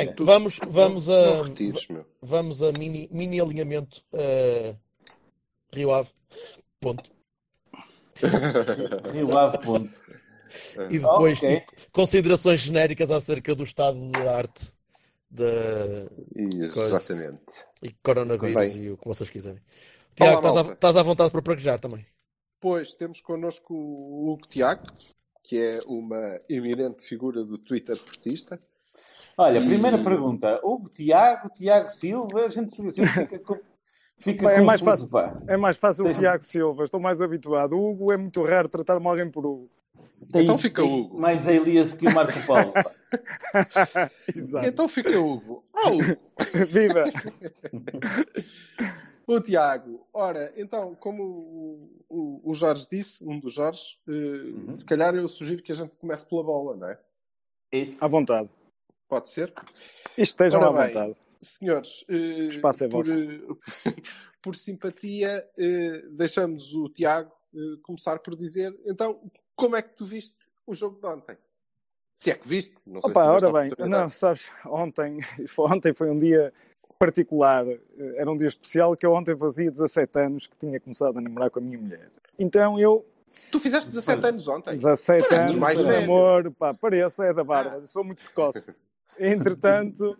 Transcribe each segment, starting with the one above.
Bem, retira. vamos, vamos a, Não retires, vamos a mini, mini alinhamento uh, Rio Ave. Ponto. Rio Ave, ponto. E depois Ok. tipo, considerações genéricas acerca do estado de arte da Exatamente. e coronavírus Convém. e o que vocês quiserem. Tiago, estás à, malta. estás à vontade para praguejar também. Pois, temos connosco o Hugo Tiago, que é uma eminente figura do Twitter portista. Olha, E- primeira pergunta. Hugo Tiago, Tiago Silva, a gente, a gente fica, com, fica Pá, é mais fácil. pá. É mais fácil o Tem- Tiago Silva, estou mais habituado. O Hugo é muito raro tratar-me alguém por Hugo. Tem- Então fica tem Hugo. Mais a Elias que o Marco Paulo. Exato. Então fica Hugo. Ah, Hugo. Viva! O Tiago. Ora, então, como o, o- o Jorge disse, um dos Jorge, eh, Uhum. se calhar eu sugiro que a gente comece pela bola, não é? Isso. À vontade. Pode ser? Isto estejam Ora à bem, vontade. Senhores, eh, O espaço é por, eh, por simpatia, eh, deixamos o Tiago começar por dizer, então, como é que tu viste o jogo de ontem? Se é que viste, não sei Opa, se ora bem, não, sabes, ontem foi, ontem foi um dia particular, era um dia especial que eu ontem fazia 17 anos que tinha começado a namorar com a minha mulher. Então eu, Tu fizeste 17 anos ontem. 17 Pareces anos mais velho. namoro, pá, pareço, é da barba, Ah. sou muito precoce. Entretanto,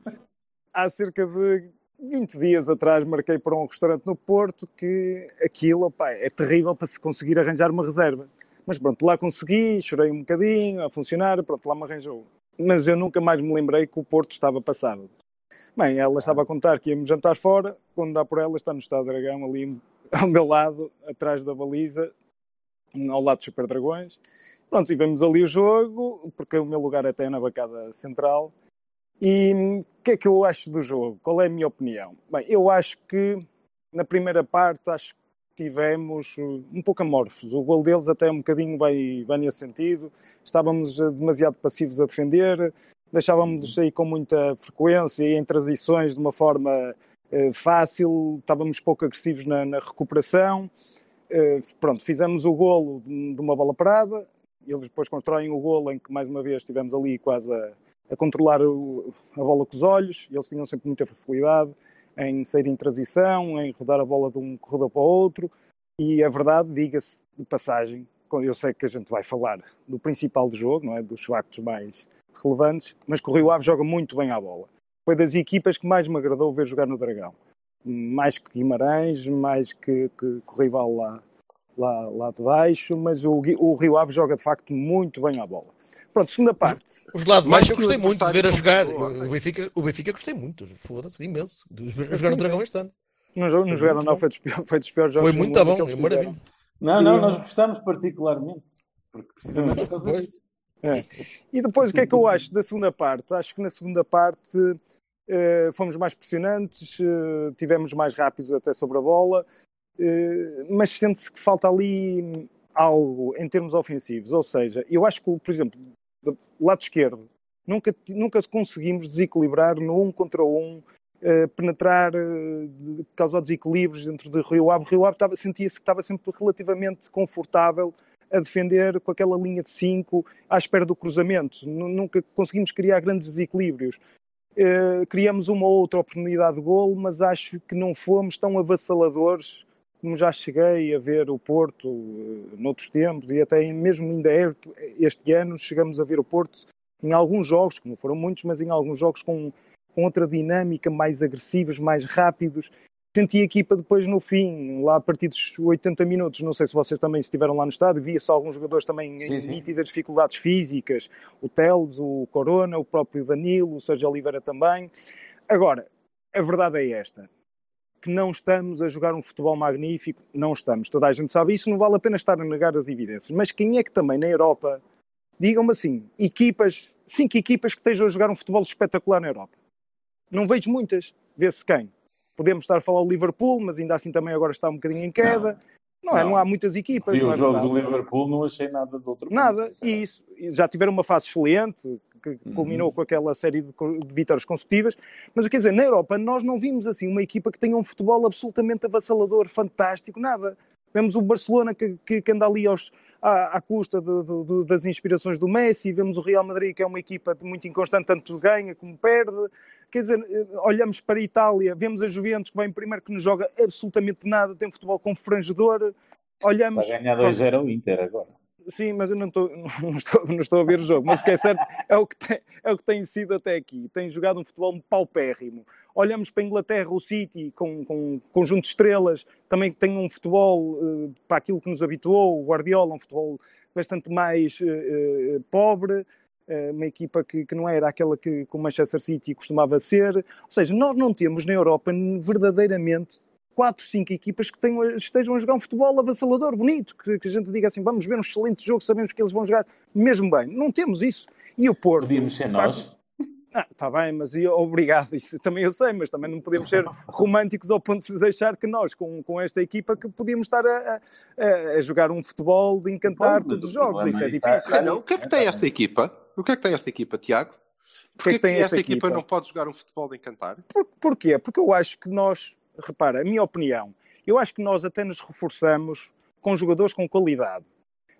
há cerca de 20 dias atrás marquei para um restaurante no Porto que aquilo, pá, é terrível para se conseguir arranjar uma reserva. Mas pronto, lá consegui, chorei um bocadinho a funcionar, pronto, lá me arranjou. Mas eu nunca mais me lembrei que o Porto estava passado. Bem, ela estava a contar que íamos jantar fora, quando dá por ela, está no Estado Dragão, ali ao meu lado, atrás da baliza, ao lado dos Super Dragões. Pronto, e vemos ali o jogo, porque o meu lugar até é na bancada central. E hum, o que é que eu acho do jogo? Qual é a minha opinião? Bem, eu acho que na primeira parte acho que tivemos uh, um pouco amorfos. O gol deles até um bocadinho vai, vai nesse sentido. Estávamos uh, demasiado passivos a defender, deixávamos de sair com muita frequência e em transições de uma forma uh, fácil, estávamos pouco agressivos na, na recuperação. Pronto, fizemos o golo de de uma bola parada, eles depois constroem o golo em que mais uma vez estivemos ali quase a, a controlar o- a bola com os olhos, eles tinham sempre muita facilidade em sair em transição, em rodar a bola de um corredor para o outro, e a verdade, diga-se de passagem, eu sei que a gente vai falar do principal do jogo, não é? dos factos mais relevantes, mas que o Rio Ave joga muito bem à bola. Foi das equipas que mais me agradou ver jogar no Dragão. Mais que Guimarães, mais que, que, que o rival lá, lá, lá de baixo, mas o, o Rio Ave joga de facto muito bem à bola. Pronto, segunda parte. Os de lá de Mais baixo eu gostei muito de ver a jogar. O Benfica, o Benfica gostei muito. Foda-se, imenso. De ver a jogar no Dragão este ano. Não, não jogaram, não, foi dos, pior- foi dos piores jogos Foi muito bom, é maravilha. Não, não, nós gostamos particularmente. Porque por causa Pois. disso. É. E depois o que é que eu acho da segunda parte? Acho que na segunda parte eh, fomos mais pressionantes, eh, tivemos mais rápidos até sobre a bola, mas sente-se que falta ali algo em termos ofensivos. Ou seja, eu acho que, por exemplo, do lado esquerdo, nunca, nunca conseguimos desequilibrar no um contra um, eh, penetrar, eh, de- causar desequilíbrios dentro do Rio Ave. Rio Ave sentia-se que estava sempre relativamente confortável a defender com aquela linha de 5 à espera do cruzamento. Nu- Nunca conseguimos criar grandes desequilíbrios. Eh, criamos uma ou outra oportunidade de golo, mas acho que não fomos tão avassaladores como já cheguei a ver o Porto eh, noutros tempos e até mesmo ainda é, este ano chegamos a ver o Porto em alguns jogos, que não foram muitos, mas em alguns jogos com, com outra dinâmica, mais agressivos, mais rápidos. Senti a equipa depois no fim, lá a partir dos 80 minutos, não sei se vocês também estiveram lá no estádio, via-se alguns jogadores também Sim, em sim. nítidas dificuldades físicas, o Teles, o Corona, o próprio Danilo, o Sérgio Oliveira também. Agora, a verdade é esta. Que não estamos a jogar um futebol magnífico, não estamos. Toda a gente sabe isso, não vale a pena estar a negar as evidências. Mas quem é que também na Europa, digam-me assim, equipas, cinco equipas que estejam a jogar um futebol espetacular na Europa? Não vejo muitas. Vê-se quem? Podemos estar a falar o Liverpool, mas ainda assim também agora está um bocadinho em queda. Não, é, Não. não há muitas equipas. Vi não o é jogo verdade? do Liverpool, não achei nada de outro Nada, e isso. E Já tiveram uma fase excelente, que Uhum. culminou com aquela série de, de vitórias consecutivas, mas quer dizer, na Europa nós não vimos assim uma equipa que tenha um futebol absolutamente avassalador, fantástico, nada. Vemos o Barcelona que, que, que anda ali aos, à, à custa de- de- de- das inspirações do Messi, vemos o Real Madrid que é uma equipa de- muito inconstante, tanto ganha como perde. Quer dizer, eh, olhamos para a Itália, vemos a Juventus que vem primeiro que não joga absolutamente nada, tem um futebol confrangedor. Olhamos. Vai ganhar 2-0 ao Inter agora. Sim, mas eu não estou, não, estou, não estou a ver o jogo. Mas o que é certo é o que, tem, é o que tem sido até aqui. Tem jogado um futebol paupérrimo. Olhamos para a Inglaterra, o City, com, com um conjunto de estrelas, também tem um futebol eh, para aquilo que nos habituou. O Guardiola, um futebol bastante mais eh, eh, pobre. Uma equipa que, que não era aquela que, que o Manchester City costumava ser. Ou seja, nós não temos na Europa verdadeiramente quatro, cinco equipas que tenham, estejam a jogar um futebol avassalador, bonito, que, que a gente diga assim, vamos ver um excelente jogo, sabemos que eles vão jogar mesmo bem. Não temos isso. E o Porto... Podíamos ser facto, nós. Ah, está bem, mas eu- obrigado, isso também eu sei, mas também não podemos ser românticos ao ponto de deixar que nós, com, com esta equipa, que podíamos estar a, a- a jogar um futebol de encantar Bom, todos os jogos, isso é está- difícil. Ah, não, o que é que tem esta equipa? O que é que tem esta equipa, Tiago? Porquê que que tem esta, esta equipa, equipa? não pode jogar um futebol de encantar? Por, porquê? Porque eu acho que nós, repara, a minha opinião, eu acho que nós até nos reforçamos com jogadores com qualidade.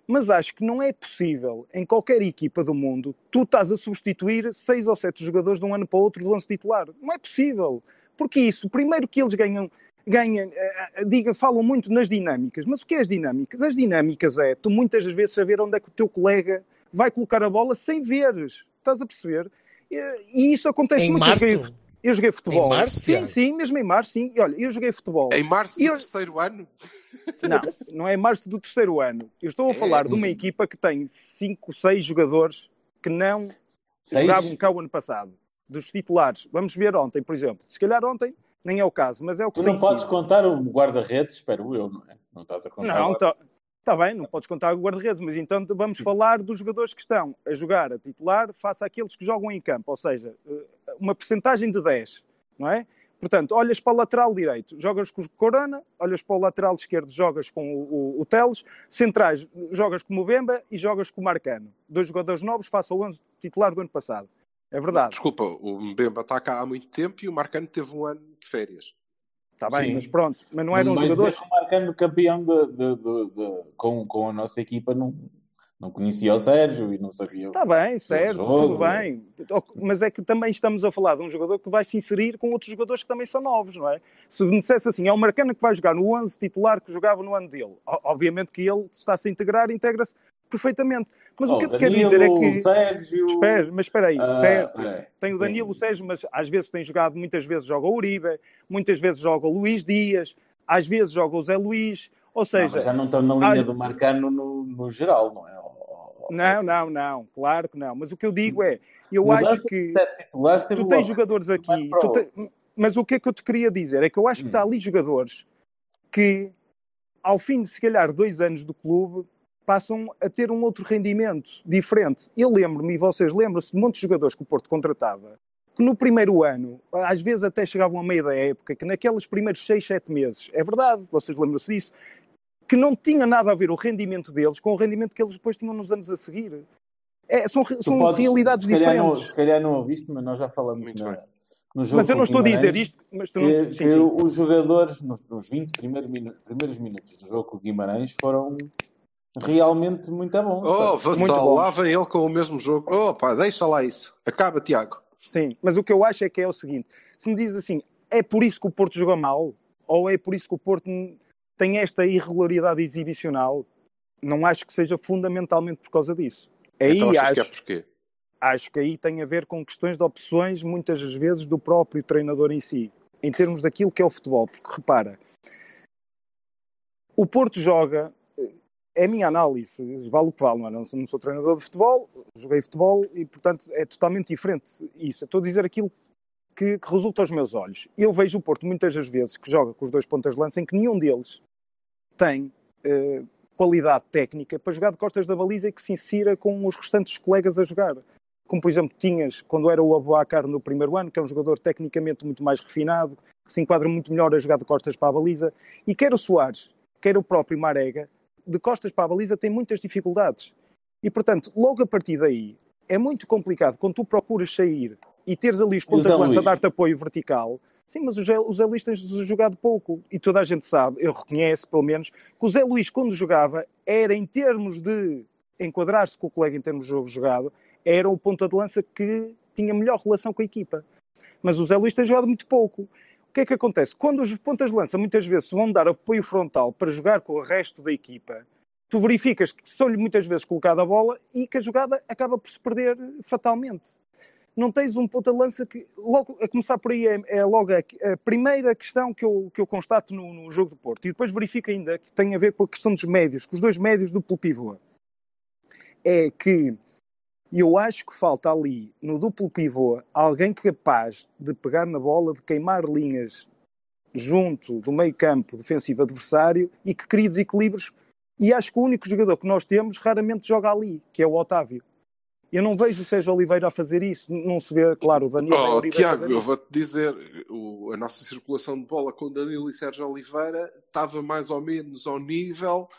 Mas acho que não é possível, em qualquer equipa do mundo, tu estás a substituir seis ou sete jogadores de um ano para o outro do lance titular. Não é possível. Porque isso, primeiro que eles ganham, ganham eh, eh, diga, falam muito nas dinâmicas. Mas o que é as dinâmicas? As dinâmicas é tu muitas das vezes saber onde é que o teu colega vai colocar a bola sem veres. Estás a perceber? E, isso acontece Em joguei- março? Eu joguei futebol. Em março, sim, sim, mesmo em março, sim. E olha, eu joguei futebol. Em março do eu- terceiro ano? Não, não é em março do terceiro ano. Eu estou a falar de uma equipa que tem cinco, seis jogadores que não Seis? jogavam cá o ano passado. Dos titulares. Vamos ver ontem, por exemplo. Se calhar ontem nem é o caso, mas é o que Tu tem não podes sido. contar o guarda-redes, espero eu, não é? Não estás a contar. Não. Está bem, não podes contar o guarda-redes, mas então vamos falar dos jogadores que estão a jogar a titular face àqueles que jogam em campo, ou seja, eh, uma percentagem de 10, não é? Portanto, olhas para o lateral direito, jogas com o Corona, olhas para o lateral esquerdo, jogas com o, o, o Teles, centrais, jogas com o Bemba e jogas com o Marcano. Dois jogadores novos face ao 11 titular do ano passado. É verdade. Desculpa, o Mbemba está cá há muito tempo e o Marcano teve um ano de férias. Está bem, Sim. mas pronto. Mas não eram Mas jogadores... mesmo marcando campeão de, de- de- com, com a nossa equipa, não, não conhecia o Sérgio e não sabia. Está Tá bem, certo, tudo bem. Mas é que também estamos a falar de um jogador que vai se inserir com outros jogadores que também são novos, não é? Se me dissesse assim, é o Marcano que vai jogar no 11 titular que jogava no ano dele. Obviamente que ele está-se a integrar, integra-se perfeitamente. Mas o Oh, que eu te quero dizer é que... Sérgio... Espera, mas espera aí, Ah, certo. é, Tem o sim. Danilo, o Sérgio, mas às vezes tem jogado, muitas vezes joga o Uribe, muitas vezes joga o Luís Dias, às vezes joga o Zé Luís, ou Não, seja... mas já não estão na linha às- do Marcano no, no geral, não é? Oh, oh, oh. Não, não, não, claro que não. Mas o que eu digo é, eu acho que... tu tens jogadores aqui, o te- mas o que é que eu te queria dizer é que eu acho que Hum. está ali jogadores que, ao fim de se calhar dois anos do clube, passam a ter um outro rendimento diferente. Eu lembro-me, e vocês lembram-se de muitos jogadores que o Porto contratava, que no primeiro ano, às vezes até chegavam a meio da época, que naqueles primeiros seis, sete meses, é verdade, vocês lembram-se disso, que não tinha nada a ver o rendimento deles com o rendimento que eles depois tinham nos anos a seguir. É, são são podes- realidades se diferentes. Não, se calhar não ouviste, mas nós já falamos Muito na- bem. no jogo Mas eu não estou a dizer isto, mas tu que, não... Sim, que sim. os jogadores nos, nos 20 primeiros, primeiros minutos do jogo com o Guimarães foram realmente muito bons. Oh, Muito Vassal, lá vem ele com o mesmo jogo. Oh, pá, deixa lá isso. Acaba, Tiago. Sim, mas o que eu acho é que é o seguinte: se me diz assim, é por isso que o Porto joga mal, ou é por isso que o Porto tem esta irregularidade exibicional, não acho que seja fundamentalmente por causa disso. Aí então achas acho, que é porquê? acho que aí tem a ver com questões de opções, muitas das vezes, do próprio treinador em si, em termos daquilo que é o futebol. Porque repara, o Porto joga, é a minha análise, vale o que vale, não, é? não sou, treinador de futebol, joguei futebol e, portanto, é totalmente diferente isso. Estou a dizer aquilo que, que resulta aos meus olhos. Eu vejo o Porto muitas das vezes que joga com os dois pontas de lança em que nenhum deles tem eh, qualidade técnica para jogar de costas da baliza e que se insira com os restantes colegas a jogar. Como, por exemplo, tinhas quando era o Abuacar no primeiro ano, que é um jogador tecnicamente muito mais refinado, que se enquadra muito melhor a jogar de costas para a baliza, e quer o Soares, quer o próprio Marega, de costas para a baliza tem muitas dificuldades. E, portanto, logo a partir daí, é muito complicado quando tu procuras sair e teres ali os pontas lança a dar-te apoio vertical. Sim, mas o Zé, o Zé Luís tem jogado pouco. E toda a gente sabe, eu reconheço pelo menos, que o Zé Luís, quando jogava, era em termos de enquadrar-se com o colega em termos de jogo jogado, era o ponta de lança que tinha melhor relação com a equipa. Mas o Zé Luís tem jogado muito pouco. O que é que acontece? Quando os pontas de lança muitas vezes vão dar apoio frontal para jogar com o resto da equipa, tu verificas que são-lhe muitas vezes colocada a bola e que a jogada acaba por se perder fatalmente. Não tens um ponta de lança que, logo a começar por aí, é, é logo a, a primeira questão que eu, que eu constato no, no jogo do Porto. E depois verifico ainda que tem a ver com a questão dos médios, com os dois médios do pivô. É que eu acho que falta ali, no duplo pivô, alguém capaz de pegar na bola, de queimar linhas junto do meio campo defensivo adversário e que crie desequilíbrios. E acho que o único jogador que nós temos raramente joga ali, que é o Otávio. Eu não vejo o Sérgio Oliveira a fazer isso. Não se vê, claro, o Daniel Oh, Tiago, eu vou-te dizer, o- a nossa circulação de bola com Danilo e Sérgio Oliveira estava mais ou menos ao nível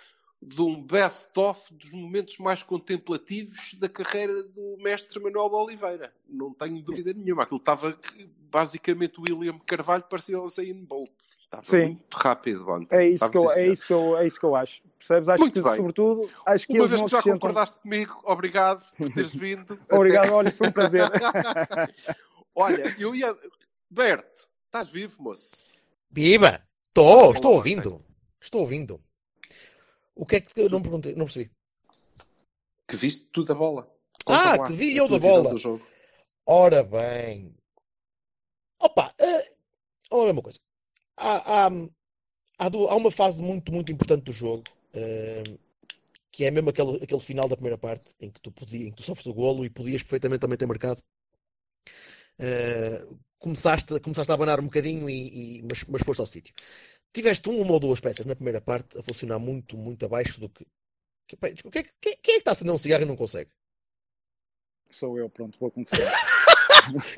de um best-of dos momentos mais contemplativos da carreira do mestre Manuel de Oliveira. Não tenho dúvida nenhuma. Aquilo estava basicamente o William Carvalho parecia o Zayn Bolt. Estava Sim. muito rápido ontem. É isso, que eu, sim, é, isso que eu, é isso que eu acho. Percebes? Acho Muito que, bem. sobretudo, acho que Uma vez que já acrescentam- concordaste comigo, obrigado por teres vindo. Obrigado, Até- olha, foi um prazer. Olha, eu ia. Berto, estás vivo, moço? Viva! Estou, estou ouvindo. Estou ouvindo. O que é que eu não perguntei? Não percebi. Que viste tudo da bola. Ah, lá, que vi eu da bola. do jogo. Ora bem. Opa, uh, olha uma coisa. Há, há, há, du- há uma fase muito, muito importante do jogo, eh, que é mesmo aquele, aquele final da primeira parte, em que tu, podia, em que tu sofres o golo e podias perfeitamente também ter marcado. Eh, começaste, começaste a abanar um bocadinho, e, e- mas, mas foste ao sítio. Tiveste uma ou duas peças na primeira parte a funcionar muito, muito abaixo do que. que- peraí, desculpa, quem, é que- quem, quem é que está a acender um cigarro e não consegue? Sou eu, pronto, vou confessar.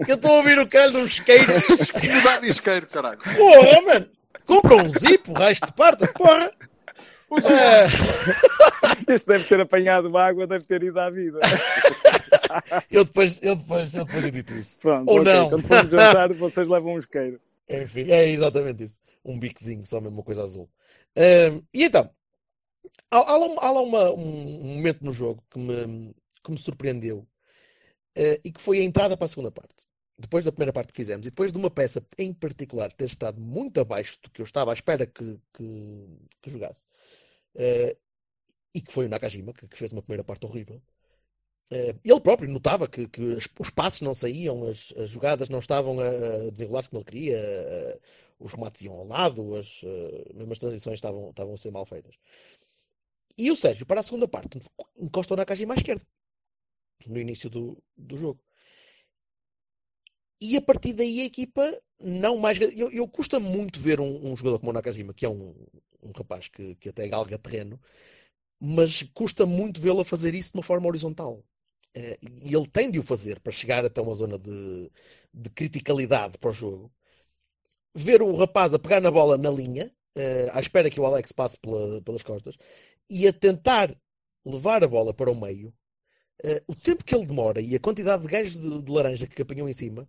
Que eu estou a ouvir o calho de um isqueiro. Mudar de isqueiro, caralho. Porra, mano! Compra um zip, o resto de parte, porra! É, Este deve ter apanhado água, deve ter ido à vida. eu, depois, eu, depois, eu depois edito isso. Pronto, Ou ok. não. Quando formos jantar, vocês levam um isqueiro. Enfim, é exatamente isso. Um biquezinho, só mesmo uma coisa azul. Ahm, e então, há, há lá, há lá uma- um, um momento no jogo que me, que me surpreendeu eh, e que foi a entrada para a segunda parte. Depois da primeira parte que fizemos, e depois de uma peça em particular ter estado muito abaixo do que eu estava à espera que, que, que jogasse, eh, e que foi o Nakajima, que, que fez uma primeira parte horrível. Eh, ele próprio notava que, que os, os passos não saíam, as, as jogadas não estavam a, desenrolar-se como ele queria, eh, os remates iam ao lado, as, eh, mesmo as transições estavam, estavam a ser mal feitas. E o Sérgio, para a segunda parte, encosta o Nakajima à esquerda, no início do, do jogo. E a partir daí a equipa não mais. Eu, eu custa muito ver um, um jogador como o Nakajima, que é um, um rapaz que, que até galga terreno, mas custa muito vê-lo a fazer isso de uma forma horizontal. E ele tem de o fazer para chegar até uma zona de, de criticalidade para o jogo. Ver o rapaz a pegar na bola na linha, eh, à espera que o Alex passe pela- pelas costas, e a tentar levar a bola para o meio, eh, o tempo que ele demora e a quantidade de gajos de, de laranja que apanhou em cima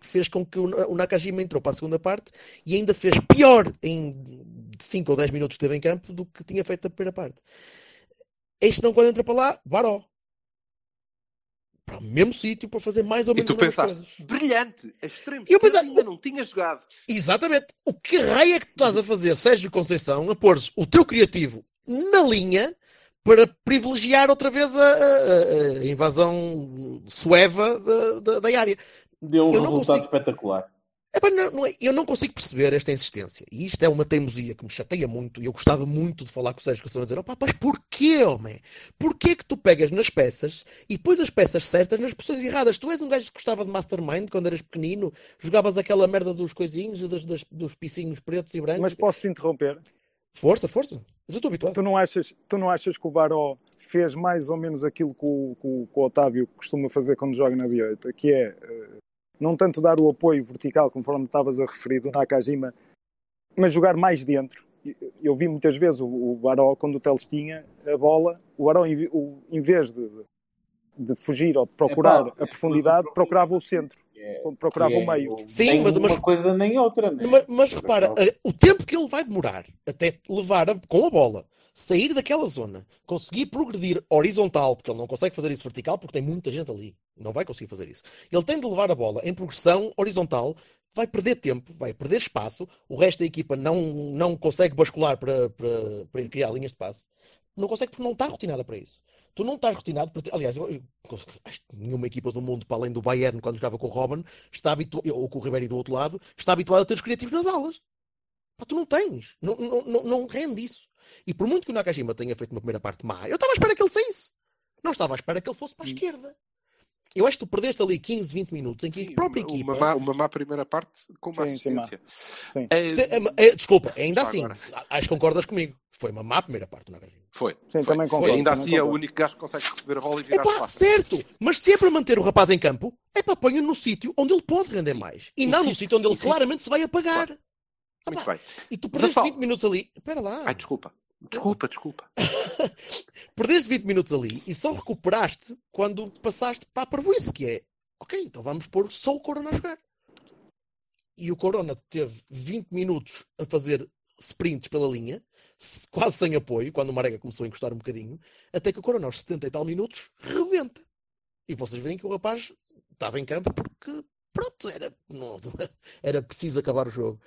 fez com que o Nakajima entrou para a segunda parte e ainda fez pior em 5 ou 10 minutos que esteve em campo do que tinha feito na primeira parte. Este não, quando entra para lá, varó. Para o mesmo sítio para fazer mais ou E menos tu as mesmas pensaste, coisas. brilhante, a extremo Eu esquerda pensei- ainda não tinha jogado. Exatamente. O que raio é que tu estás a fazer, Sérgio Conceição, a pôr o teu criativo na linha para privilegiar outra vez a, a- a invasão sueva da, da, da área? Deu um Eu resultado consigo- espetacular. Epá, não, não é- eu não consigo perceber esta insistência. E isto é uma teimosia que me chateia muito. E eu gostava muito de falar com o Sérgio Conceição a dizer: opá, mas porquê, homem? Porquê que tu pegas nas peças e pões as peças certas nas posições erradas? Tu és um gajo que gostava de Mastermind quando eras pequenino, jogavas aquela merda dos coisinhos e dos, dos, dos picinhos pretos e brancos. Mas posso te interromper? Força, força. Mas eu estou habituado. Tu não achas, tu não achas que o Baró fez mais ou menos aquilo que o, que o- que o Otávio costuma fazer quando joga na direita, que é eh, não tanto dar o apoio vertical, conforme estavas a referir do Nakajima, mas jogar mais dentro. Eu vi muitas vezes o, Baró, quando o Teles tinha a bola, o Baró, em, vez de, de fugir ou de procurar Epá, a profundidade, procurava o centro, procurava que o meio. é Sim, nem mas- uma coisa nem outra. né? Mas, mas repara, o tempo que ele vai demorar até levar a- com a bola, sair daquela zona, conseguir progredir horizontal, porque ele não consegue fazer isso vertical, porque tem muita gente ali. Não vai conseguir fazer isso. Ele tem de levar a bola em progressão horizontal, vai perder tempo, vai perder espaço, o resto da equipa não, não consegue bascular para, para, para criar linhas de passe. Não consegue porque não está rotinada para isso. Tu não estás rotinado para. Aliás, eu, eu- acho que nenhuma equipa do mundo, para além do Bayern, quando jogava com o Robin, está habituado, ou com o Ribeiro do outro lado, está habituado a ter os criativos nas alas. Pá, tu não tens. Não, não, não, não rende isso. E por muito que o Nakajima tenha feito uma primeira parte má, eu estava à espera que ele saísse. Não estava à espera que ele fosse para a esquerda. Eu acho que tu perdeste ali 15, 20 minutos em que a própria equipa. Uma má, uma má primeira parte com uma Sim, sim, assistência. Sim. É, Se- é- é- desculpa, ainda assim, agora. acho que concordas comigo. Foi uma má primeira parte do Nakajima. Foi. Sim, foi. também Foi. concordo, Ainda também assim é o concordo. único gajo que consegue receber a bola e É virar pá, espaço. certo. Mas se é para manter o rapaz em campo, é para ponha no sítio onde ele pode render mais. E não no sítio onde ele insisto. claramente se vai apagar. Muito Epá, bem. E tu perdeste Vassal. 20 minutos ali. Espera lá. Ai, desculpa. Desculpa, desculpa. Perdeste 20 minutos ali e só recuperaste quando passaste para a parvoíce, que é ok, então vamos pôr só o Corona a jogar. E o Corona teve 20 minutos a fazer sprints pela linha, quase sem apoio, quando o Marega começou a encostar um bocadinho, até que o Corona aos 70 e tal minutos rebenta. E vocês veem que o rapaz estava em campo porque, pronto, era, não, era preciso acabar o jogo.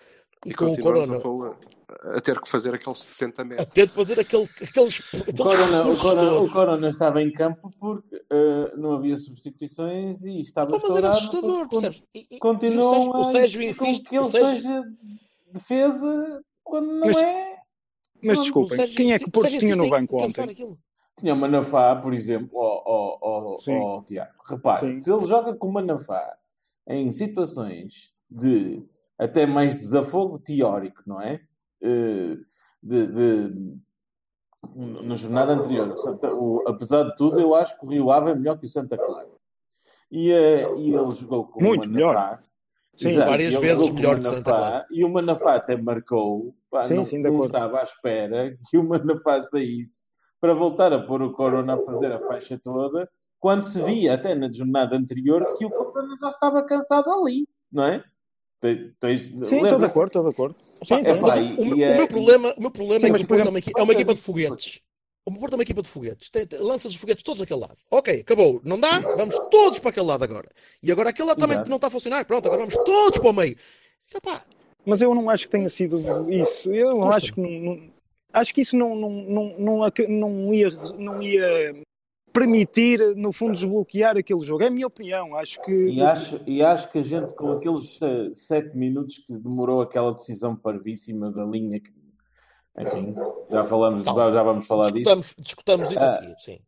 E, E, com o continuamos Corona a, a, a ter que fazer aqueles 60 a metros. ter de fazer aquele, aqueles, O aqueles Corona, o, Corona, o. Corona estava em campo porque eh, não havia substituições e estava Pá, mas era assustador, percebes? O Continuam Sérgio, o a Sérgio insiste, que o ele Sérgio, seja defesa quando não Mas- é. Mas o desculpem, Sérgio quem é que o Porto tinha no banco ontem? aquilo. Tinha o Manafá, por exemplo, ó, Tiago. Repare, Sim. se ele joga com o Manafá em situações de até mais desafogo teórico, não é? Eh, De, de- na jornada anterior, o Santa- o- apesar de tudo, eu acho que o Rio Ave é melhor que o Santa Clara. E, eh, e ele jogou com Muito o melhor. Manafá. Sim, Exato, várias ele vezes melhor que o Santa Manafá, Clara. E o Manafá até marcou. Pá, Sim, não, sim, não estava à espera que o Manafá saísse para voltar a pôr o Corona a fazer a faixa toda, quando se via até na jornada anterior que o Corona já estava cansado ali, não é? Tens- Sim, estou de acordo, estou de acordo. Opa, mas Epá, o, o meu- é- meu problema, o meu problema Sim, é que o por Porto é uma, equi- é uma equipa de foguetes. O Porto é uma equipa de foguetes. Tem- tem- Lanças os foguetes todos àquele lado. Ok, acabou. Não dá? Vamos todos para aquele lado agora. E agora aquele lado também não está a funcionar. Pronto, agora vamos todos para o meio. Epá, Mas eu não acho que tenha sido isso. Eu acho que não, não- acho que isso não, não, não, não, não ia, não ia permitir, no fundo, desbloquear aquele jogo. É a minha opinião. Acho que E acho, e acho que a gente, com aqueles eh, sete minutos que demorou aquela decisão parvíssima da linha, que, enfim, já falamos, já, já vamos falar disso. discutamos, discutamos isso a seguir. Sim.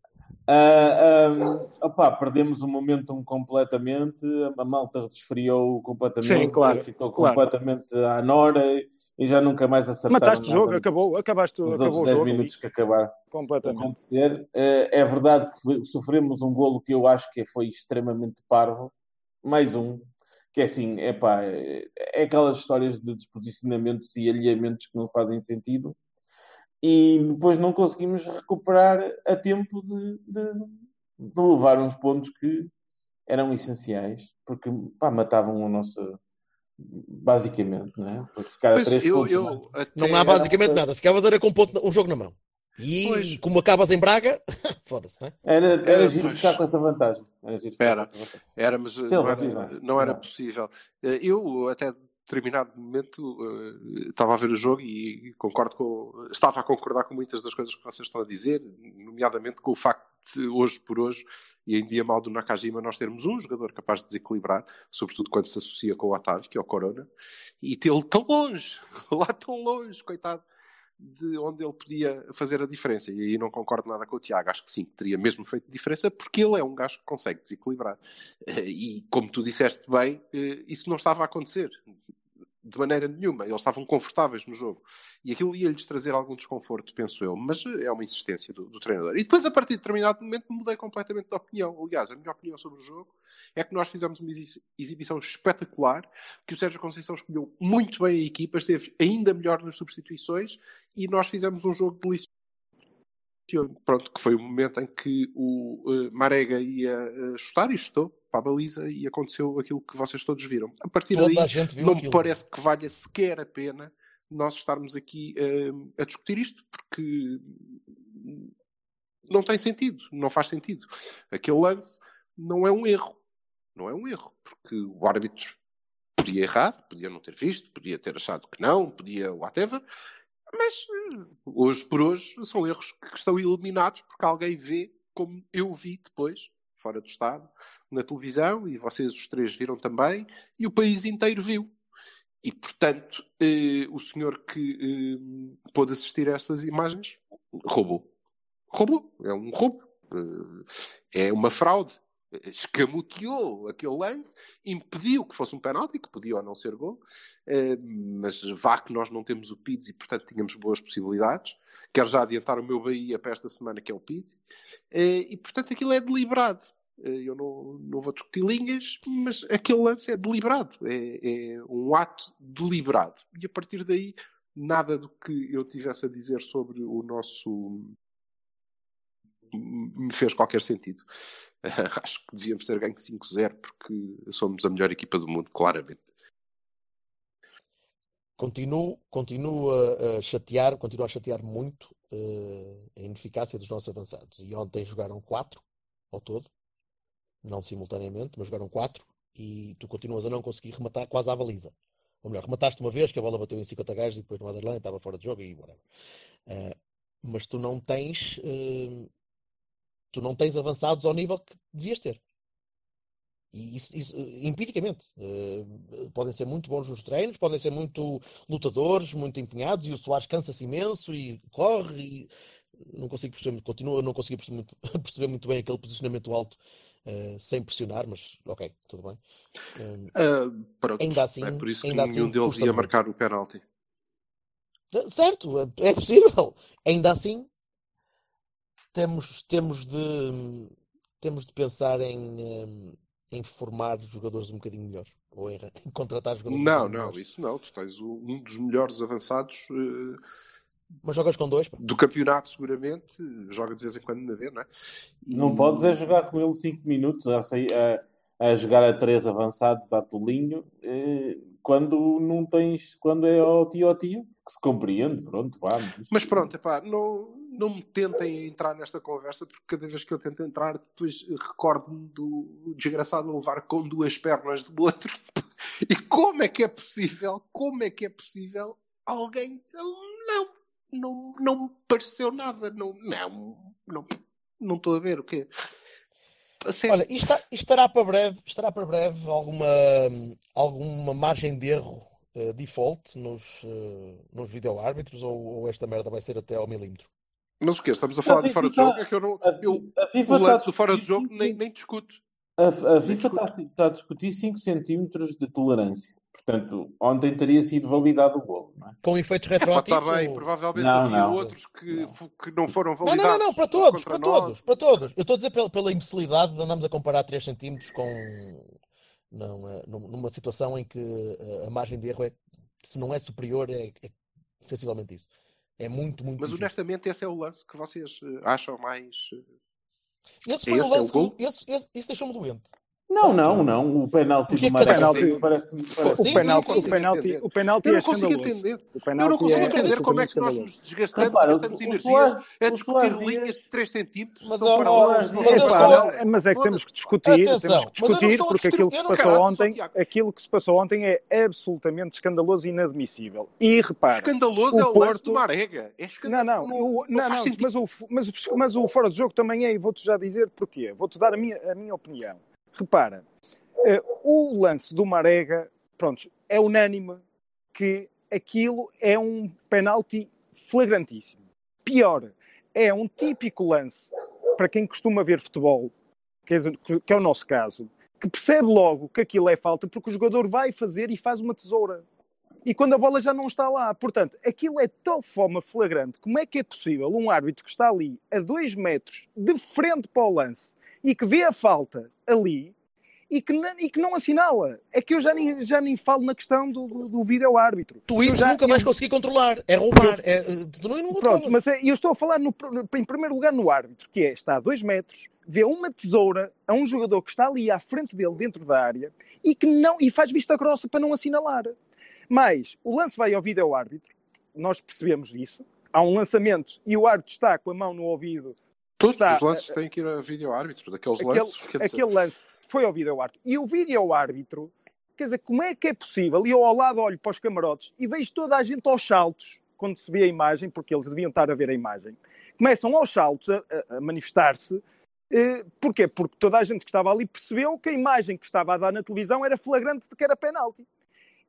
Ah, ah, opá, perdemos o momentum completamente, a malta desfriou completamente, Sim, claro, ficou claro. completamente à nora e já nunca mais acertaram mataste o jogo, acabou, acabaste, nos acabou o 10 jogo minutos que acabaram ali, a completamente. acontecer. Eh, É verdade que sofremos um golo que eu acho que foi extremamente parvo, mais um, que é assim, é, é aquelas histórias de desposicionamentos e alinhamentos que não fazem sentido e depois não conseguimos recuperar a tempo de, de- de levar uns pontos que eram essenciais, porque pá, matavam o nosso basicamente, não é? Porque ficar a Pois, três eu, pontos. eu não é? até- Não há basicamente nada. Ficavas era com um, ponto, um jogo na mão. E Pois. como acabas em Braga, foda-se, não é? Era, era Eh, giro pois. ficar com essa vantagem. Era giro ficar Era. com essa vantagem. Era, mas eh, Silva, não era, não era Não. possível. Eh, Eu, até determinado momento, eh, estava a ver o jogo e concordo com. Estava a concordar com muitas das coisas que vocês estão a dizer, nomeadamente com o facto hoje por hoje, e em dia mal do Nakajima, nós termos um jogador capaz de desequilibrar, sobretudo quando se associa com o Otávio, que é o Corona, e tê-lo tão longe, lá tão longe, coitado, de onde ele podia fazer a diferença. E aí não concordo nada com o Tiago. Acho que sim, que teria mesmo feito diferença, porque ele é um gajo que consegue desequilibrar. E como tu disseste bem, eh, isso não estava a acontecer de maneira nenhuma. Eles estavam confortáveis no jogo. E aquilo ia-lhes trazer algum desconforto, penso eu. Mas eh, é uma insistência do, do treinador. E depois, a partir de determinado momento, mudei completamente de opinião. Aliás, a minha opinião sobre o jogo é que nós fizemos uma exi- exibição espetacular, que o Sérgio Conceição escolheu muito bem a equipa, esteve ainda melhor nas substituições e nós fizemos um jogo delicioso. Pronto, que foi o momento em que o eh, Marega ia eh, chutar e chutou para a baliza e aconteceu aquilo que vocês todos viram. A partir Toda daí, a não aquilo. me parece que valha sequer a pena nós estarmos aqui eh, a discutir isto, porque não tem sentido, não faz sentido. Aquele lance não é um erro, não é um erro, porque o árbitro podia errar, podia não ter visto, podia ter achado que não, podia whatever, mas hoje por hoje são erros que estão eliminados porque alguém vê como eu vi depois, fora do estado, na televisão, e vocês os três viram também, e o país inteiro viu. E, portanto, eh, o senhor que eh, pôde assistir a essas imagens roubou. Roubou. É um roubo. Eh, é uma fraude. Escamoteou aquele lance, impediu que fosse um penalti, que podia ou não ser gol, eh, mas vá que nós não temos o Pizzi e, portanto, tínhamos boas possibilidades. Quero já adiantar o meu Bahia para esta semana, que é o Pizzi. Eh, e, portanto, aquilo é deliberado. Eh, Eu não, não vou discutir linhas, mas aquele lance é deliberado. É, é um ato deliberado. E a partir daí, nada do que eu tivesse a dizer sobre o nosso. Me fez qualquer sentido. Acho que devíamos ter ganho 5-0 porque somos a melhor equipa do mundo, claramente. Continuo, continuo a, chatear, continuo a chatear muito eh, a ineficácia dos nossos avançados. E ontem jogaram quatro ao todo, não simultaneamente, mas jogaram quatro e tu continuas a não conseguir rematar quase à baliza. Ou melhor, remataste uma vez que a bola bateu em 50 gajos e depois no Aderlan estava fora de jogo e whatever. Eh, mas tu não tens eh, tu não tens avançados ao nível que devias ter. E isso, isso, eh, empiricamente, eh, podem ser muito bons nos treinos, podem ser muito lutadores, muito empenhados, e o Soares cansa-se imenso e corre. E não consigo perceber, muito- continuo a não conseguir perceber muito, perceber muito bem aquele posicionamento alto eh, sem pressionar, mas ok, tudo bem. Eh, pronto. Ainda assim- é por isso que ainda nenhum assim deles ia marcar o penalti. Certo, é é possível. Ainda assim, temos, temos de temos de pensar em, em, formar jogadores um bocadinho melhores ou em, em contratar jogadores um Não, bocadinho não, melhores. isso não. Tu tens o- um dos melhores avançados eh, Mas jogas com dois, pá. do campeonato, seguramente. Joga de vez em quando na ver, não é? E- Não podes é jogar com ele 5 minutos a, sair- a, a jogar a três avançados a tolinho eh, quando não tens, quando é ao tio ao tio, que se compreende, pronto, vamos. Mas pronto, epá, não, não me tentem entrar nesta conversa, porque cada vez que eu tento entrar, depois recordo-me do desgraçado a levar com duas pernas do outro. E como é que é possível? Como é que é possível alguém. Não, não, não me pareceu nada. Não, não, não, não estou a ver o quê. A sério. Olha, isto estará para breve, estará para breve alguma, alguma margem de erro eh, default nos, eh, nos videoárbitros ou, ou esta merda vai ser até ao milímetro? Mas o quê? Estamos a falar de fora de jogo? É que eu não. A, Eu, a o FIFA lance está do fora de jogo nem, cinco- nem discuto. a, a Nem FIFA está, está a discutir 5 centímetros de tolerância. Portanto, ontem teria sido validado o golo, não é? Com efeitos está retroativos? bem, ou- provavelmente Não, havia não. outros que, Não. que não foram Não, validados. não, não, não, para todos, para nós. todos, para todos. Eu estou a dizer pela, pela imbecilidade de andarmos a comparar 3 centímetros com não, eh, num- numa situação em que eh, a margem de erro é, se não é superior, é, é sensivelmente isso. É muito, muito Mas difícil. honestamente, esse é o lance que vocês eh, acham mais. eh, Esse foi esse o é o lance que esse, esse, isso deixou-me doente. Não, não, não. O penalti do é parece-me. O Parece Sim, sim, penalti, sim, o penalti, o penalti Eu é não consigo entender. Eu não consigo é entender como é que nós nos desgastamos Repara, e gastamos energias a discutir linhas de 3 centímetros. Mas, são paralelas, não mas é que temos que discutir, Atenção, temos que discutir porque aquilo que se passou ontem, aquilo que se passou ontem é absolutamente escandaloso e inadmissível. E repara, Escandaloso é o Porto- do Marega. É não, não, não, mas, o, mas, o, mas o fora de jogo também é, e vou-te já dizer porquê. Vou-te dar a minha, a minha opinião. Repara, eh, o lance do Marega, pronto, é unânime que aquilo é um penalti flagrantíssimo. Pior, é um típico lance para quem costuma ver futebol, que é, que é o nosso caso, que percebe logo que aquilo é falta porque o jogador vai fazer e faz uma tesoura. E quando a bola já não está lá. Portanto, aquilo é de tal forma flagrante. Como é que é possível um árbitro que está ali a dois metros de frente para o lance e que vê a falta ali e que, não, e que não assinala? É que eu já nem, já nem falo na questão do, do, do vídeo-árbitro. Tu Eu isso já- nunca vais conseguir controlar. É roubar. É, eh, tu não, não Pronto, mas é- eu estou a falar no- em primeiro lugar no árbitro, que é, está a dois metros, vê uma tesoura a um jogador que está ali à frente dele dentro da área e que não e faz vista grossa para não assinalar. Mas o lance vai ao vídeo árbitro, nós percebemos disso. Há um lançamento e o árbitro está com a mão no ouvido. Todos está- os lances têm que ir a vídeo-árbitro. Daqueles Aquele, lances, quer dizer, aquele lance foi ao vídeo árbitro. E o vídeo árbitro, quer dizer, como é que é possível? E eu ao lado olho para os camarotes e vejo toda a gente aos saltos quando se vê a imagem, porque eles deviam estar a ver a imagem. Começam aos saltos a, a- a manifestar-se. Eh, porquê? Porque toda a gente que estava ali percebeu que a imagem que estava a dar na televisão era flagrante de que era penalti.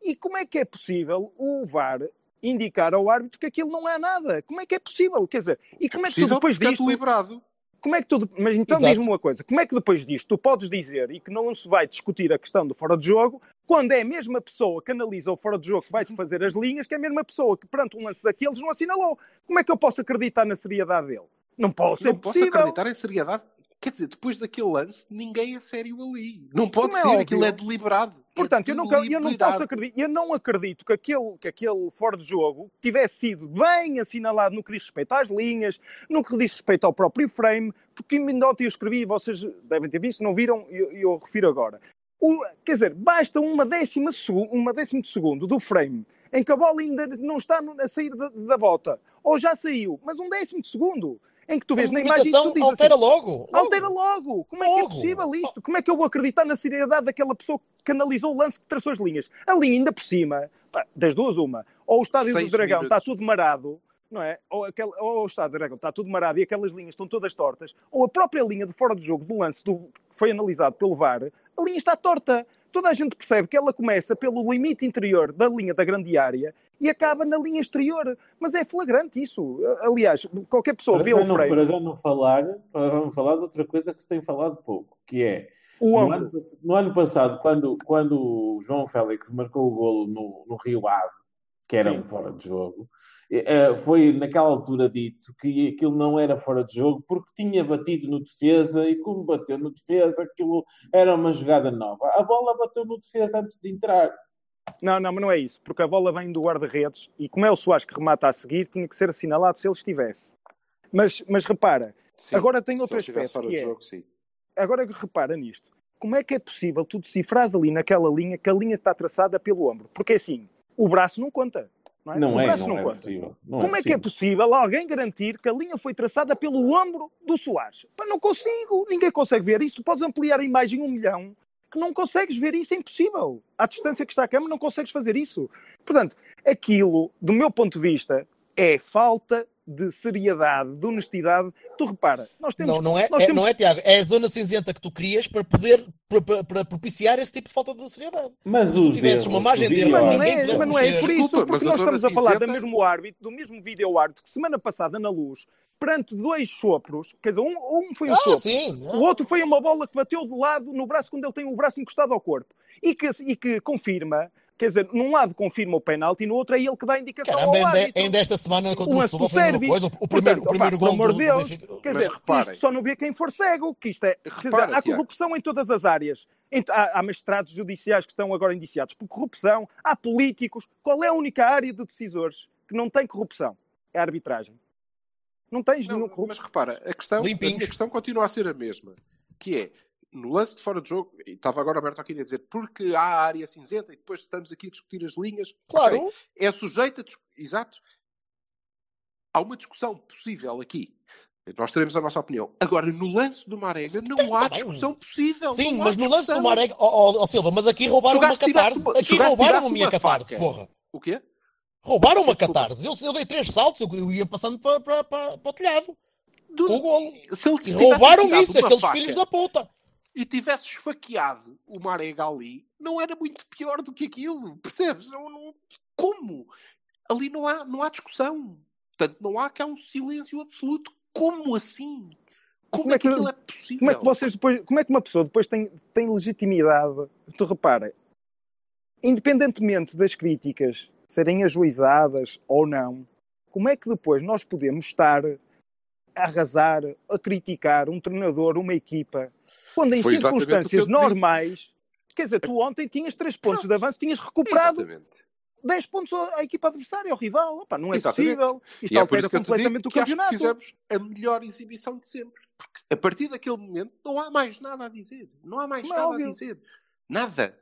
E como é que é possível o VAR indicar ao árbitro que aquilo não é nada? Como é que é possível? Quer dizer, e como é, que tu depois é disto... deliberado. Como é que tu. Mas então diz-me uma coisa: como é que depois disto tu podes dizer e que não se vai discutir a questão do fora de jogo, quando é a mesma pessoa que analisa o fora de jogo que vai-te fazer as linhas, que é a mesma pessoa que perante um lance daqueles não assinalou? Como é que eu posso acreditar na seriedade dele? Não posso, é Não posso possível. acreditar em seriedade. Quer dizer, depois daquele lance, ninguém é sério ali. Não pode Como é ser, óbvio. aquilo é deliberado. Portanto, eu, nunca, eu não posso acreditar, eu não acredito que aquele, que aquele fora de jogo tivesse sido bem assinalado no que diz respeito às linhas, no que diz respeito ao próprio frame, porque ontem eu escrevi, e vocês devem ter visto, não viram, e eu, eu refiro agora. O- quer dizer, basta uma décima, uma décima de segundo do frame em que a bola ainda não está a sair da, da bota, ou já saiu, mas um décimo de segundo em que tu vês na imagem e tu dizes altera assim, logo. logo. Altera logo! Como é que é Logo. possível isto? Como é que eu vou acreditar na seriedade daquela pessoa que analisou o lance que traçou as linhas? A linha ainda por cima, pá, das duas uma, ou o estádio Seis do Dragão minutos. está tudo marado, não é? Ou, aquele, ou o estádio do Dragão está tudo marado e aquelas linhas estão todas tortas, ou a própria linha de fora de jogo do lance do, que foi analisado pelo VAR, a linha está torta. Toda a gente percebe que ela começa pelo limite interior da linha da grande área e acaba na linha exterior. Mas é flagrante isso. Aliás, qualquer pessoa Para vê já, o não, frame, para já não falar, para já não falar de outra coisa que se tem falado pouco, que é o no ano, no ano passado, quando, quando o João Félix marcou o golo no, no Rio Ave, que era Sim. um fora de jogo, foi naquela altura dito que aquilo não era fora de jogo porque tinha batido no defesa e como bateu no defesa, aquilo era uma jogada nova. A bola bateu no defesa antes de entrar. Não, não, mas não é isso, porque a bola vem do guarda-redes e como é o Soares que remata a seguir, tinha que ser assinalado se ele estivesse. Mas, mas repara, Sim, agora tem outro aspecto fora que de é, jogo, sim. agora repara nisto, como é que é possível tu decifrares ali naquela linha que a linha está traçada pelo ombro? Porque assim, o braço não conta. Não é? Não é, não é conta. possível. Não Como é, que é possível alguém garantir que a linha foi traçada pelo ombro do Soares? Pá, não consigo, ninguém consegue ver isso. Tu podes ampliar a imagem um milhão, que não consegues ver isso, é impossível. À distância que está a câmera, não consegues fazer isso. Portanto, aquilo, do meu ponto de vista, é falta de seriedade, de honestidade. Tu repara, nós temos. Não, não é, nós é- temos- não é, Tiago. É a zona cinzenta que tu crias para poder para, para- para propiciar esse tipo de falta de seriedade. Mas Se tu tivesses uma margem de erro, Mas não, ninguém é, mas não é por isso, Desculpa, porque nós estamos a falar do mesmo árbitro, do mesmo vídeo árbitro que semana passada na luz, perante dois sopros, quer dizer, um, um foi um Ah, sopro, sim. o outro foi uma bola que bateu de lado no braço quando ele tem o braço encostado ao corpo e que, e que confirma, quer dizer, num lado confirma o penalti e no outro é ele que dá a indicação Caramba, ao ainda, árbitro. ainda esta semana contra O Setúbal foi a mesma Sérvio. coisa. O primeiro, Portanto, o primeiro opá, gol amor do, de do Deus, Benfica. Quer Mas dizer, reparem. isto só não vê quem for cego, que isto é, quer dizer, Repara, há Tiago. corrupção em todas as áreas. Há, há magistrados judiciais que estão agora indiciados por corrupção, há políticos. Qual é a única área de decisores que não tem corrupção? É a arbitragem. Não tens Não, nenhum corrupto. mas repara, a questão, a questão continua a ser a mesma, que é, no lance de fora de jogo, e estava agora aberto aqui a dizer, porque há a área cinzenta e depois estamos aqui a discutir as linhas. Claro. Ok, é sujeito a. Exato. Há uma discussão possível aqui. Nós teremos a nossa opinião. Agora, no lance do Marega, não há tá bem. discussão possível. Sim, há mas no lance do. Marega, ó ó, ó, Silva, mas aqui roubaram uma catarse. uma- Aqui roubaram a minha uma catarse, porra. O quê? Roubaram uma catarse. Eu, eu dei três saltos, eu, ia passando para, para, para, para o telhado. Do- Com o golo. Se ele roubaram isso, aqueles faca filhos da puta. E tivesse esfaqueado o Marega ali, não era muito pior do que aquilo. Percebes? Não, não- Como? Ali não há, não há discussão. Portanto, não há cá um silêncio absoluto. Como assim? Como, Como é é que que- aquilo é possível? Como é que vocês depois, como é que uma pessoa depois tem, tem legitimidade? Tu repara, independentemente das críticas serem ajuizadas ou não, como é que depois nós podemos estar a arrasar, a criticar um treinador, uma equipa, quando em Foi circunstâncias te disse. normais, quer dizer, tu ontem tinhas 3 pontos de avanço, tinhas recuperado Exatamente. 10 pontos à equipa adversária, ao rival. Opa, não é Exatamente. possível. Isto E é por altera isso que eu te completamente digo o que acho que campeonato. fizemos a melhor exibição de sempre. Porque a partir daquele momento não há mais nada a dizer. Não há mais é nada óbvio. a dizer. Nada.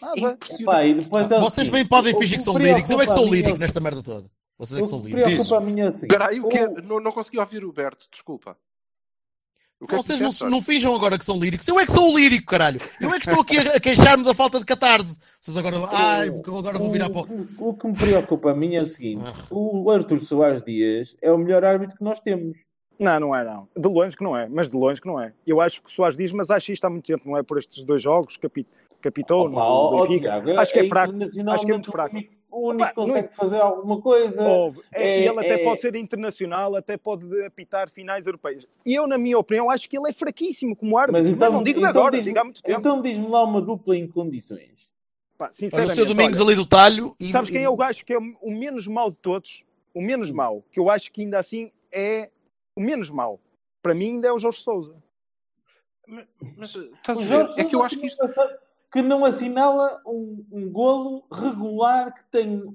Nada. Epá, e é Vocês bem podem fingir que são líricos. Eu é que sou lírico nesta merda toda. Vocês é que são líricos. é. Espera aí, o que é? o- Não, não consegui ouvir o Berto, desculpa. Que é que Vocês não, não finjam agora que são líricos. Eu é que sou o lírico, caralho. Eu é que estou aqui a, a queixar-me da falta de catarse. Vocês agora. Ai, porque eu agora vou virar para o. O, que me preocupa a mim é o seguinte: Ah. o Arthur Soares Dias é o melhor árbitro que nós temos. Não, não é, não. De longe que não é, mas de longe que não é. Eu acho que o Soares diz, mas acho isto há muito tempo, não é por estes dois jogos, capi, capitou no ó, Benfica. Tiago, acho que é fraco. internacionalmente Acho que é muito fraco. O único Opa, que consegue não- fazer alguma coisa. Houve. É, é- ele até é- pode ser internacional, até pode apitar finais europeias. E eu, na minha opinião, acho que ele é fraquíssimo como árbitro. Mas, então, não digo então agora, diz- digo há muito tempo. Então diz-me lá uma dupla em condições. Pá, Olha o sinceramente, seu Domingos olha, ali do talho. E, sabes quem é o gajo que é o menos mau de todos? O menos mau, que eu acho que ainda assim é o menos mau. Para mim ainda é o Jorge Sousa. Mas estás a ver? É que eu acho que isto. Que não assinala um, um golo regular que tem um.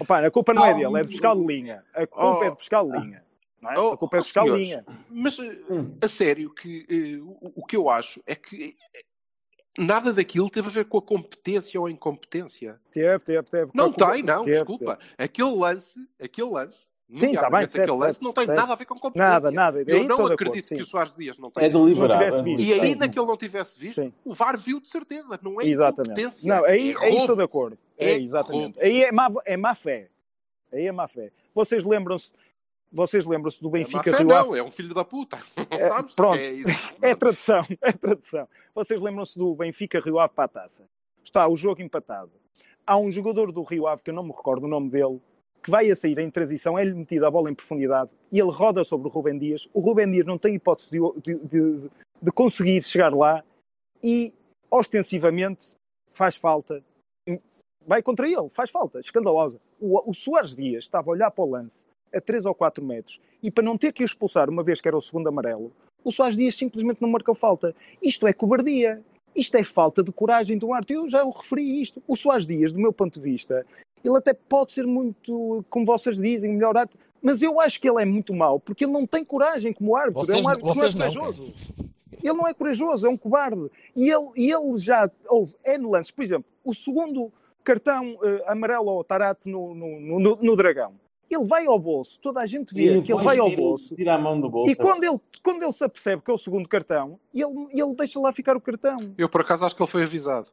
Opa, a culpa não é dele, é de fiscal de linha. A culpa Oh. é de fiscal de linha. Não é? Oh, a culpa é de fiscal de linha. Mas eh, a sério, que eh, o, o que eu acho é que eh, nada daquilo teve a ver com a competência ou a incompetência. Teve, teve, teve. Não tem, não, teve, desculpa. teve. Aquele lance, aquele lance, Sim, tá bem, certo, aquele lance, certo, não tem certo. nada a ver com competência. Nada, nada. Eu não acredito acordo, sim. que o Soares Dias não tenha. É deliberado. tivesse visto. E Sim. ainda que ele não tivesse visto, Sim. o VAR viu de certeza. Não é Exatamente. incompetência. Não, aí, é aí estou de acordo. É, É exatamente. roubo. Aí é má, é má fé. Aí é má fé. Vocês lembram-se vocês lembram-se do É Benfica fé, Rio não, Ave? é um filho da puta. Não É, sabes? pronto. É isso. É tradução, é tradução. Vocês lembram-se do Benfica Rio Ave para a taça? Está o jogo empatado. Há um jogador do Rio Ave, que eu não me recordo o nome dele, que vai a sair em transição, é-lhe metida a bola em profundidade e ele roda sobre o Rubem Dias. O Rubem Dias não tem hipótese de, de- de- de conseguir chegar lá e, ostensivamente, faz falta. Vai contra ele, faz falta, escandalosa. O, o Soares Dias estava a olhar para o lance a 3 ou 4 metros e para não ter que o expulsar uma vez que era o segundo amarelo, o Soares Dias simplesmente não marcou falta. Isto é cobardia. Isto é falta de coragem do árbitro. Eu já o referi isto. O Soares Dias, do meu ponto de vista, ele até pode ser muito, como vocês dizem, melhor árbitro, mas eu acho que ele é muito mau porque ele não tem coragem como árbitro. Vocês é um não- árbitro que vocês não é não, corajoso. Ele não é corajoso, é um cobarde. E ele, e ele já houve N lances. Por exemplo, o segundo cartão eh, amarelo ao Tarate no, no, no, no Dragão. Ele vai ao bolso, toda a gente vê que ele vai ao tira- bolso. Tira a mão do bolso. E quando ele, quando ele se apercebe que é o segundo cartão, ele, ele deixa lá ficar o cartão. Eu, por acaso, acho que ele foi avisado.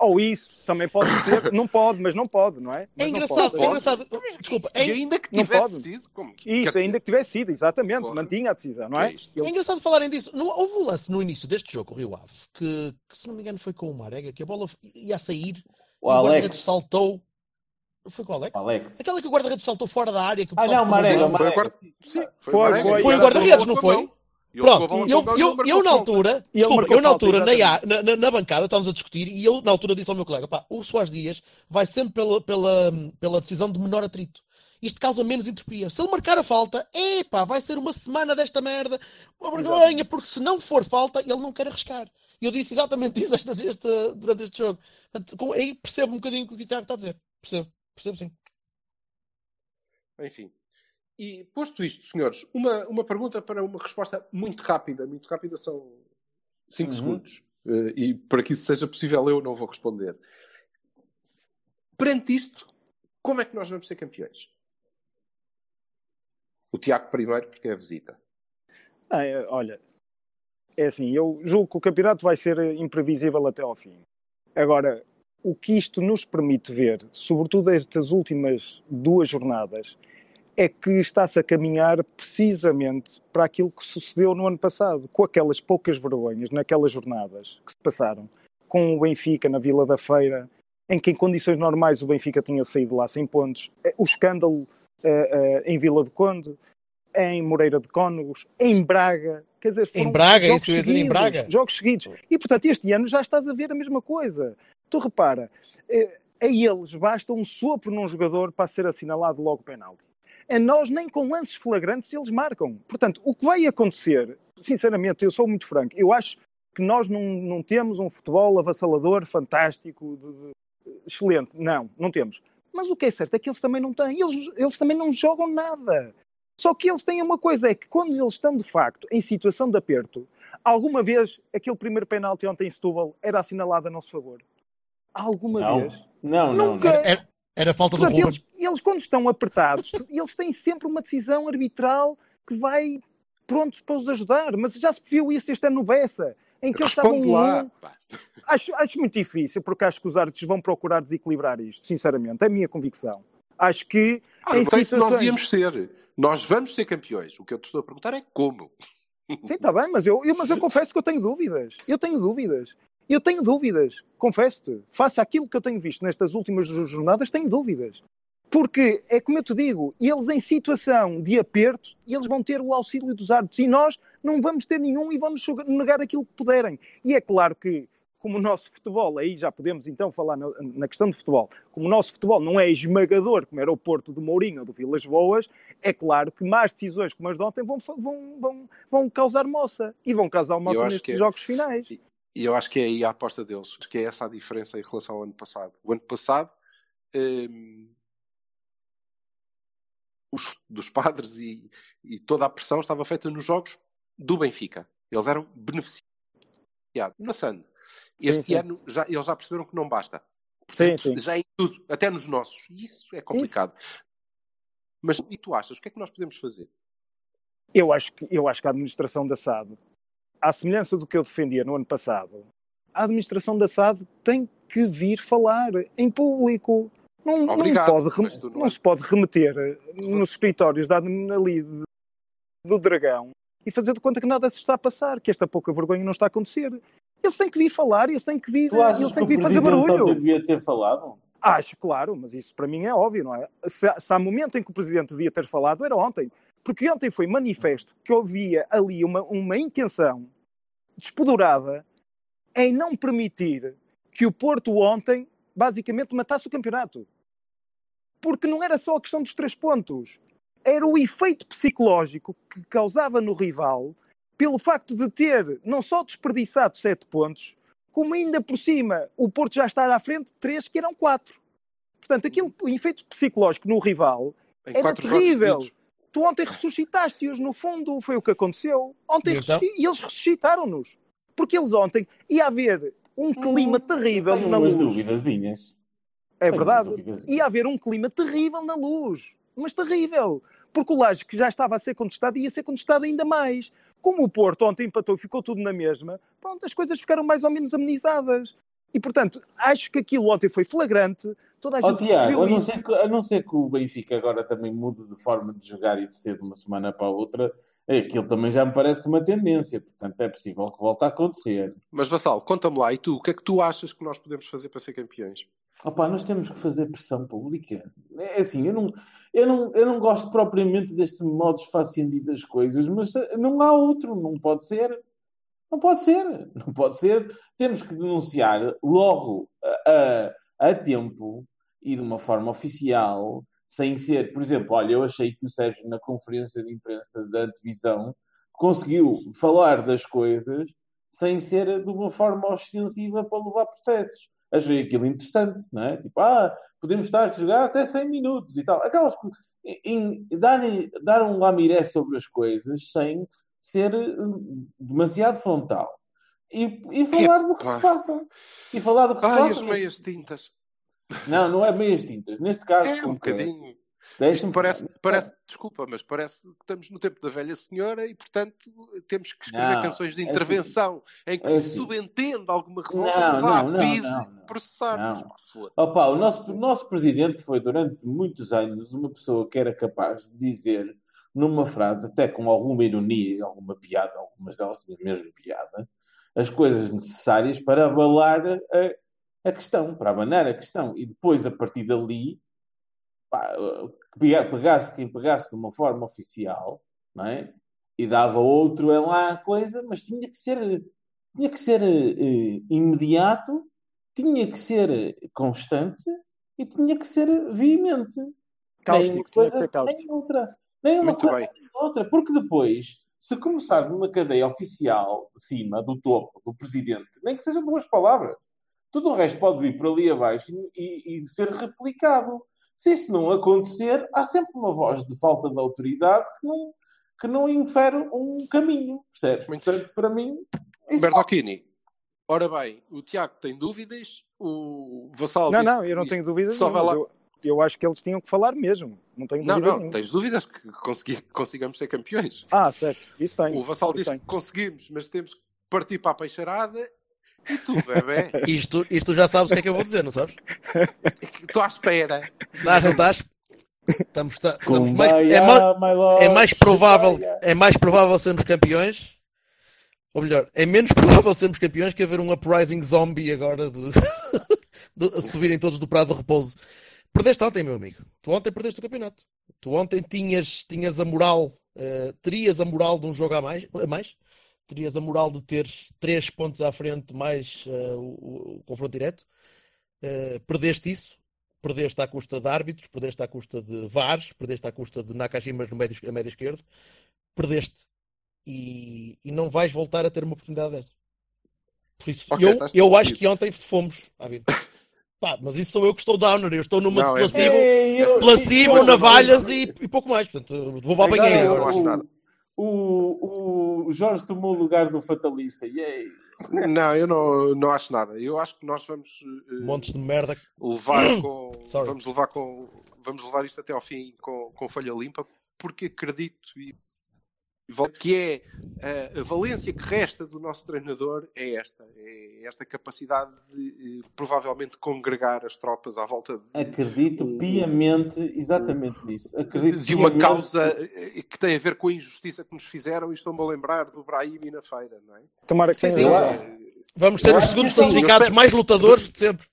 Ou isso, também pode ser. não pode, mas não pode, não é? É Mas não engraçado, pode. é engraçado. Desculpa, é, E ainda que tivesse sido, como que- Isso, ainda que tivesse sido, exatamente. Porra. Mantinha a decisão, não é? é é engraçado falarem disso. Não, houve um lance no início deste jogo, o Rio Ave, que, que, se não me engano foi com o Marega, que a bola ia sair O e o guarda-redes Alex. saltou. Foi com o Alex? Alex. Aquela que o guarda-redes saltou fora da área. Que o Ah, não, Marega, nervoso. Foi o Marega. Foi, o guarda-redes, não foi? Pronto, eu, mão, eu, eu na altura, desculpa, eu na altura, na, na, na- bancada, estávamos a discutir e eu na altura disse ao meu colega, pá, o Soares Dias vai sempre pela, pela, pela decisão de menor atrito. Isto causa menos entropia. Se ele marcar a falta, epá, vai ser uma semana desta merda, uma vergonha, porque se não for falta, ele não quer arriscar. E eu disse exatamente isso esta, esta- durante este jogo. Portanto, aí percebo um bocadinho o que o Tiago está a dizer. Percebo, percebo sim. Enfim. E posto isto, senhores, uma, uma pergunta para uma resposta muito rápida. Muito rápida são 5 Uhum. segundos. Eh, e para que isso seja possível, eu não vou responder. Perante isto, como é que nós vamos ser campeões? O Tiago primeiro, porque é a visita. Ah, é, olha, é assim, eu julgo que o campeonato vai ser imprevisível até ao fim. Agora, o que isto nos permite ver, sobretudo estas últimas duas jornadas, é que está-se a caminhar precisamente para aquilo que sucedeu no ano passado, com aquelas poucas vergonhas naquelas jornadas que se passaram, com o Benfica na Vila da Feira, em que em condições normais o Benfica tinha saído lá sem pontos, Eh, o escândalo eh, eh, em Vila do Conde, em Moreira de Cónegos, em Braga. Quer dizer, Em Braga, jogos isso eu ia dizer, em seguidos, Braga. Jogos seguidos. E, portanto, este ano já estás a ver a mesma coisa. Tu repara, a eles basta um sopro num jogador para ser assinalado logo penalti. A nós, nem com lances flagrantes, eles marcam. Portanto, o que vai acontecer, sinceramente, eu sou muito franco, eu acho que nós não, não temos um futebol avassalador, fantástico, de- de- excelente. Não, não temos. Mas o que é certo é que eles também não têm. Eles, eles também não jogam nada. Só que eles têm uma coisa, é que quando eles estão de facto em situação de aperto, alguma vez aquele primeiro penalti ontem em Setúbal era assinalado a nosso favor? Alguma Não. vez? Não, não. Nunca. Era, era- falta Portanto, Ruben. eles, eles, quando estão apertados, eles têm sempre uma decisão arbitral que vai prontos para os ajudar. Mas já se viu isso este ano no Bessa, em que eles estavam Responde um a lá. um. Acho, acho muito difícil, porque acho que os árbitros vão procurar desequilibrar isto, sinceramente. É a minha convicção. Acho que. Ah, em sei se nós situações- íamos ser. Nós vamos ser campeões. O que eu te estou a perguntar é como. Sim, está bem, mas eu, eu- mas eu confesso que eu tenho dúvidas. Eu tenho dúvidas. Eu tenho dúvidas. Confesso-te. Face àquilo que eu tenho visto nestas últimas jornadas, tenho dúvidas. Porque, é como eu te digo, eles em situação de aperto, eles vão ter o auxílio dos árbitros e nós não vamos ter nenhum e vamos negar aquilo que puderem. E é claro que, como o nosso futebol, aí já podemos então falar na, na questão de futebol, como o nosso futebol não é esmagador, como era o Porto do Mourinho ou do Vilas Boas, é claro que mais decisões como as de ontem vão, vão, vão, vão causar moça. E vão causar moça nestes que é- jogos finais. E eu acho que é aí a aposta deles. Acho que é essa a diferença em relação ao ano passado. O ano passado, hum, os, dos padres e, e toda a pressão estava feita nos jogos do Benfica. Eles eram beneficiados. Passando. Este sim. ano já, eles já perceberam que não basta. Sim, Portanto, sim. Já é em tudo, até nos nossos. Isso é complicado. Mas e tu achas? O que é que nós podemos fazer? Eu acho que, eu acho que a administração da SAD, à semelhança do que eu defendia no ano passado, a administração da SAD tem que vir falar em público. Não, não Obrigado, pode rem- mas tu não não és- se pode remeter nos escritórios da ali de- do Dragão e fazer de conta que nada se está a passar, que esta pouca vergonha não está a acontecer. Eles têm que vir falar, eles têm que vir, eles que têm o que vir fazer Presidente barulho. devia ter falado? Acho, claro, mas isso para mim é óbvio, não é? Se, há- se há momento em que o Presidente devia ter falado, era ontem. Porque ontem foi manifesto que havia ali uma, uma intenção despodurada em não permitir que o Porto ontem, basicamente, matasse o campeonato. Porque não era só a questão dos três pontos. Era o efeito psicológico que causava no rival pelo facto de ter não só desperdiçado sete pontos, como ainda por cima o Porto já estar à frente de três que eram quatro. Portanto, aquilo, o efeito psicológico no rival Em era jogos terrível. seguidos. Tu ontem ressuscitaste-os, no fundo, foi o que aconteceu. Ontem E então? e eles ressuscitaram-nos. Porque eles ontem ia haver um clima terrível Tenho na luz. duvidazinhas. É Tenho verdade. Ia haver um clima terrível na luz. Mas terrível. Porque o Laje, que já estava a ser contestado, ia ser contestado ainda mais. Como o Porto ontem empatou e ficou tudo na mesma, pronto, as coisas ficaram mais ou menos amenizadas. E, portanto, acho que aquilo ontem foi flagrante. Toda a Ó gente Tiago, percebeu a não, ser que, a não ser que o Benfica agora também mude de forma de jogar e de ser de uma semana para a outra, é, aquilo também já me parece uma tendência. Portanto, é possível que volte a acontecer. Mas Vassal, conta-me lá, e tu, o que é que tu achas que nós podemos fazer para ser campeões? Opa, nós temos que fazer pressão pública. É assim, eu não, eu não, eu não gosto propriamente deste modo faciendi das coisas, mas eh, não há outro, não pode ser. Não pode ser, não pode ser. Temos que denunciar logo a, a, a tempo e de uma forma oficial, sem ser, por exemplo, olha, eu achei que o Sérgio, na conferência de imprensa da antevisão, conseguiu falar das coisas sem ser de uma forma ostensiva para levar processos. Achei aquilo interessante, não é? Tipo, ah, podemos estar a jogar até 100 minutos e tal. Aquelas coisas. Em, dar, dar um lamiré sobre as coisas sem ser hum, demasiado frontal. e, e falar do que se Epá. passa. E falar do que se Ai, passa. as meias tintas. Não, não é meias tintas. Neste caso, É um concreto, bocadinho. Isto parece, parece, desculpa, mas parece que estamos no tempo da velha senhora e, portanto, temos que escrever Não, canções de é assim. intervenção em que É se assim. subentende alguma revolta Não, que vá não, a não, PIDE não, não. processar-nos. Pá. Opa, o nosso, o nosso presidente foi durante muitos anos uma pessoa que era capaz de dizer numa frase, até com alguma ironia, alguma piada, algumas delas tinham mesmo piada, as coisas necessárias para abalar a, a questão, para abanar a questão. E depois, a partir dali, pá, pegasse quem pegasse de uma forma oficial, não é? E dava outro é lá a coisa, mas tinha que ser, tinha que ser eh, imediato, tinha que ser constante e tinha que ser veemente. Cáustico, tinha que ser cáustico. Outra. Nem uma Muito coisa, bem. nem outra. Porque depois, se começar numa cadeia oficial de cima, do topo, do presidente, nem que sejam duas palavras, tudo o resto pode vir por ali abaixo e, e ser replicado. Se isso não acontecer, há sempre uma voz de falta de autoridade que não, que não infere um caminho. Percebes? Muito. Portanto, para mim, Bertocchini. Ora bem, o Tiago tem dúvidas, o Vassal Não, não, eu não tenho dúvidas. Só vai lá. Eu, eu acho que eles tinham que falar mesmo. Não tenho Não, dúvidas não, nenhuma. tens dúvidas que consegui- consigamos ser campeões. Ah, certo. Isso tem. O Vassal tem. que conseguimos, mas temos que partir para a peixarada e tu, bebê, Isto, isto já sabes o que é que eu vou dizer, não sabes? estou à espera. Estás, não estás? Estamos, ta- estamos mais, é, ma- é mais provável, é mais provável sermos campeões, ou melhor, é menos provável sermos campeões que haver um uprising zombie agora de, de- subirem todos do prado de repouso. Perdeste ontem, meu amigo. Tu ontem perdeste o campeonato. Tu ontem tinhas, tinhas a moral, eh, terias a moral de um jogo a mais, a mais, terias a moral de teres três pontos à frente mais eh, o, o- confronto direto. Eh, perdeste isso, perdeste à custa de árbitros, perdeste à custa de VARs, perdeste à custa de Nakashimas no médio, a médio esquerdo, perdeste e, e não vais voltar a ter uma oportunidade desta. Por isso, Ok, eu, eu acho que ontem fomos à vida. Pá, mas isso sou eu que estou downer, eu estou numa Não, de é- placebo, Ei, eu- placebo, eu- navalhas e, e pouco mais. Portanto, vou para a banheira Agora, agora. não acho nada. o, o, o Jorge tomou o lugar do fatalista. Yay. Não, eu não, não acho nada. Eu acho que nós vamos eh, Montes de merda. levar com Sorry. vamos levar com vamos levar isto até ao fim com, com folha limpa porque acredito e que é a, a valência que resta do nosso treinador é esta é esta capacidade de eh, provavelmente congregar as tropas à volta de, Acredito piamente exatamente nisso. Acredito de uma piamente- causa eh, que tem a ver com a injustiça que nos fizeram e estou-me a lembrar do Brahim na feira, não é? Tomara que Sim, sim. Vamos ser os segundos classificados mais lutadores de sempre.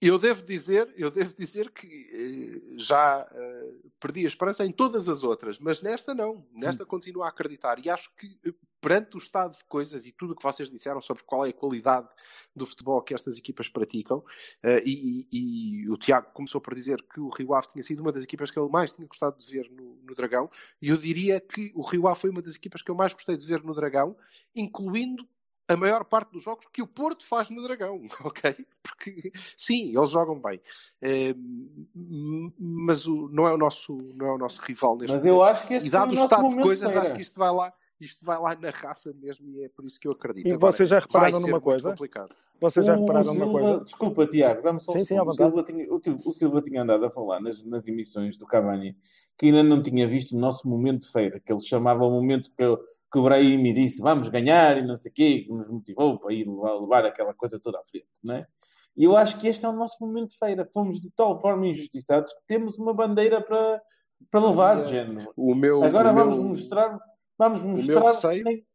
Eu devo dizer, eu devo dizer que eh, já eh, perdi a esperança em todas as outras, mas nesta não. Nesta continuo a acreditar. E acho que eh, perante o estado de coisas e tudo o que vocês disseram sobre qual é a qualidade do futebol que estas equipas praticam, eh, e, e- e o Tiago começou por dizer que o Rio Ave tinha sido uma das equipas que ele mais tinha gostado de ver no, no Dragão, e eu diria que o Rio Ave foi uma das equipas que eu mais gostei de ver no Dragão, incluindo a maior parte dos jogos que o Porto faz no Dragão, ok? Porque sim, eles jogam bem, m- mas o- não é o nosso não é o nosso rival neste Mas eu acho que este e dado o nosso estado de momento, coisas, acho que isto vai lá, isto vai lá na raça mesmo e é por isso que eu acredito. E Agora, vocês já repararam vai ser numa muito coisa? complicado. Vocês já repararam numa coisa? Desculpa, Tiago, dá-me só um Sim, sim, o. Silva tinha, o, o Silva tinha andado a falar nas, nas emissões do Cavani que ainda não tinha visto o nosso momento de feira, que ele chamava o momento que, eu- que o Brahim me disse vamos ganhar e não sei o quê, que nos motivou para ir levar, levar aquela coisa toda à frente, não é? E eu acho que este é o nosso momento de feira. Fomos de tal forma injustiçados que temos uma bandeira para, para levar, de género. O meu, Agora o vamos meu- mostrar, vamos meu mostrar receio- nem,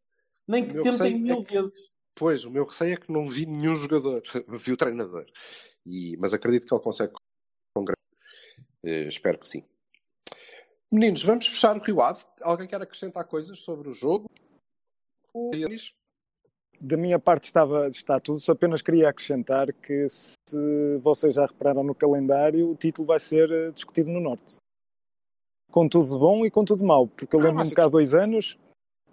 nem o que meu tentem receio é mil que- vezes. Pois, o meu receio é que não vi nenhum jogador, vi o treinador. E, mas acredito que ele consegue congregar. Eh, espero que sim. Meninos, vamos fechar o Rio Ave. Alguém quer acrescentar coisas sobre o jogo? Da minha parte estava, está tudo, só apenas queria acrescentar que se vocês já repararam no calendário, o título vai ser eh, discutido no Norte. Com tudo de bom e com tudo de mau, porque eu Ah, lembro-me que há dois anos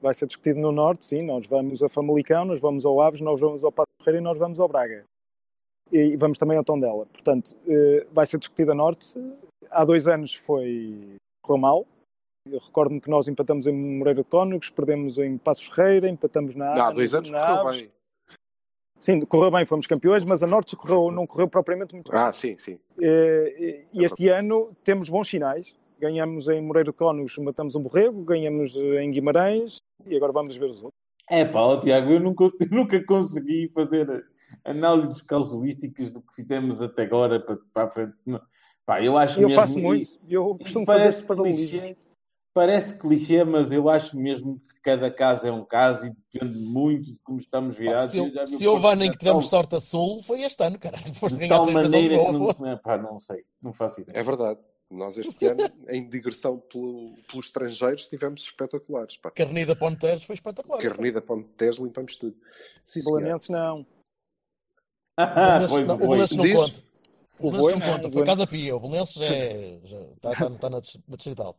vai ser discutido no Norte, sim, nós vamos a Famalicão, nós vamos ao Aves, nós vamos ao Pato Ferreira e nós vamos ao Braga. E vamos também ao Tondela. Portanto, eh, vai ser discutido a Norte. Há dois anos foi correu mal. Eu recordo-me que nós empatamos em Moreira de Cónegos, perdemos em Passos Ferreira, empatamos na há dois anos na correu Aves. bem. Sim, correu bem, fomos campeões, mas a Norte correu, não correu propriamente muito bem. Ah, sim, sim. Eh, E este ano temos bons sinais. Ganhamos em Moreiro de Cónegos, matamos um borrego, ganhamos eh, em Guimarães e agora vamos ver os outros. É pá, ó, Tiago, eu nunca, eu nunca consegui fazer análises casuísticas do que fizemos até agora para, para a frente. Não. Pá, eu acho eu mesmo. faço muito, eu costumo fazer parece clichê, parece clichê, mas eu acho mesmo que cada caso é um caso e depende muito de como estamos Pá, virados. se, Eu já vi se houve ano em que tivemos sorte a sul, foi este ano, cara. Depois de tal maneira que não, pá, não sei, não faço ideia. É verdade. Nós este ano, em digressão pelo, pelos estrangeiros, tivemos espetaculares. Pá. Carnida Pontes foi espetacular. Carnida Ponte Tejo, limpamos tudo. Sim. Belenenses não. Ah, não- o. Belenenses não Diz? conta. O Boi não conta, foi Casa Pia. O Belenenses é, já está tá, tá na, na distrital.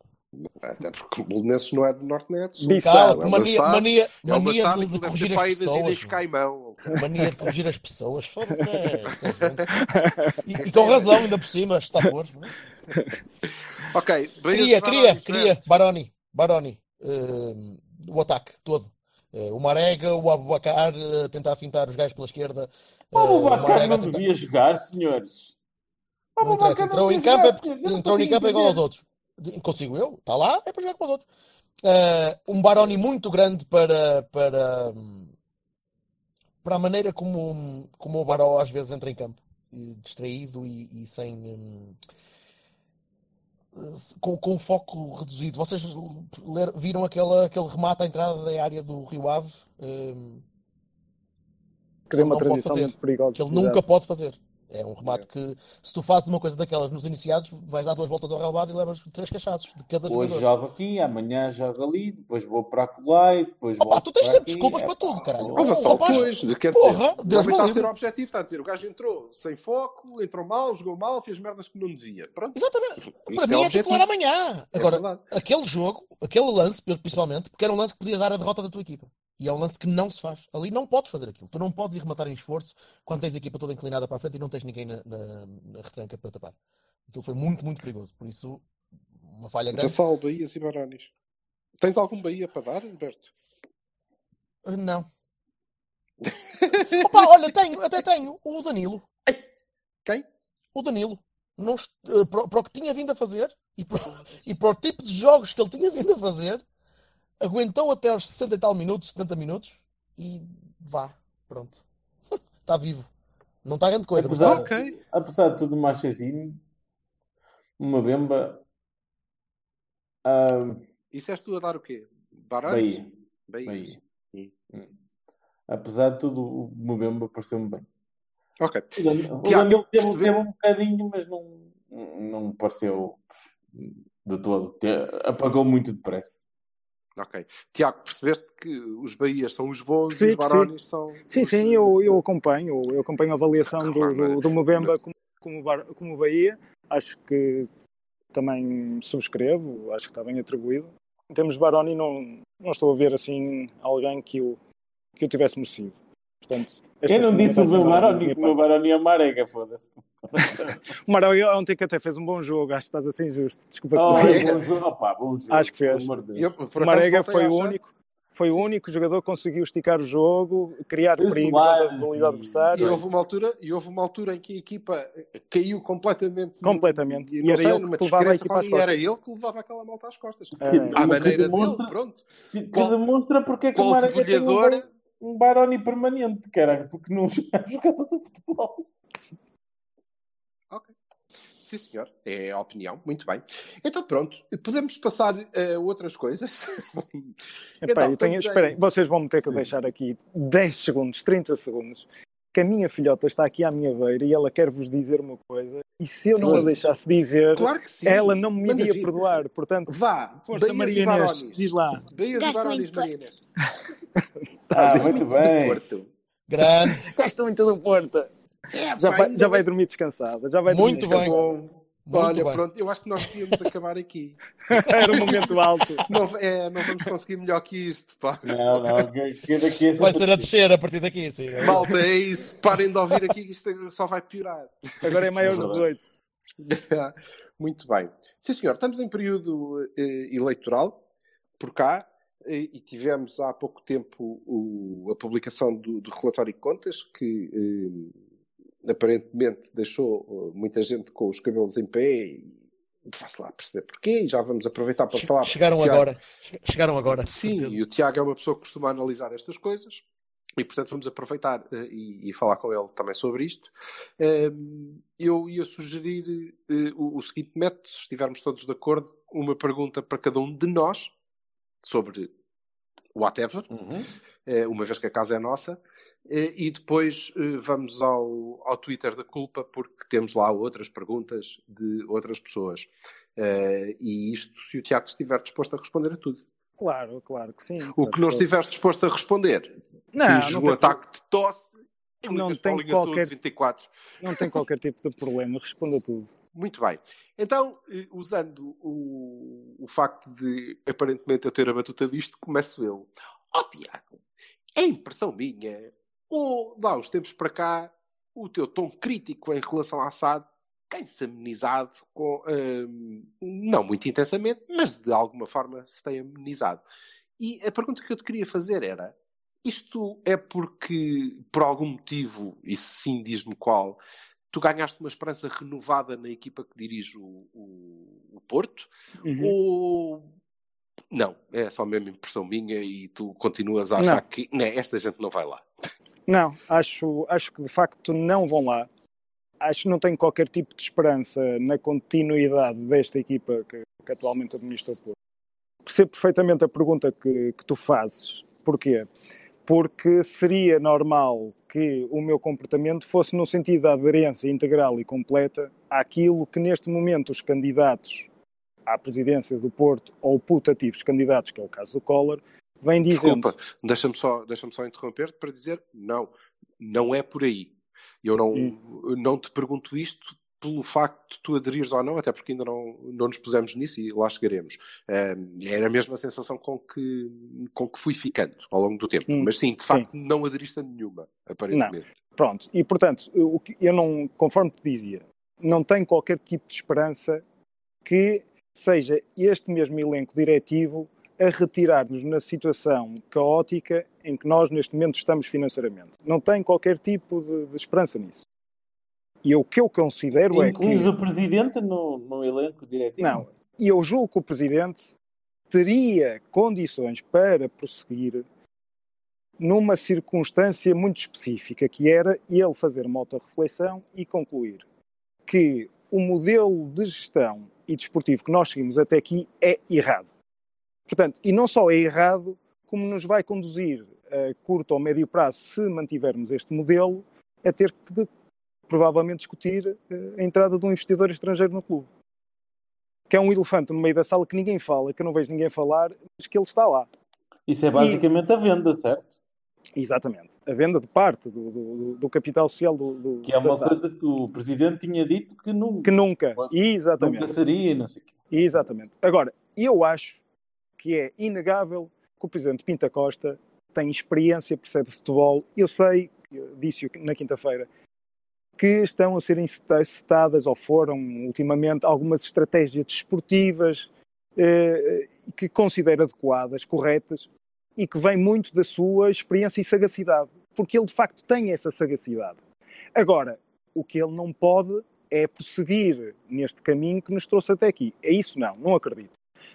Até porque o Belenenses não é do Norte é. Bissau. Cala, é uma mania, SAD, mania, É mania SAD de, de corrigir as pessoas. Caimão. Mania de corrigir as pessoas. Foda-se. é. E, e com razão, ainda por cima, está por. Ok. Queria, queria, queria. Baroni, Baroni. eh, o ataque todo. Eh, o Marega, o Abubacar a tentar fintar os gajos pela esquerda. eh, O o Bacar Marega não tentar... devia jogar, senhores. O Não interessa, entrou não em campo, é não entrou em campo é igual aos outros. Consigo eu? Está lá, é para jogar com os outros. Eh, um Baroni muito grande para, para, para a maneira como, como o Baró às vezes entra em campo. Distraído e, e sem. se- com, com o foco reduzido. Vocês ler- viram aquele, aquele remate à entrada da área do Rio Ave? hum, Que deu uma não transição muito perigosa. que ele nunca pode fazer. É um remate que, se tu fazes uma coisa daquelas nos iniciados, vais dar duas voltas ao relvado e levas três cachaços de cada Hoje jogador. jogo aqui, amanhã jogo ali, depois vou para acolá e depois Opa, volto tu tens sempre aqui. desculpas É para tudo, caralho. Houve Oh, só rapaz, depois, quer porra, dizer, o Deus homem está a me ser livre. objetivo, está a dizer, o gajo entrou sem foco, entrou mal, jogou mal, fez merdas que não devia. Pronto. Exatamente. Para mim é é titular amanhã. É Agora, aquele jogo, aquele lance, principalmente, porque era um lance que podia dar a derrota da tua equipa. E é um lance que não se faz. Ali não podes fazer aquilo. Tu não podes ir rematar em esforço quando tens a equipa toda inclinada para a frente e não tens ninguém na, na, na retranca para tapar. Aquilo foi muito, muito perigoso. Por isso, uma falha grande. Vassal, Bahias e Barões. Tens algum Bahia para dar, Alberto? Ah, Não. Opa, olha, tenho, até tenho. O Danilo. Quem? O Danilo. Não, eh, para, o- para o que tinha vindo a fazer e para, e para o tipo de jogos que ele tinha vindo a fazer, aguentou até aos 60 e tal minutos, 70 minutos e vá. Pronto. Está vivo. Não está grande coisa, mas Apesar, está. Ok. apesar de tudo, Marchezinho, uma bemba. ah, Isso és tu a dar o quê? Barões? Bahia. Bahias. Bahia. Hum. Apesar de tudo, o Mbemba pareceu-me bem. Ok. O Tiago, Danilo teve, percebe- teve um bocadinho, mas não, não me pareceu de todo. Apagou muito depressa. Ok. Tiago, percebeste que os Bahias são os bons Sim, e os Barões são. Sim, os- sim, eu, eu acompanho. Eu acompanho a avaliação do, Claro, do, não- do Mbemba como, como, Bar- como Bahia. Acho que também subscrevo, acho que está bem atribuído. Em termos de Baroni, não, não estou a ver assim alguém que eu, que eu tivesse merecido. Portanto, Eu não disse o meu da Baroni, que o meu. Baroni é uma arega, foda-se. O Marega ontem que até fez um bom jogo, acho que estás a ser injusto. Desculpa Oh, que te é bom jogo, opá, bom jogo. Acho que fez. Eu, por O Marega foi o único, foi o único jogador que conseguiu esticar o jogo, criar Fez perigo Soares contra a habilidade e- E adversária. houve uma altura, e houve uma altura em que a equipa caiu completamente. Completamente. E, E era sei, ele que levava a equipa às era ele que levava aquela malta às costas. É, À maneira que demonstra- dele, pronto. Que Qual- demonstra porque é que o Marega tem um, um Baroni permanente, caralho, porque não joga jogador de futebol. Ok. Sim, senhor. É a opinião. Muito bem. Então, pronto. Podemos passar a outras coisas. Epá, eu tenho, espera aí, vocês vão me ter que deixar aqui 10 segundos, 30 segundos, que a minha filhota está aqui à minha beira e ela quer vos dizer uma coisa, e se eu não a Claro. deixasse dizer, Claro que sim. ela não me iria perdoar. Portanto, Vá. força, Maria Inês, diz lá. Bahias e Barões, Maria Inês. Ah, muito Do bem. Porto. Grande. Gosto muito do Porto. É, Já pá, vai, já vai dormir descansada. Já vai Muito dormir bem. Bom. Muito Olha, bem. pronto, eu acho que nós devíamos acabar aqui. Era um momento alto. Não, é, não vamos conseguir melhor que isto, pá. Não, não, daqui é Vai ser a descer a partir daqui, sim. Malta, é isso. Parem de ouvir aqui que isto só vai piorar. Agora é maior de 18. Muito bem. Sim, senhor. Estamos em período eh, eleitoral, por cá. e, e tivemos há pouco tempo o- a publicação do, do relatório de contas que eh, aparentemente deixou eh, muita gente com os cabelos em pé e faço lá perceber porquê e já vamos aproveitar para Che- falar. Chegaram Tiago- agora. Che- Chegaram agora, Sim, certeza. e o Tiago é uma pessoa que costuma analisar estas coisas e, portanto, vamos aproveitar eh, e, e falar com ele também sobre isto. Ehm, eu ia sugerir eh, o, o seguinte método, se estivermos todos de acordo, uma pergunta para cada um de nós sobre whatever, eh, uma vez que a casa é nossa, e depois eh, vamos ao, ao Twitter da culpa, porque temos lá outras perguntas de outras pessoas. Eh, e isto, se o Tiago estiver disposto a responder a tudo. Claro, claro que sim. O que não estiveres disposto a responder, Não, fiz não um ataque de tosse Não tem qualquer- 24. Não tem qualquer tipo de problema, responda tudo. Muito bem. Então, eh, usando o, o facto de aparentemente eu ter a batuta disto, começo eu. Ó Tiago, é impressão minha, ou dá uns tempos para cá, o teu tom crítico em relação à SAD tem-se amenizado com, hum, não muito intensamente, mas de alguma forma se tem amenizado. E a pergunta que eu te queria fazer era: isto é porque, por algum motivo, e se sim, diz-me qual, tu ganhaste uma esperança renovada na equipa que dirige o, o- o Porto? Uhum. Ou não, é só mesmo impressão minha e tu continuas a achar Não. que "Né, esta gente não vai lá. Não, acho, acho que de facto não vão lá. Acho que não tenho qualquer tipo de esperança na continuidade desta equipa que, que atualmente administra o Porto. Percebo perfeitamente a pergunta que, que tu fazes. Porquê? Porque seria normal que o meu comportamento fosse no sentido da aderência integral e completa àquilo que neste momento os candidatos à presidência do Porto ou putativos candidatos, que é o caso do Collor, dizendo. Desculpa, deixa-me só, deixa só interromper-te para dizer não, não é por aí. Eu não, Hum. não te pergunto isto pelo facto de tu aderires ou não, até porque ainda não, não nos pusemos nisso e lá chegaremos. Era a mesma sensação com que, com que fui ficando ao longo do tempo. Hum, Mas sim, de facto, não aderiste a nenhuma, aparentemente. Pronto, e portanto, que- eu não, conforme te dizia, não tenho qualquer tipo de esperança que seja este mesmo elenco diretivo a retirar-nos na situação caótica em que nós neste momento estamos financeiramente. Não tenho qualquer tipo de, de esperança nisso. E o que eu considero é que. o presidente no, no elenco diretivo? Não, e eu julgo que o presidente teria condições para prosseguir numa circunstância muito específica, que era ele fazer uma autorreflexão e concluir que o modelo de gestão e desportivo que nós seguimos até aqui é errado. Portanto, e não só é errado, como nos vai conduzir a curto ou médio prazo, se mantivermos este modelo, a ter que provavelmente discutir eh, a entrada de um investidor estrangeiro no clube. Que é um elefante no meio da sala que ninguém fala, que eu não vejo ninguém falar, mas que ele está lá. Isso é basicamente a venda, certo? Exatamente. A venda de parte do, do- do capital social do, do Que é uma coisa que o presidente tinha dito que nunca, Que nunca. Exatamente. nunca seria, e não sei o quê. Exatamente. Agora, eu acho que é inegável que o Presidente Pinta Costa tem experiência, percebe futebol. Eu sei, eu disse na quinta-feira, que estão a ser incitadas, ou foram ultimamente, algumas estratégias desportivas eh, que considera adequadas, corretas, e que vem muito da sua experiência e sagacidade. Porque ele, de facto, tem essa sagacidade. Agora, o que ele não pode é prosseguir neste caminho que nos trouxe até aqui. É isso não, não acredito.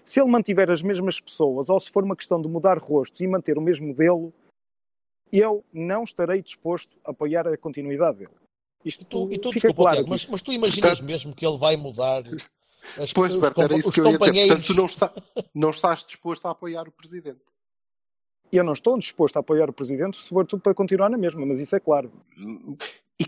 Se ele mantiver as mesmas pessoas, ou se for uma questão de mudar rostos e manter o mesmo modelo, eu não estarei disposto a apoiar a continuidade dele. Isto Tu, e tu, desculpa, claro Tiago, mas, mas tu imaginas mesmo que ele vai mudar as, Pois, os, Berto, era isso que eu ia dizer. companheiros? Portanto, tu não, está, não estás disposto a apoiar o Presidente. Eu não estou disposto a apoiar o Presidente se for tudo para continuar na mesma, mas isso é claro. E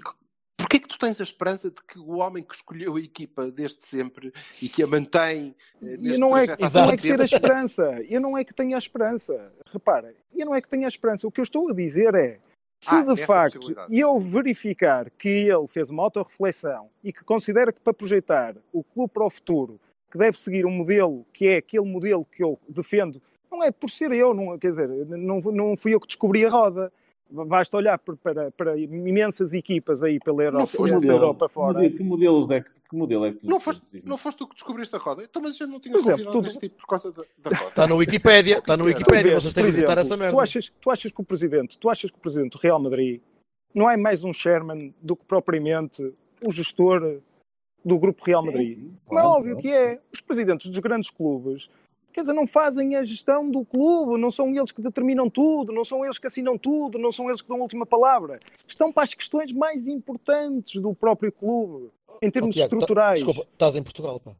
porquê que tu tens a esperança de que o homem que escolheu a equipa desde sempre e que a mantém E não é, que, não é que ter a esperança. Eu não é que tenha a esperança. Repara, eu não é que tenha a esperança. O que eu estou a dizer é, se Ah, de essa facto eu verificar que ele fez uma autorreflexão e que considera que para projetar o clube para o futuro, que deve seguir um modelo que é aquele modelo que eu defendo, não é por ser eu, não, quer dizer, não, não fui eu que descobri a roda. Basta olhar para, para, imensas equipas aí pela Europa, foste modelo. Europa fora. Que modelo- Que modelos é que, que modelo é que tu Não foste, não foste tu que descobriste a roda? Então, mas eu não tinha Por exemplo, tu- tipo por causa da, da roda. Está na Wikipédia, está na Tu Wikipédia, vocês têm de editar essa merda. Tu achas, tu achas que o presidente, tu achas que o presidente do Real Madrid não é mais um chairman do que propriamente o gestor do grupo Real Madrid? Sim, sim, Como é claro, óbvio claro. que é. Os presidentes dos grandes clubes, quer dizer, não fazem a gestão do clube, não são eles que determinam tudo, não são eles que assinam tudo, não são eles que dão a última palavra. Estão para as questões mais importantes do próprio clube, em termos Oh, Tiago, tá- estruturais. desculpa, estás em Portugal, pá.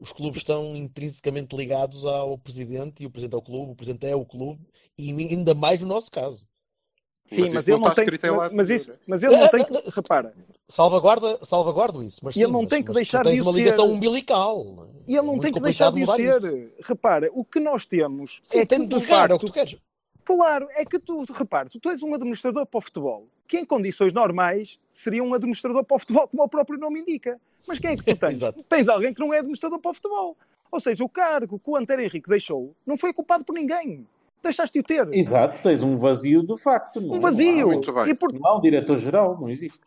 Os clubes estão intrinsecamente ligados ao presidente e o presidente ao clube, o presidente é o clube e ainda mais no nosso caso. Sim, Mas mas, ele não tem. escrito em Mas, mas isso, né? mas ele não tem que. ah, Repara, Salvaguarda, salvaguardo isso, mas ele sim, não mas- tem que deixar tu tens de uma ser- ligação umbilical. e ele É não muito tem que deixar de mudar isso. ser. Repara, o que nós temos Sim, é tem que, de de é o que tu queres. Claro, é que tu, repare, tu tens um administrador para o futebol, que em condições normais seria um administrador para o futebol, como o próprio nome indica. Mas quem é que tu tens? Tens alguém que não é administrador para o futebol. Ou seja, o cargo que o Antero Henrique deixou não foi ocupado por ninguém. Deixaste-o ter. Exato, tens um vazio de facto. Não, Um vazio. muito bem. E, por- Não diretor-geral, não existe.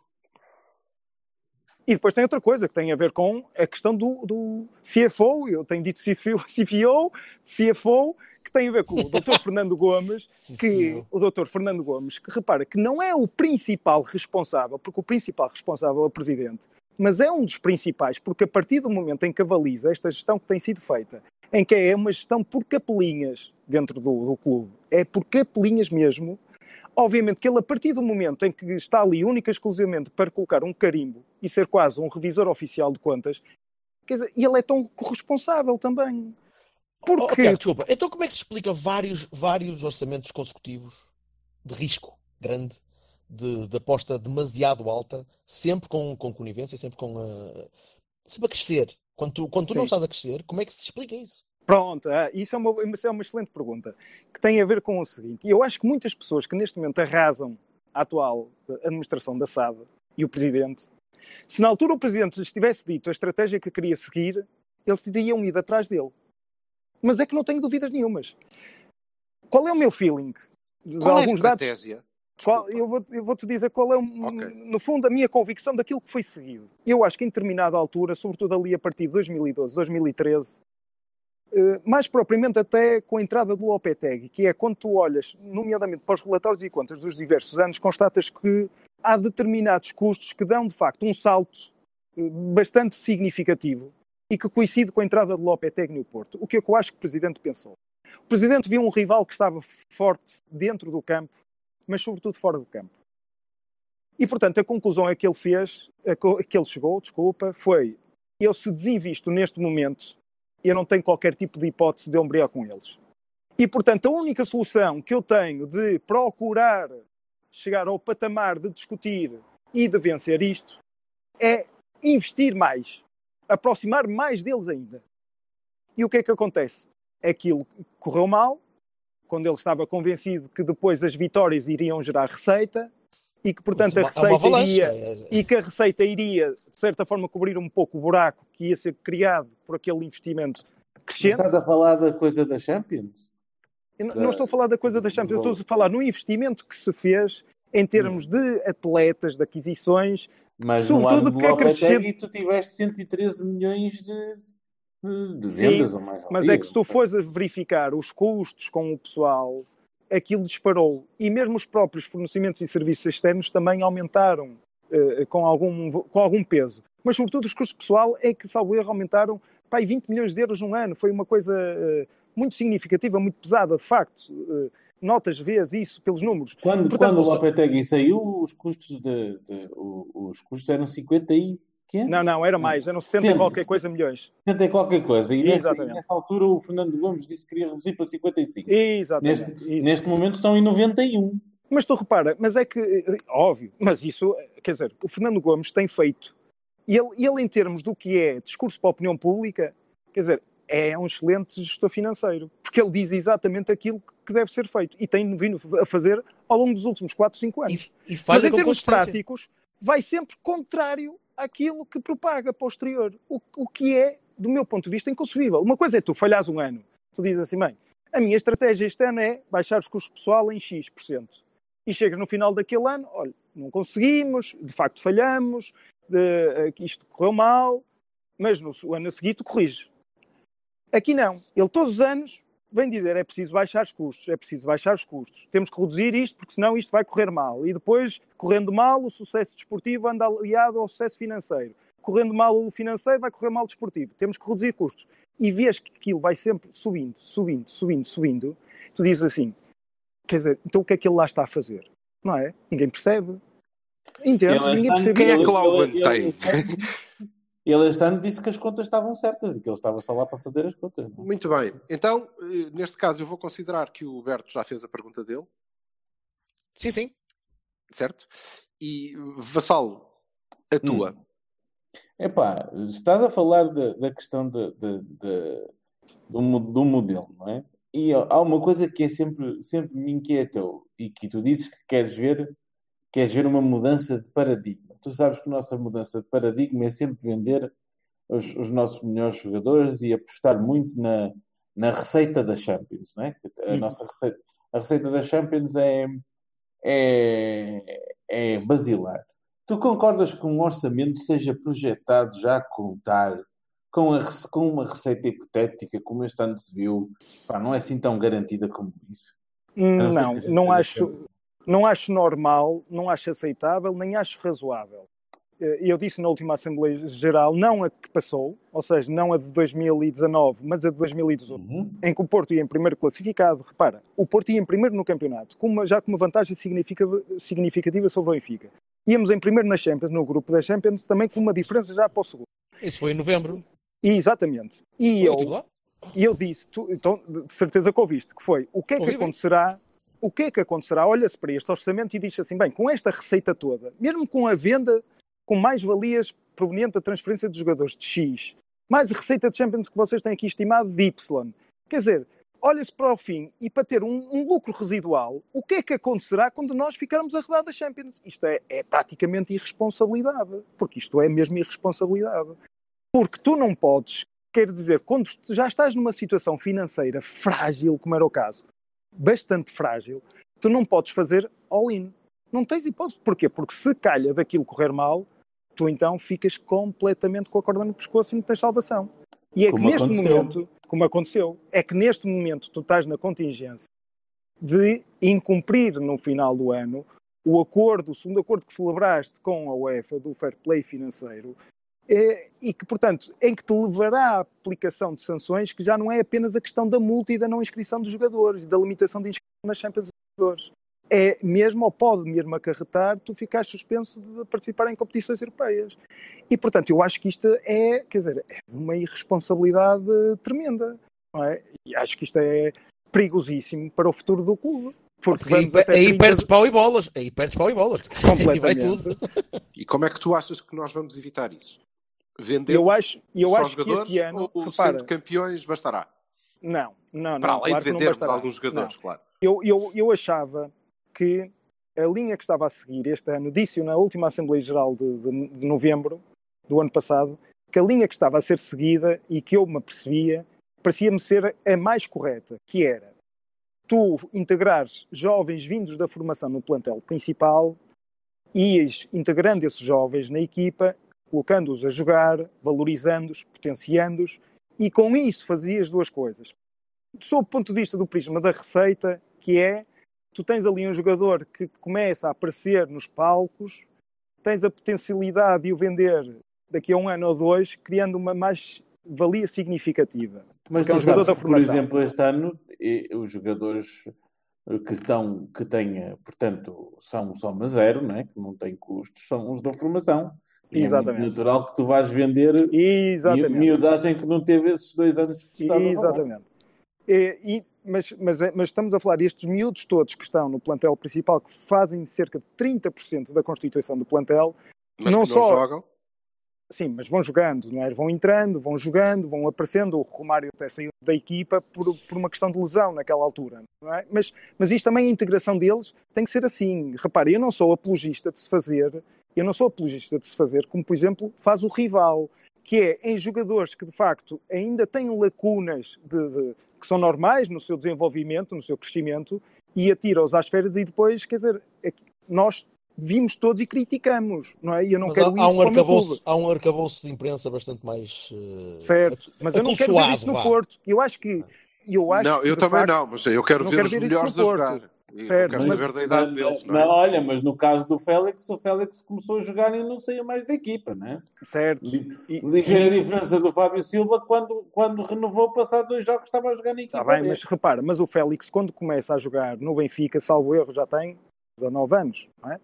e depois tem outra coisa que tem a ver com a questão do, do CFO, eu tenho dito CFO, CFO, CFO, que tem a ver com o Dr. Fernando Gomes, que o Dr. Fernando Gomes, que repara que não é o principal responsável, porque o principal responsável é o Presidente, mas é um dos principais, porque a partir do momento em que avaliza esta gestão que tem sido feita, em que é uma gestão por capelinhas dentro do, do clube, é por capelinhas mesmo, obviamente que ele, a partir do momento em que está ali única e exclusivamente para colocar um carimbo e ser quase um revisor oficial de contas, quer dizer, ele é tão corresponsável também. Oh, Porque Tiago, desculpa, então como é que se explica vários, vários orçamentos consecutivos de risco grande, de, de aposta demasiado alta, sempre com, com conivência, sempre com a, sempre a crescer? Quando tu, quando tu não estás a crescer, como é que se explica isso? Pronto, ah, isso, é uma, isso é uma excelente pergunta, que tem a ver com o seguinte. E eu acho que muitas pessoas que neste momento arrasam a atual administração da SAD e o Presidente, se na altura o Presidente lhes tivesse dito a estratégia que queria seguir, eles teriam ido atrás dele. Mas é que não tenho dúvidas nenhumas. Qual é o meu feeling? De Qual é a alguns dados. Qual- eu, vou, vou-te dizer qual é, um- Ok. no fundo, a minha convicção daquilo que foi seguido. Eu acho que em determinada altura, sobretudo ali a partir de 2012, 2013, eh, mais propriamente até com a entrada do Lopetegui, que é quando tu olhas, nomeadamente para os relatórios e contas dos diversos anos, constatas que há determinados custos que dão, de facto, um salto eh, bastante significativo e que coincide com a entrada do Lopetegui no Porto. O que é que eu acho que o Presidente pensou? O Presidente viu um rival que estava forte dentro do campo, mas sobretudo fora do campo. E, portanto, a conclusão é que ele fez, a que ele chegou, desculpa, foi eu se desinvisto neste momento, eu não tenho qualquer tipo de hipótese de ombrear com eles. E, portanto, a única solução que eu tenho de procurar chegar ao patamar de discutir e de vencer isto é investir mais, aproximar mais deles ainda. E o que é que acontece? Aquilo correu mal, quando ele estava convencido que depois as vitórias iriam gerar receita e que, portanto, a é uma- é receita iria, é- e que a receita iria, de certa forma, cobrir um pouco o buraco que ia ser criado por aquele investimento crescente. Estás a falar da coisa da Champions? Eu não- da- não estou a falar da coisa da Champions, eu estou a falar no investimento que se fez em termos de atletas, de aquisições. Mas no Sobretudo ano do que acrescenta- Lopetegui tu tiveste 113 milhões de, de- de Sim, vendas ou mais. Mas é que se tu fores a verificar os custos com o pessoal, aquilo disparou. E mesmo os próprios fornecimentos e serviços externos também aumentaram eh, com, algum, com algum peso. Mas, sobretudo, os custos pessoal é que, salvo erro, aumentaram para aí 20 milhões de euros num ano. Foi uma coisa eh, muito significativa, muito pesada, de facto. Eh, notas, vês isso pelos números. Quando, Portanto, quando o Lopetegui saiu, os custos, de, de- o- os custos eram 50 e... quê? Não, não, era mais, eram 70 e 70, qualquer coisa milhões. 70 e qualquer coisa. E nessa, Exatamente. nessa altura o Fernando Gomes disse que queria reduzir para 55. Exatamente. Neste, isso. neste momento estão em 91. Mas tu repara, mas é que, óbvio, mas isso, quer dizer, o Fernando Gomes tem feito, e ele, ele em termos do que é discurso para a opinião pública, quer dizer, é um excelente gestor financeiro, porque ele diz exatamente aquilo que deve ser feito, e tem vindo a fazer ao longo dos últimos 4, 5 anos. E, e Mas falha em com termos práticos, vai sempre contrário àquilo que propaga posterior, o, o que é, do meu ponto de vista, inconcebível. Uma coisa é tu falhares um ano, tu dizes assim, bem, a minha estratégia este ano é baixar os custos pessoal em X%. E chegas no final daquele ano, olha, não conseguimos, de facto falhamos, de, isto correu mal, mas no ano tu corriges. Aqui não. Ele todos os anos vem dizer é preciso baixar os custos, é preciso baixar os custos, temos que reduzir isto porque senão isto vai correr mal. E depois, correndo mal, o sucesso desportivo anda aliado ao sucesso financeiro. Correndo mal o financeiro, vai correr mal o desportivo. Temos que reduzir custos. E vês que aquilo vai sempre subindo, subindo, subindo, subindo. Tu dizes assim, quer dizer, então o que é que ele lá está a fazer? Não é? Ninguém percebe. Entendes? Ele Ninguém percebe. Quem é que lá o mantém? Ele este ano disse que as contas estavam certas e que ele estava só lá para fazer as contas. não é? Muito bem. Então, eh, neste caso, eu vou considerar que o Berto já fez a pergunta dele, Sim, sim. certo? E, Vassalo, a tua. Epá, estás a falar da, da questão de, de- de- do, do modelo, não é? E há uma coisa que é sempre, sempre me inquietou e que tu dizes que queres ver, queres ver uma mudança de paradigma. Tu sabes que a nossa mudança de paradigma é sempre vender os, os nossos melhores jogadores e apostar muito na, na receita da Champions, não é? A nossa receita, a receita da Champions é, é, é basilar. Tu concordas que um orçamento seja projetado já a contar com, a com uma receita hipotética, como este ano se viu? Pá, não é assim tão garantida como isso. Hum, não Não, não acho, não acho normal, não acho aceitável, nem acho razoável. Eh, Eu disse na última Assembleia Geral, não a que passou, ou seja, não a de 2019, mas a de 2018, Uhum. em que o Porto ia em primeiro classificado. Repara, o Porto ia em primeiro no campeonato, com uma- já com uma vantagem significa- significativa sobre o Benfica. Íamos em primeiro na Champions, no grupo da Champions, também com uma diferença já para o segundo. Isso foi em novembro. E, exatamente. E Eu eu, eu disse, tu, então, de certeza que ouviste, que foi o que é que acontecerá? O que é que acontecerá? Olha-se para este orçamento e diz assim: bem, com esta receita toda, mesmo com a venda com mais valias proveniente da transferência dos jogadores de X, mais a receita de Champions que vocês têm aqui estimado de Y, quer dizer, olha-se para o fim e para ter um, um lucro residual, o que é que acontecerá quando nós ficarmos a rodar da Champions? Isto é, é praticamente irresponsabilidade, porque isto é mesmo irresponsabilidade. Porque tu não podes, quer dizer, quando já estás numa situação financeira frágil, como era o caso, bastante frágil, tu não podes fazer all-in. Não tens hipótese. Porquê? Porque se calha daquilo correr mal, tu então ficas completamente com a corda no pescoço e não tens salvação. E é Como que neste aconteceu. momento, como aconteceu, é que neste momento tu estás na contingência de incumprir no final do ano o acordo, o segundo acordo que celebraste com a UEFA do fair play financeiro, e que, portanto, em que te levará à aplicação de sanções que já não é apenas a questão da multa e da não inscrição dos jogadores, e da limitação de inscrição nas Champions dos jogadores. É mesmo, ou pode mesmo acarretar, tu ficares suspenso de participar em competições europeias. E, portanto, eu acho que isto é, quer dizer, é de uma irresponsabilidade tremenda. Não é? E acho que isto é perigosíssimo para o futuro do clube. Porque Porque aí, vamos até aí 30 perdes pau e bolas. Aí perdes pau e bolas. Aí vai tudo. Completamente. E como é que tu achas que nós vamos evitar isso? Vender Eu acho, eu acho que este ano, ou repara, sendo campeões bastará? não, não, não. Para além claro de não vendermos alguns jogadores, claro. Eu, eu, eu achava que a linha que estava a seguir este ano, disse-o na última Assembleia Geral de, de, de novembro do ano passado, que a linha que estava a ser seguida e que eu me apercebia, parecia-me ser a mais correta, que era tu integrares jovens vindos da formação no plantel principal, ias integrando esses jovens na equipa, colocando-os a jogar, valorizando-os, potenciando-os, e com isso fazias duas coisas. Sob o ponto de vista do prisma da receita, que é, tu tens ali um jogador que começa a aparecer nos palcos, tens a potencialidade de o vender daqui a um ano ou dois, criando uma mais-valia significativa. Mas é um jogador sabes da que, por formação. exemplo, este ano, os jogadores que estão, que têm, portanto, são soma zero, é? que não têm custos, são os da formação. E Exatamente. É natural que tu vais vender Exatamente. miudagem que não teve esses dois anos que tu estavas a falar. Exatamente. E, e- mas, mas, é- mas estamos a falar destes miúdos todos que estão no plantel principal, que fazem cerca de 30% da constituição do plantel. Mas Não que não só- jogam. Sim, mas vão jogando, não é? Vão entrando, vão jogando, vão aparecendo. O Romário até saiu da equipa por, por uma questão de lesão naquela altura, não é? Mas, mas isto também, a integração deles tem que ser assim. Repare, eu não sou apologista de se fazer, eu não sou apologista de se fazer como, por exemplo, faz o rival, que é em jogadores que de facto ainda têm lacunas de, de- que são normais no seu desenvolvimento, no seu crescimento, e atira-os às férias e depois, quer dizer, é nós vimos todos e criticamos, não é? E eu não Mas quero há, isso há um para o meu arcabouço, há um arcabouço de imprensa bastante mais eh, Certo, mas eu não quero ver isso no vá. Porto. Eu acho que. Eu acho Não, que, eu também facto, não, mas eu quero não ver quero os melhores no a Porto. jogar. Certo, não quero mas- saber da idade deles, não Mas, é? olha, mas no caso do Félix, o Félix começou a jogar e não saía mais da equipa, né? Certo. Li- E- Ligeira diferença do Fábio Silva quando, quando renovou, passado dois jogos, estava a jogar na equipa. Está bem, dele. mas repara, mas o Félix, quando começa a jogar no Benfica, salvo erro, já tem 19 anos, não é?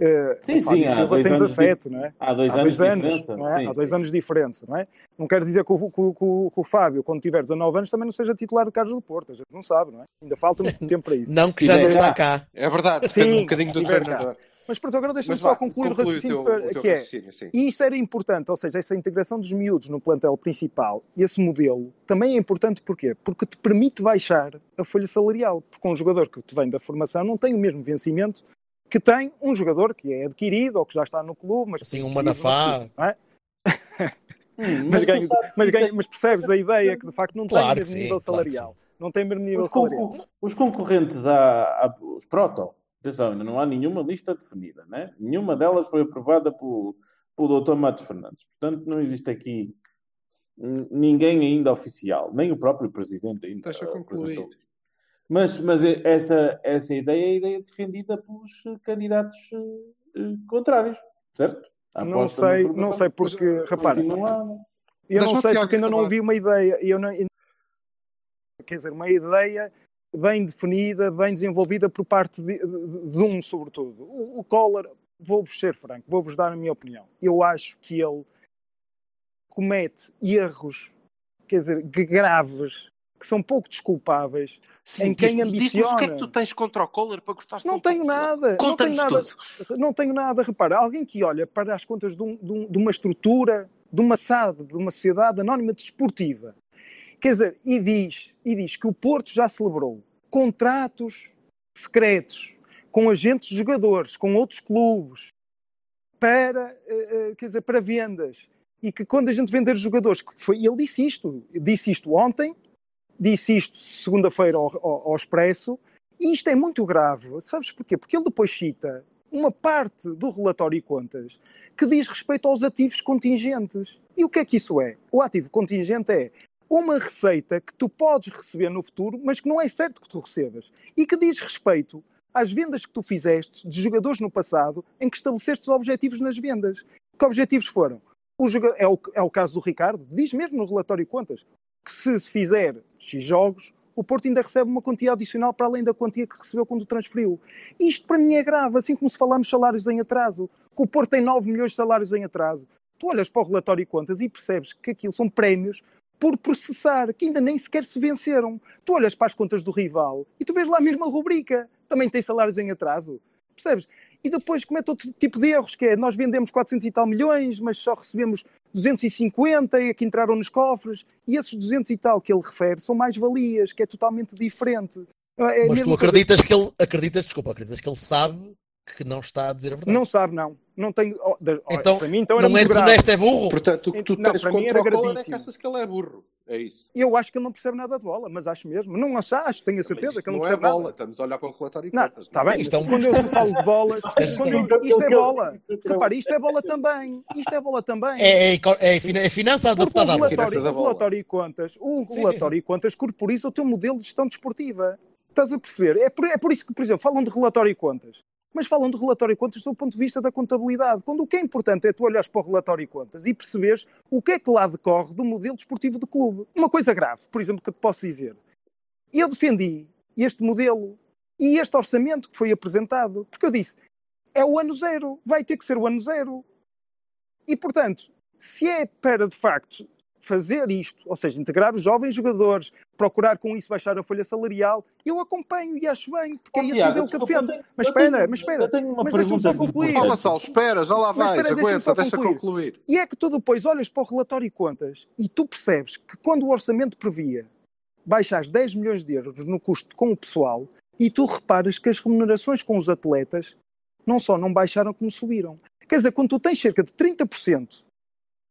Eh, Sim, o Fábio sim, há Silva dois tem anos 17, de- não é? Há dois há anos dois de anos, diferença. não é? sim, há dois sim. anos de diferença, não é? Não quer dizer que o, que o- que o- que o Fábio, quando tiver 19 anos, também não seja titular de Carlos do Porto, a gente não sabe, não é? Ainda falta muito tempo para isso. Não que já não está cá. É verdade, depende Sim, um bocadinho do cá. treinador. Mas pronto, agora deixa-me só concluir o raciocínio, o teu, o teu que é, e isso era importante, ou seja, essa integração dos miúdos no plantel principal, esse modelo, também é importante porquê? Porque te permite baixar a folha salarial, porque um jogador que te vem da formação não tem o mesmo vencimento que tem um jogador que é adquirido ou que já está no clube, mas Assim, um Manafá. não é? Hum, mas, sabes mas, é- mas percebes a ideia que de facto não tem o Claro que mesmo sim, nível claro salarial. Não tem o mesmo nível Os, salarial. concor- os concorrentes à, à- os proto, atenção, ainda não há nenhuma lista definida, né? Nenhuma delas foi aprovada pelo, pelo Dr. Matos Fernandes. Portanto, não existe aqui ninguém ainda oficial, nem o próprio presidente ainda. Deixa eh, concluir. Mas, mas essa, essa ideia é a ideia defendida pelos eh, candidatos eh, eh, contrários, certo? Não sei, não sei porque, repara, Eu não sei porque ainda não ouvi uma ideia. Eu não, quer dizer, uma ideia bem definida, bem desenvolvida por parte de, de- de um, sobretudo. O, o Collor, vou-vos ser franco, vou-vos dar a minha opinião. Eu acho que ele comete erros, quer dizer, graves, que são pouco desculpáveis. Sim, em quem diz-nos o que é que ambiciona. tu tens contra o Kohler para gostar Não tenho nada, não tenho Conta-nos nada, tudo. não tenho nada. Repara, alguém que olha para as contas de, um- de um- de uma estrutura, de uma SAD, de uma sociedade anónima desportiva, quer dizer, e diz, e diz que o Porto já celebrou contratos secretos com agentes de jogadores, com outros clubes, para, eh, eh, quer dizer, para vendas. E que quando a gente vender jogadores, que foi, ele disse isto, disse isto ontem, disse isto segunda-feira ao, ao, ao Expresso, e isto é muito grave. Sabes porquê? Porque ele depois cita uma parte do relatório e contas que diz respeito aos ativos contingentes. E o que é que isso é? O ativo contingente é uma receita que tu podes receber no futuro, mas que não é certo que tu recebas. E que diz respeito às vendas que tu fizeste de jogadores no passado em que estabeleceste os objetivos nas vendas. Que objetivos foram? O joga- é, o, é o caso do Ricardo, diz mesmo no relatório de contas que se fizer X jogos, o Porto ainda recebe uma quantia adicional para além da quantia que recebeu quando transferiu. Isto para mim é grave, assim como se falarmos de salários em atraso. Que o Porto tem 9 milhões de salários em atraso. Tu olhas para o relatório de contas e percebes que aquilo são prémios por processar, que ainda nem sequer se venceram. Tu olhas para as contas do rival e tu vês lá a mesma rubrica. Também tem salários em atraso. Percebes? E depois comete outro tipo de erros, que é nós vendemos 400 e tal milhões, mas só recebemos 250 e que entraram nos cofres. E esses 200 e tal que ele refere são mais-valias, que é totalmente diferente. É Mas tu coisa- acreditas que ele. Acreditas, desculpa, acreditas que ele sabe que não está a dizer a verdade. Não sabe, não. Não tem... oh, oh, Então, para mim, então era não é grave. desonesto, é burro. Portanto, o que tu Não, tens para mim era o é que gravíssimo. achas que ele é burro. É isso. Eu acho que ele não percebe nada de bola, mas acho mesmo. Não acho, acho tenho a certeza que ele não não é percebe bola. nada. Estamos a olhar para um relatório e Não, contas. está é? bem, isto é um- quando eu falo de bolas, Isto é eu- isto é bola. Repara, isto é bola também. Isto é bola também. É, é, é, fina- é finança o adaptada à bola. O bola. relatório e contas, o sim, relatório e contas corporiza o teu modelo de gestão desportiva. Estás a perceber? É por, é por isso que, por exemplo, falam de relatório e contas. Mas falam de relatório e contas do ponto de vista da contabilidade. Quando o que é importante é tu olhares para o relatório e contas e perceberes o que é que lá decorre do modelo desportivo do clube. Uma coisa grave, por exemplo, que eu te posso dizer. Eu defendi este modelo e este orçamento que foi apresentado, porque eu disse, é o ano zero, vai ter que ser o ano zero. E, portanto, se é para, de facto, fazer isto, ou seja, integrar os jovens jogadores, procurar com isso baixar a folha salarial, eu acompanho e acho bem, porque é esse Tiago, modelo que eu desculpa, eu defendo. Mas espera, tenho- mas espera. Eu tenho uma Mas deixa-me pergunta só concluir. Importante. Vassal, espera, já lá Mas vais. espera, deixa-me Aguenta, deixa concluir. concluir. E é que tu depois olhas para o relatório e contas e tu percebes que quando o orçamento previa baixar 10 milhões de euros no custo com o pessoal e tu reparas que as remunerações com os atletas não só não baixaram como subiram. Quer dizer, quando tu tens cerca de 30%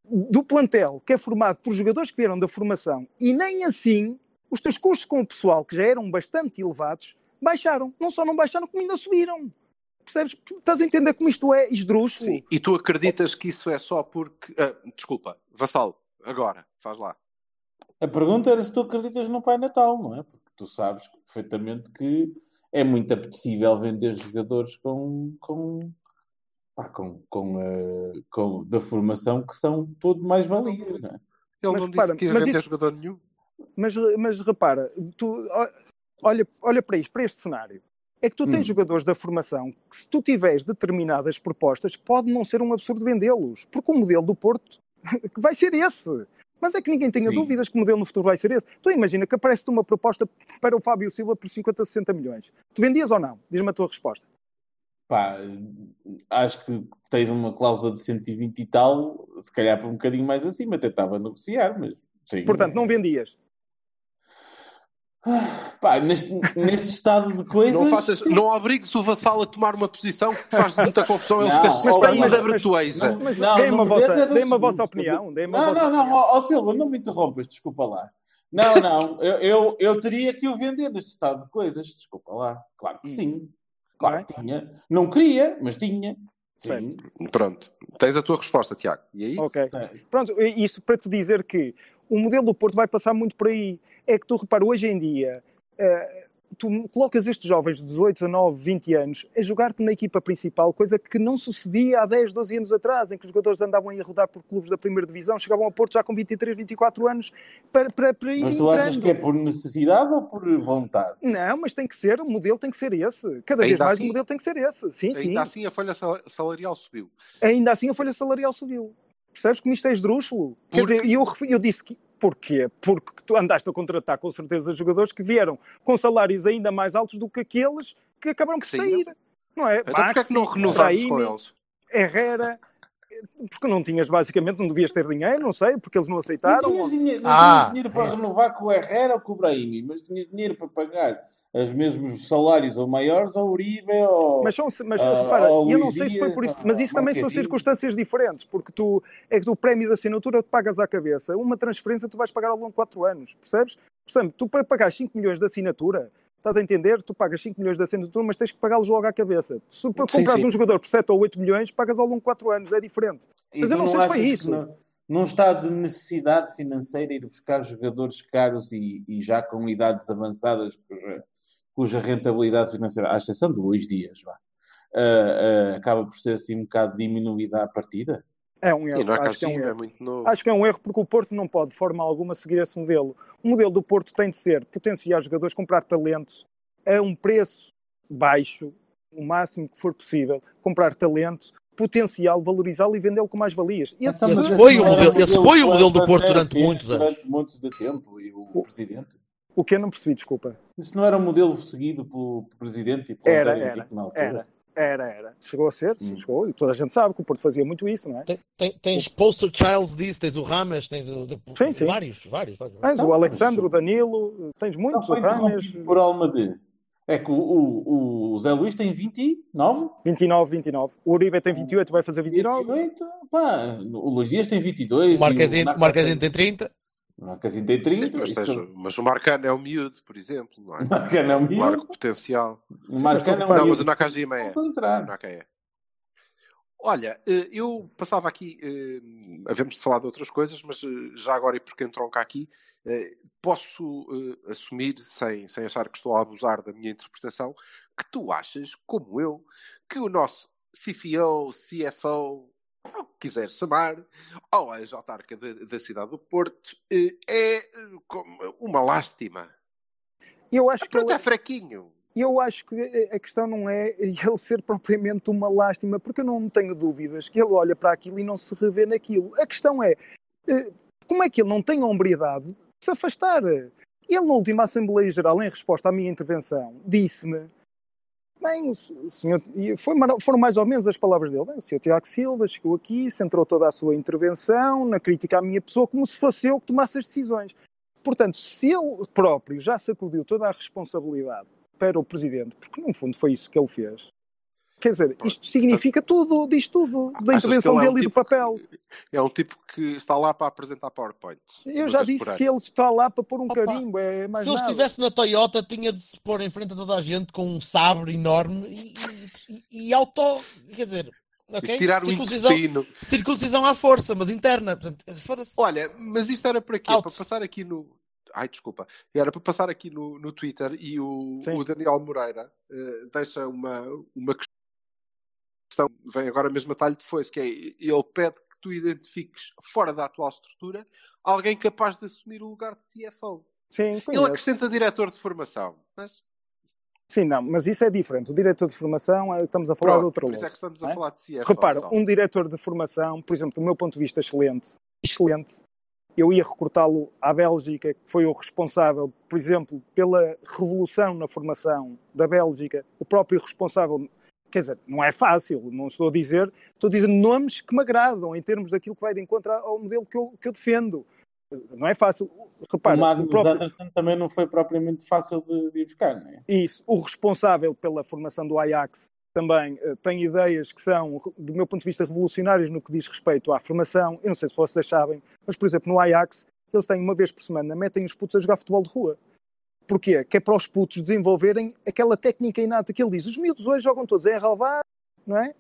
do plantel que é formado por jogadores que vieram da formação e nem assim os teus custos com o pessoal, que já eram bastante elevados, baixaram. Não só não baixaram, como ainda subiram. Percebes? Estás a entender como isto é esdrúxulo? Sim. E tu acreditas que isso é só porque. ah, desculpa, Vassal, agora, faz lá. A pergunta era se tu acreditas no Pai Natal, não é? Porque tu sabes perfeitamente que é muito apetecível vender jogadores com, com, pá, com, com, eh, com- da formação que são todo mais valios, não é? Ele Mas não repara, disse que ia mas vender isso- jogador nenhum. Mas, mas repara, tu, olha, olha para isto, para este cenário. É que tu tens Hum. jogadores da formação que, se tu tiveres determinadas propostas, pode não ser um absurdo vendê-los. Porque o modelo do Porto vai ser esse. Mas é que ninguém tenha Sim. dúvidas que o modelo no futuro vai ser esse. Tu imagina que aparece-te uma proposta para o Fábio Silva por 50, 60 milhões. Tu vendias ou não? Diz-me a tua resposta. Pá, acho que tens uma cláusula de 120 e tal, se calhar por um bocadinho mais acima, tentava negociar, mas sim. Portanto, não vendias. Pá, neste, neste estado de coisas. Não, faças, não obrigues o Vassal a tomar uma posição que faz muita confusão. Ele Não, fica mas mas-. Mas Não, deem-me a vossa, mas é deem-me a vossa opinião. A Não, vossa não, não, ó ó, Silva, não me interrompas, desculpa lá. Não, não, eu, eu, eu teria que o vender neste estado de coisas, desculpa lá. Claro que sim. Claro que tinha. Não queria, mas tinha. Sim. Pronto, tens a tua resposta, Tiago. E aí? Ok. Tem. Pronto, isto para te dizer que o modelo do Porto vai passar muito por aí. É que tu repara, hoje em dia, eh, tu colocas estes jovens de 18, 19, 20 anos a jogar-te na equipa principal, coisa que não sucedia há 10, 12 anos atrás, em que os jogadores andavam a rodar por clubes da primeira divisão, chegavam ao Porto já com 23, 24 anos para, para, para ir Mas tu achas entrando. que é por necessidade ou por vontade? Não, mas tem que ser, o modelo tem que ser esse. Cada Ainda vez mais assim- o modelo tem que ser esse. Sim, sim. Ainda assim a folha sal- salarial subiu. Ainda assim a folha salarial subiu. Percebes como isto é esdrúxulo? Quer Porque- dizer, e eu, eu disse que. Porquê? Porque tu andaste a contratar com certeza jogadores que vieram com salários ainda mais altos do que aqueles que acabaram por Que sair. saíram. Não é? Então porquê é que não Maxi, renovares com eles? Herrera. Porque não tinhas, basicamente, não devias ter dinheiro, não sei, porque eles não Não aceitaram. tinhas dinheiro, não Ah, tinhas dinheiro para isso. renovar com o Herrera ou com o Brahimi, mas tinhas dinheiro para pagar os mesmos salários ou maiores ao Uribe ou. Mas, são, mas Ah, repara, eu não sei se foi por isso, mas isso também são Marquezinho. circunstâncias diferentes, porque tu é que o prémio de assinatura tu pagas à cabeça, uma transferência tu vais pagar ao longo de 4 anos, percebes? Portanto, tu para pagar 5 milhões de assinatura, estás a entender? Tu pagas 5 milhões de assinatura, mas tens que pagá-los logo à cabeça. Se para Sim, comprares sim. um jogador por 7 ou 8 milhões, pagas ao longo de 4 anos, é diferente. E Mas eu tu não sei se foi isso. Não, não está de necessidade financeira ir buscar jogadores caros e, e já com idades avançadas cuja rentabilidade financeira, à exceção de Luís Dias, vá, ah, ah, acaba por ser assim um bocado diminuída à partida? É um erro, é acho que é um é erro. muito novo. Acho que é um erro porque o Porto não pode, de forma alguma, seguir esse modelo. O modelo do Porto tem de ser potenciar jogadores, comprar talento a um preço baixo, o máximo que for possível, comprar talento, potencial, valorizá-lo e vendê-lo com mais valias. Esse, Então, Esse foi o modelo- esse foi o modelo do Porto durante muitos anos. Durante muitos de tempo, e o presidente. O que eu não percebi, desculpa. Isso não era um modelo seguido pelo presidente e pelo Era, António era, Henrique na altura? era, era, era. Chegou a ser, Hum. chegou, e toda a gente sabe que o Porto fazia muito isso, não é? Tem- tem- tens poster childs disso, tens o Rames, tens o, Sim, sim. vários, vários, vários. Tens Não, o Alexandre, o Danilo, tens Não muitos, o interrompido por alma de. É que o, o, o Zé Luís tem 29? 29, 29. O Uribe tem 28, vai fazer 29. 28? Pá, o Luís Dias tem 22. O Marquezinho, o Marquezinho tem 30. O Marquezinho tem 30. Sim, mas, isso- tens- mas o Marcano é o miúdo, por exemplo, não é? O Marcano é um miúdo. Largo potencial. O Marcano é um Não, Não, miúdo. mas o Nakajima é. O é. Olha, eh, eu passava aqui, eh, havemos de falar de outras coisas, mas eh, já agora e porque entronca aqui, posso assumir, sem, sem achar que estou a abusar da minha interpretação, que tu achas, como eu, que o nosso CFO, CFO, o quiser chamar, ou a autarca da, da cidade do Porto, eh, é eh, uma lástima. Eu acho que ele- é fraquinho. eu acho que a questão não é ele ser propriamente uma lástima, porque eu não tenho dúvidas que ele olha para aquilo e não se revê naquilo. A questão é eh, como é que ele não tem a hombridade de se afastar? Ele, na última Assembleia Geral, em resposta à minha intervenção, disse-me. Bem, o se- o senhor, e foi foram mais ou menos as palavras dele. Bem, o senhor Tiago Silva chegou aqui, centrou toda a sua intervenção na crítica à minha pessoa, como se fosse eu que tomasse as decisões. Portanto, se ele próprio já sacudiu toda a responsabilidade para o presidente, porque no fundo foi isso que ele fez, Quer dizer, isto significa tudo, diz tudo, da que intervenção ele é um dele e do tipo papel. É um tipo que está lá para apresentar PowerPoint. Eu já disse que ele está lá para pôr um Opa, carimbo, é mais Se ele nada. estivesse na Toyota, tinha de se pôr em frente a toda a gente com um sabre enorme e, e, e auto. Quer dizer, ok? E tirar o circuncisão, intestino. circuncisão à força, mas interna. Portanto. Olha, mas isto era para quê? Out. Para passar aqui no. Ai, desculpa. Era para passar aqui no, no Twitter e o, o Daniel Moreira eh, deixa uma, uma questão. Vem agora mesmo a talho de foice, que é ele pede que tu identifiques fora da atual estrutura alguém capaz de assumir o lugar de CFO. Sim, Ele acrescenta diretor de formação. Mas Sim, não, mas isso é diferente. O diretor de formação, eh, estamos a falar de pronto, outra por isso é que estamos a é? falar de CFO. Repara, só. um diretor de formação, por exemplo, do meu ponto de vista, excelente, excelente. Eu ia recrutá-lo à Bélgica, que foi o responsável, por exemplo, pela revolução na formação da Bélgica, o próprio responsável. Quer dizer, não é fácil, não estou a dizer, estou a dizer nomes que me agradam em termos daquilo que vai de encontro ao modelo que eu, que eu defendo. Não é fácil. Repara, o Magnus próprio- Anderson também não foi propriamente fácil de, de buscar, não é? Isso. O responsável pela formação do Ajax também eh, tem ideias que são, do meu ponto de vista, revolucionárias no que diz respeito à formação. Eu não sei se vocês sabem, mas, por exemplo, no Ajax, eles têm uma vez por semana, metem os putos a jogar futebol de rua. Porquê? Que é para os putos desenvolverem aquela técnica inata que ele diz. Os miúdos hoje jogam todos em relvado, não é?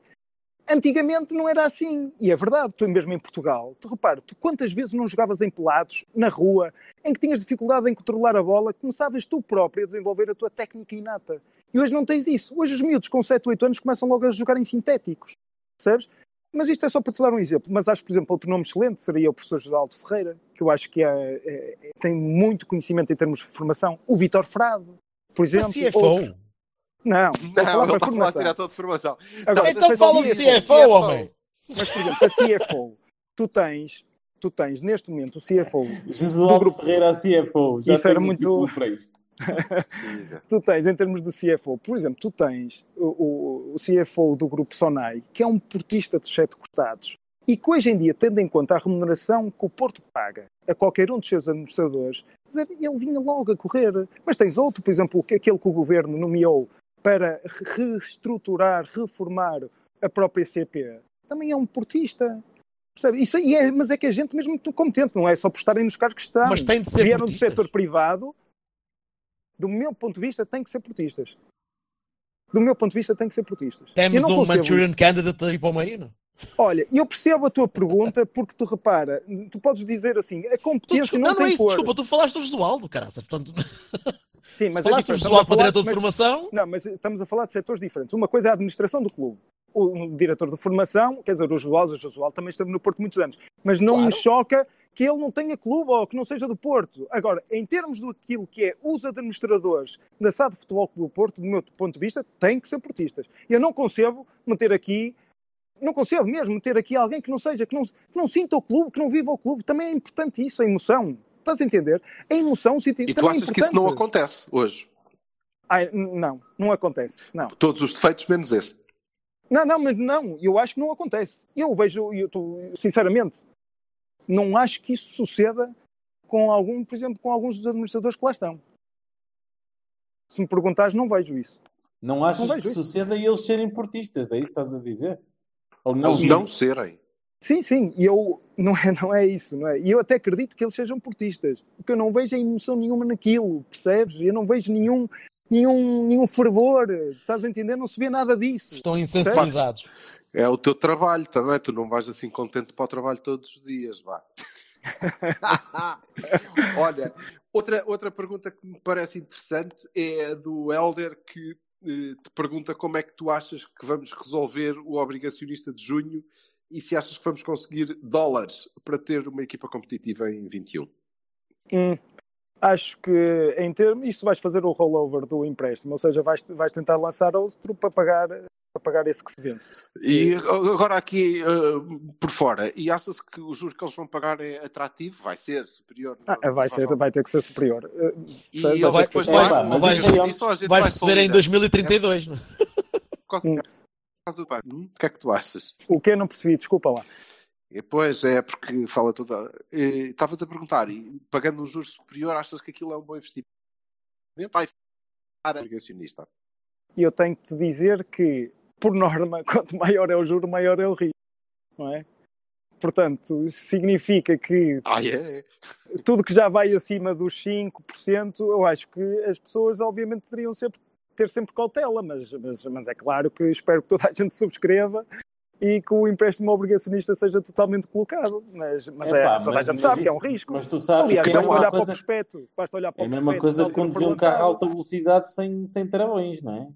Antigamente não era assim. E é verdade, tu mesmo em Portugal, tu repara, tu quantas vezes não jogavas em pelados, na rua, em que tinhas dificuldade em controlar a bola, começavas tu próprio a desenvolver a tua técnica inata. E hoje não tens isso. Hoje os miúdos com 7, 8 anos começam logo a jogar em sintéticos. Percebes? Mas isto é só para te dar um exemplo. Mas acho, por exemplo, outro nome excelente seria o professor José Alto Ferreira, que eu acho que é- é- é- tem muito conhecimento em termos de formação. O Vitor Frado, por Mas exemplo. CFO. outro- Não, estou a Não, falar ele para está a falar de diretor de formação. Agora, Então mas fala de CFO, homem. Mas, por exemplo, a CFO, tu tens, tu tens neste momento o CFO Jesualdo grupo- Ferreira a CFO. Já Isso era muito-. tu tens, em termos de CFO, por exemplo, tu tens o, o- o CFO do grupo Sonai, que é um portista de sete costados, e que hoje em dia, tendo em conta a remuneração que o Porto paga a qualquer um dos seus administradores, dizer, ele vinha logo a correr. Mas tens outro, por exemplo, que aquele que o governo nomeou para reestruturar, reformar a própria CP, também é um portista. Percebe? Isso, e é, mas é que a gente mesmo muito competente, não é só por estarem nos cargos que estão. Mas tem de ser Vieram do portistas. setor privado, do meu ponto de vista, tem que ser portistas. Do meu ponto de vista, tem que ser portistas. Temos um Manchurian isso. Candidate aí para o meio, não? Olha, eu percebo a tua pergunta porque tu repara, tu podes dizer assim, a Tu, competência desculpa, não, não, não é tem isso, cor. desculpa, tu falaste do Jesualdo, caraças. Portanto, Sim, mas falaste do Jesualdo para diretor de mas- formação, Não, mas estamos a falar de setores diferentes. Uma coisa é a administração do clube. O, o diretor de formação, quer dizer, o Josualdo, o Josualdo também esteve no Porto muitos anos. Mas não me Claro. choca que ele não tenha clube ou que não seja do Porto. Agora, em termos daquilo que é os administradores da SAD Futebol Clube do Porto, do meu ponto de vista, têm que ser portistas. Eu não concebo meter aqui, não concebo mesmo meter aqui alguém que não seja, que não, que não sinta o clube, que não viva o clube. Também é importante isso, a emoção. Estás a entender? A emoção E também tu é achas que isso não acontece hoje? Ai, não, não acontece. Não. Todos os defeitos menos esse. Não, não, mas não, eu acho que não acontece. Eu vejo, eu sinceramente, não acho que isso suceda com algum, por exemplo, com alguns dos administradores que lá estão. Se me perguntares, não vejo isso. Não achas Não vejo que isso. suceda eles serem portistas? É isso que estás a dizer? Ou não? Eles não serem. Sim, sim, e eu não é, não é isso, não é? E eu até acredito que eles sejam portistas, porque eu não vejo emoção nenhuma naquilo, percebes? Eu não vejo nenhum, nenhum, nenhum fervor, estás a entender? Não se vê nada disso. estão insensibilizados. É o teu trabalho também. Tu não vais assim contente para o trabalho todos os dias, vá. Olha, outra, outra pergunta que me parece interessante é a do Helder que eh, te pergunta como é que tu achas que vamos resolver o obrigacionista de junho e se achas que vamos conseguir dólares para ter uma equipa competitiva em 21. Hum, acho que em termos, isso vais fazer o rollover do empréstimo, ou seja, vais, vais tentar lançar outro para pagar, para pagar esse que se vence. E agora aqui eh, por fora, e achas que o juro que eles vão pagar é atrativo? Vai ser superior? Ah, vai, ser, vai ter que ser superior. Uh, E percebes? ele vai- depois tu vai- vais- vai- vai- Vais vai receber em solidar. 2032, não é? Causa- por causa do banco. Hum? O que é que tu achas? O que eu não percebi, desculpa lá. E, pois é, porque fala toda. Estava-te a perguntar, e pagando um juro superior, achas que aquilo é um bom investimento? Vai ficar obrigacionista. E eu tenho que te dizer que por norma, quanto maior é o juro, maior é o risco, não é? Portanto, isso significa que Ah, é? tudo que já vai acima dos 5%, eu acho que as pessoas obviamente deveriam sempre, ter sempre cautela, mas, mas, mas é claro que espero que toda a gente subscreva e que o empréstimo obrigacionista seja totalmente colocado. Mas, mas é, toda mas- a gente mas sabe que é um risco. Mas tu sabes Aliás, que é basta olhar para o coisa, prospecto. Basta olhar para é a mesma coisa conduzir um carro a alta velocidade sem, sem travões, não é?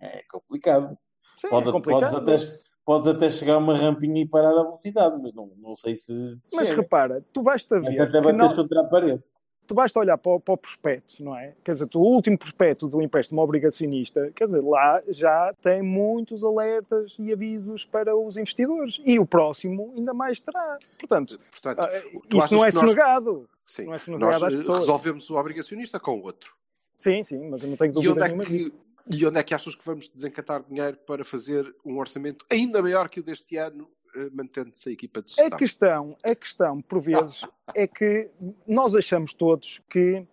É, é complicado. Sim, Pode- é complicado. Podes, até, podes até chegar a uma rampinha e parar a velocidade, mas não, não sei se, se Mas chega. repara, tu basta Mas ver até que bateres não, contra a parede. tu basta olhar para o, para o prospecto, não é? Quer dizer, o último prospecto do empréstimo obrigacionista, quer dizer, lá já tem muitos alertas e avisos para os investidores. E o próximo ainda mais terá. Portanto, Portanto, ah, tu isso não é que nós- sonegado. Sim. Não é Nós sonegado às eh, resolvemos o obrigacionista com o outro. Sim, sim, mas eu não tenho E dúvida onde, é nenhuma disso. E onde é que achas que vamos desencatar dinheiro para fazer um orçamento ainda maior que o deste ano, eh, mantendo-se a equipa de A gestão? questão, a questão, por vezes, é que nós achamos todos que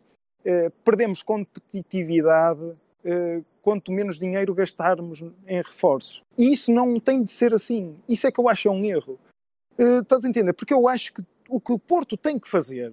eh, perdemos competitividade eh, quanto menos dinheiro gastarmos em reforços. E isso não tem de ser assim. Isso é que eu acho um erro. Eh, estás a entender? Porque eu acho que o que o Porto tem que fazer,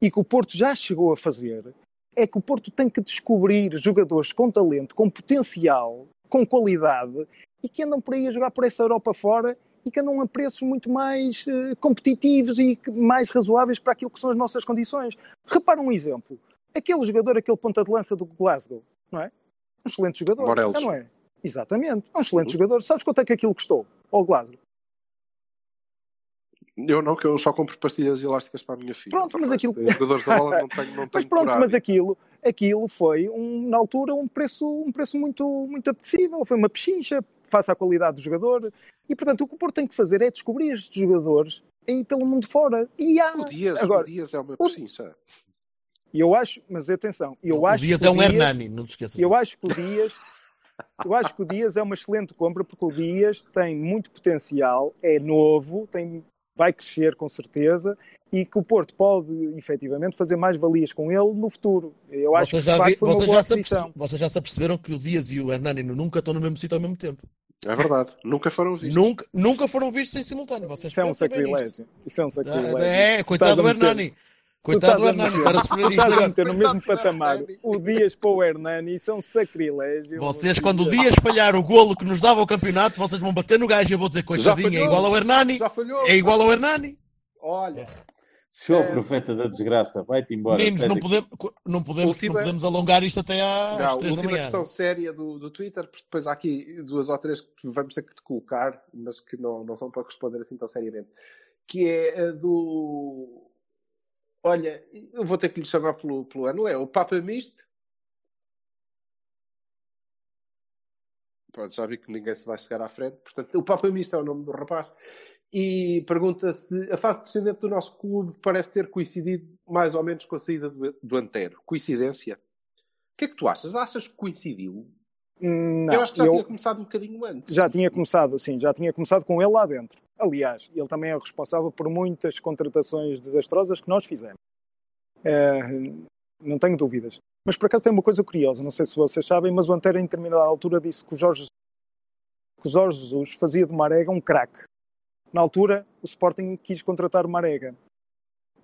e que o Porto já chegou a fazer, é que o Porto tem que descobrir jogadores com talento, com potencial, com qualidade, e que andam por aí a jogar por essa Europa fora e que andam a preços muito mais eh, competitivos e mais razoáveis para aquilo que são as nossas condições. Repara um exemplo. Aquele jogador, aquele ponta de lança do Glasgow, não é? Um excelente jogador. Morelos. não é? Exatamente. É um excelente jogador. Sabes quanto é que aquilo custou? Ao Glasgow. Eu não, que eu só compro pastilhas elásticas para a minha filha. Pronto, o mas aquilo- Os jogadores da bola não tenho, não Mas tenho pronto, por mas aquilo, aquilo foi, um, na altura, um preço, um preço muito, muito apetecível. Foi uma pechincha, face à qualidade do jogador. E, portanto, o que o Porto tem que fazer é descobrir estes jogadores aí pelo mundo fora. E há. O Dias, Agora, o Dias é uma pechincha. E eu acho, mas atenção, eu o acho Dias que é um Dias- Hernani, não te esqueças. Eu acho que o Dias, eu acho que o Dias é uma excelente compra porque o Dias tem muito potencial, é novo, tem, vai crescer com certeza e que o Porto pode efetivamente fazer mais valias com ele no futuro. Eu acho Vocês que já, vi- facto foi uma vocês, boa já se vocês já se aperceberam que o Dias e o Hernani nunca estão no mesmo sítio ao mesmo tempo. É verdade. Nunca foram vistos. Nunca, nunca foram vistos em simultâneo. Vocês Isso é um sacrilégio. Isso é um sacrilégio. Ah, É, coitado do Hernani. tu Coitado do Hernani, para a sofrer isto agora. meter no mesmo patamar o Dias para o Hernani, isso é um sacrilégio. Vocês, quando o Dias falhar o golo que nos dava o campeonato, vocês vão bater no gajo e eu vou dizer, coitadinho, é falhou. igual ao Hernani. Já falhou. É igual ao Hernani. Olha, Show, É. profeta da desgraça. Vai-te embora. Meninos, não podemos, não, podemos, Última- não podemos alongar isto até às não, 3 da última questão séria do, do Twitter, porque depois há aqui duas ou três que vamos ter que te colocar, mas que não, não são para responder assim tão seriamente. Que é a do. Olha, eu vou ter que lhe chamar pelo, pelo ano, é o Papa Misto. Pronto, já vi que ninguém se vai chegar à frente. Portanto, o Papa Misto é o nome do rapaz. E pergunta se a fase descendente do nosso clube parece ter coincidido mais ou menos com a saída do, do Antero. Coincidência? O que é que tu achas? Achas que coincidiu? Não, eu acho que já eu- tinha começado um bocadinho antes. Já tinha começado, sim, já tinha começado com ele lá dentro. Aliás, ele também é responsável por muitas contratações desastrosas que nós fizemos. Eh, não tenho dúvidas. Mas por acaso tem uma coisa curiosa, não sei se vocês sabem, mas o Antero em determinada altura disse que o Jorge, que o Jorge Jesus fazia de Marega um craque. Na altura, o Sporting quis contratar o Marega.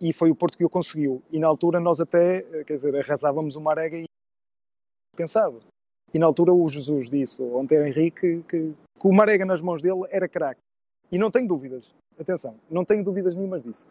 E foi o Porto que o conseguiu. E na altura nós até, eh, quer dizer, arrasávamos o Marega e pensado. E na altura o Jesus disse, o Antero Henrique, que, que o Marega nas mãos dele era craque. E não tenho dúvidas. Atenção, não tenho dúvidas nenhumas disso.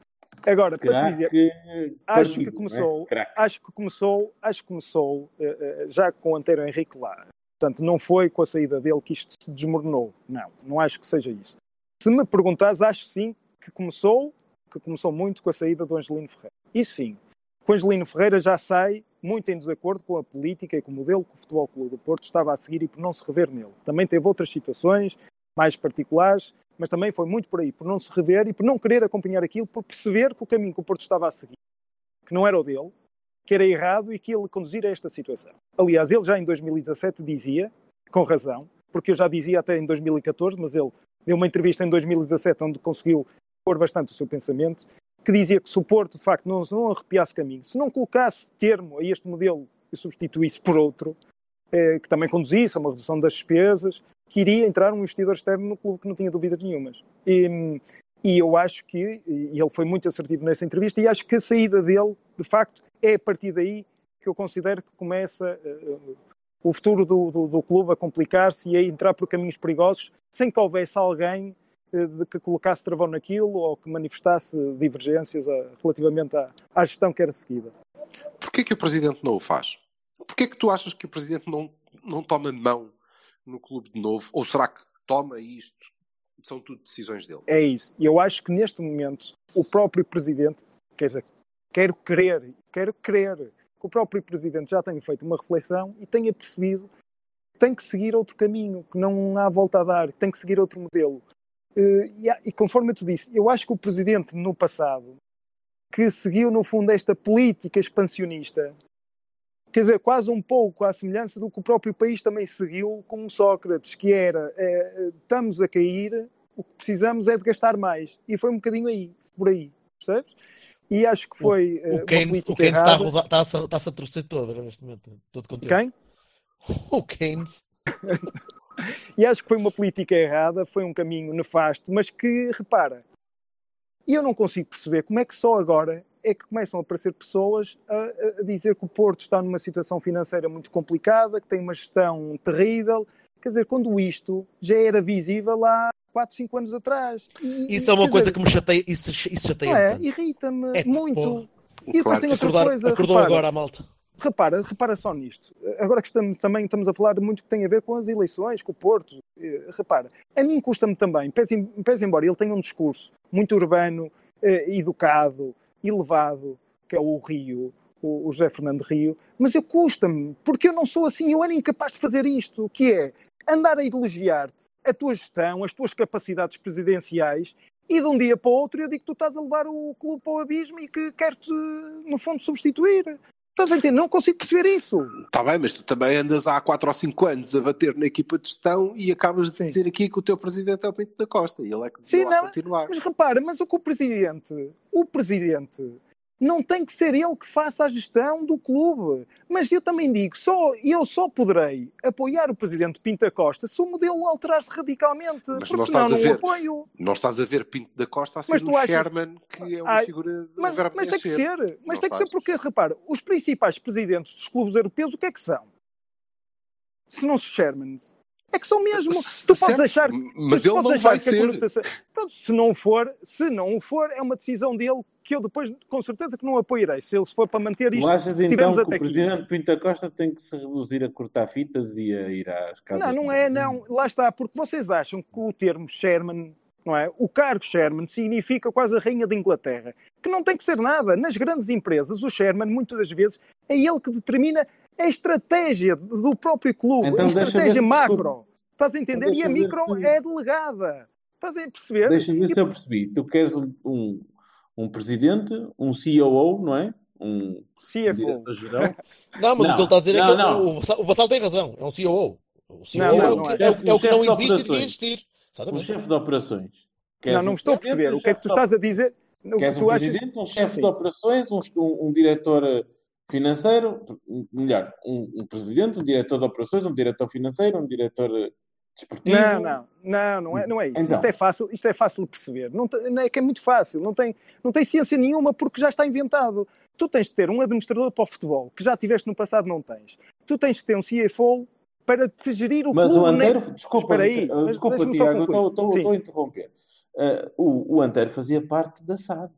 Agora, para te dizer, Craque acho partido, que começou, né? Craque. acho que começou, acho que começou eh, eh, já com o Antero Henrique lá. Portanto, não foi com a saída dele que isto se desmoronou. Não, não acho que seja isso. Se me perguntares, acho sim que começou, que começou muito com a saída do Angelino Ferreira. Isso sim. Com o Angelino Ferreira já sai muito em desacordo com a política e com o modelo que o Futebol Clube do Porto estava a seguir e por não se rever nele. Também teve outras situações mais particulares, mas também foi muito por aí, por não se rever e por não querer acompanhar aquilo, por perceber que o caminho que o Porto estava a seguir, que não era o dele, que era errado e que ele conduzir a esta situação. Aliás, ele já em 2017 dizia, com razão, porque eu já dizia até em 2014, mas ele deu uma entrevista em 2017 onde conseguiu pôr bastante o seu pensamento, que dizia que se o Porto, de facto, não, não arrepiasse caminho, se não colocasse termo a este modelo e substituísse por outro, eh, que também conduzisse a uma redução das despesas, que iria entrar um investidor externo no clube que não tinha dúvidas nenhumas. E, e eu acho que, e ele foi muito assertivo nessa entrevista, e acho que a saída dele, de facto, é a partir daí que eu considero que começa uh, o futuro do, do, do clube a complicar-se e a entrar por caminhos perigosos, sem que houvesse alguém uh, que colocasse travão naquilo ou que manifestasse divergências uh, relativamente à, à, gestão que era seguida. Porquê que o Presidente não o faz? Porquê que tu achas que o Presidente não, não toma mão no clube de novo? Ou será que toma isto? São tudo decisões dele. É isso. E eu acho que neste momento o próprio Presidente, quer dizer, quero crer, quero crer que o próprio Presidente já tenha feito uma reflexão e tenha percebido que tem que seguir outro caminho, que não há volta a dar, que tem que seguir outro modelo. Eh, e, conforme eu te disse, eu acho que o Presidente no passado, que seguiu no fundo esta política expansionista, quer dizer, quase um pouco à semelhança do que o próprio país também seguiu com Sócrates, que era é, estamos a cair, o que precisamos é de gastar mais. E foi um bocadinho aí, por aí, percebes? E acho que foi. O, o Keynes, o Keynes está, a rodar, está, a, está-se a torcer todo neste momento. Todo contente. Quem? O Keynes. e acho que foi uma política errada, foi um caminho nefasto, mas que, repara, eu não consigo perceber como é que só agora é que começam a aparecer pessoas a, a dizer que o Porto está numa situação financeira muito complicada, que tem uma gestão terrível. Quer dizer, quando isto já era visível há 4, 5 anos atrás. E, isso é uma coisa dizer, que me chateia, isso, isso chateia é, irrita-me é, muito. Porra. E depois claro. tem outra Acordar, coisa. Acordou repara, agora a malta. Repara, repara só nisto. Agora que estamos, também estamos a falar muito que tem a ver com as eleições, com o Porto. Eh, repara, a mim custa-me também, pese, pese embora ele tenha um discurso muito urbano, eh, educado, elevado, que é o Rio, o, o José Fernando Rio, mas eu custa-me, porque eu não sou assim, eu era incapaz de fazer isto, que é andar a elogiar-te a tua gestão, as tuas capacidades presidenciais e de um dia para o outro eu digo que tu estás a levar o clube para o abismo e que quero-te, no fundo, substituir. Estás a entender? Não consigo perceber isso. Está bem, mas tu também andas há 4 ou 5 anos a bater na equipa de gestão e acabas de Sim. dizer aqui que o teu presidente é o Pinto da Costa e ele é que Sim, não, continuar. Mas repara, mas o que o presidente, o presidente não tem que ser ele que faça a gestão do clube. Mas eu também digo, só, eu só poderei apoiar o presidente Pinto Costa se o modelo alterar-se radicalmente. Mas não estás não, a ver, apoio. Não estás a ver Pinto da Costa a ser um achas... Sherman, que é uma Ai, figura mas, mas tem que ser. Mas não tem que ser porque, repara, os principais presidentes dos clubes europeus, o que é que são? Se não se Shermans. É que são mesmo. Tu podes certo, achar. Mas ele não vai ser. Conotação... Se não for, se não o for, é uma decisão dele que eu depois, com certeza, que não apoiarei. Se ele for para manter isto. Tu achas então que o presidente aqui. Pinta Costa tem que se reduzir a cortar fitas e a ir às casas? Não, não é, não. Lá está, porque vocês acham que o termo Sherman. Não é? O cargo Sherman significa quase a rainha da Inglaterra, que não tem que ser nada. Nas grandes empresas, o Sherman, muitas das vezes, é ele que determina a estratégia do próprio clube, então, a estratégia macro. Estás a entender? Então, e a micro é delegada. Estás a perceber? Deixa-me ver e... se eu percebi. Tu queres um, um, um, presidente, um COO, não é? Um CFO. Geral. Não, mas não, o que ele está a dizer não, é que não. o, o Vassal tem razão. É um COO. O COO não, é, o que, é, é, o que não existe e devia existir. Exatamente. Um chefe de operações. Queres não, não estou a perceber. O que é que tu estás a dizer? Queres um presidente, um chefe de operações, um, um diretor financeiro, melhor, um, um, presidente, um diretor de operações, um diretor financeiro, um diretor desportivo. Não, não, não, não é, não é isso. Então. Isto é fácil, isto é fácil de perceber. Não, não, é que é muito fácil, não tem, não tem ciência nenhuma porque já está inventado. Tu tens de ter um administrador para o futebol, que já tiveste no passado, não tens. Tu tens de ter um CFO para te gerir o mas clube. Mas o Antero, nem... desculpa, aí, desculpa Tiago, estou a interromper. Uh, o, o Antero fazia parte da SAD.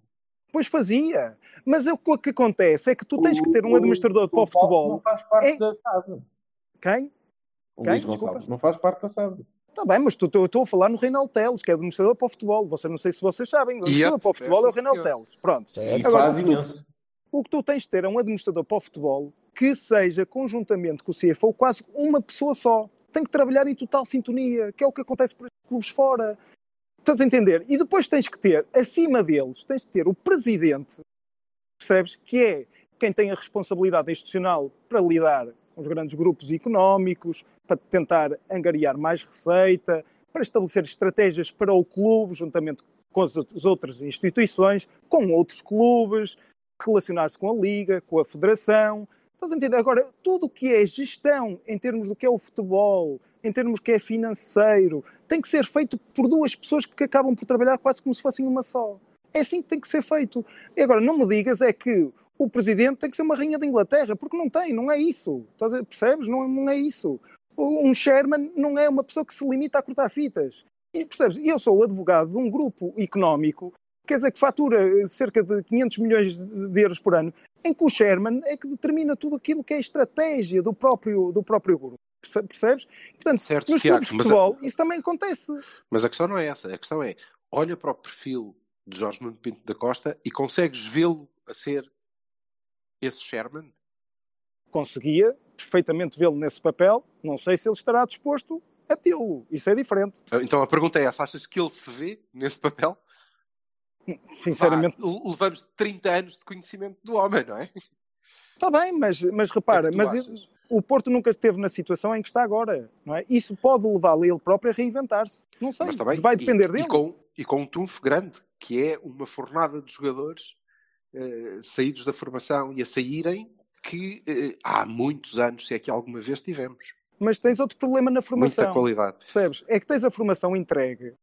Pois fazia. Mas o que acontece é que tu tens que ter um administrador o, para o, futebol. Não faz parte é... da SAD. Quem? O Quem? Luís Gonçalves não faz parte da SAD. Está bem, mas eu estou a falar no Reinaldo Teles, que é administrador para o futebol. Você, não sei se vocês sabem, o administrador yep, para o futebol é o Reinaldo Teles. Pronto. Certo. Agora, o, que tu, o que tu tens de ter é um administrador para o futebol que seja, conjuntamente com o CFO, quase uma pessoa só. Tem que trabalhar em total sintonia, que é o que acontece por estes clubes fora. Estás a entender? E depois tens que ter, acima deles, tens de ter o presidente, percebes? Que é quem tem a responsabilidade institucional para lidar os grandes grupos económicos, para tentar angariar mais receita, para estabelecer estratégias para o clube, juntamente com as outras instituições, com outros clubes, relacionar-se com a liga, com a federação. Estás a entender? Agora, tudo o que é gestão em termos do que é o futebol, em termos que é financeiro, tem que ser feito por duas pessoas que acabam por trabalhar quase como se fossem uma só. É assim que tem que ser feito. E agora, não me digas é que o presidente tem que ser uma rainha da Inglaterra, porque não tem, não é isso. A- Percebes? Não, não é isso. Um Sherman não é uma pessoa que se limita a cortar fitas. E percebes? Eu sou o advogado de um grupo económico, quer dizer, que fatura eh, cerca de 500 milhões de euros por ano, em que o Sherman é que determina tudo aquilo que é a estratégia do próprio, do próprio grupo. Perce- Percebes? Portanto, Certo, nos Tiago, clubes de mas a- futebol, isso também acontece. Mas a questão não é essa. A questão é, olha para o perfil de Jorge Nuno Pinto da Costa e consegues vê-lo a ser esse Sherman? Conseguia perfeitamente vê-lo nesse papel, não sei se ele estará disposto a tê-lo. Isso é diferente. Então a pergunta é essa. Achas que ele se vê nesse papel? Sinceramente, Vá, le- levamos 30 anos de conhecimento do homem, não é? Está bem, mas, mas repara, tu mas achas? o Porto nunca esteve na situação em que está agora, não é? Isso pode levá-lo ele próprio a reinventar-se. Não sei, Mas também, vai depender e, dele. E com, e com um trunfo grande, que é uma fornada de jogadores eh, saídos da formação e a saírem que eh, há muitos anos, se é que alguma vez tivemos. Mas tens outro problema na formação. Muita qualidade. Percebes? É que tens a formação entregue,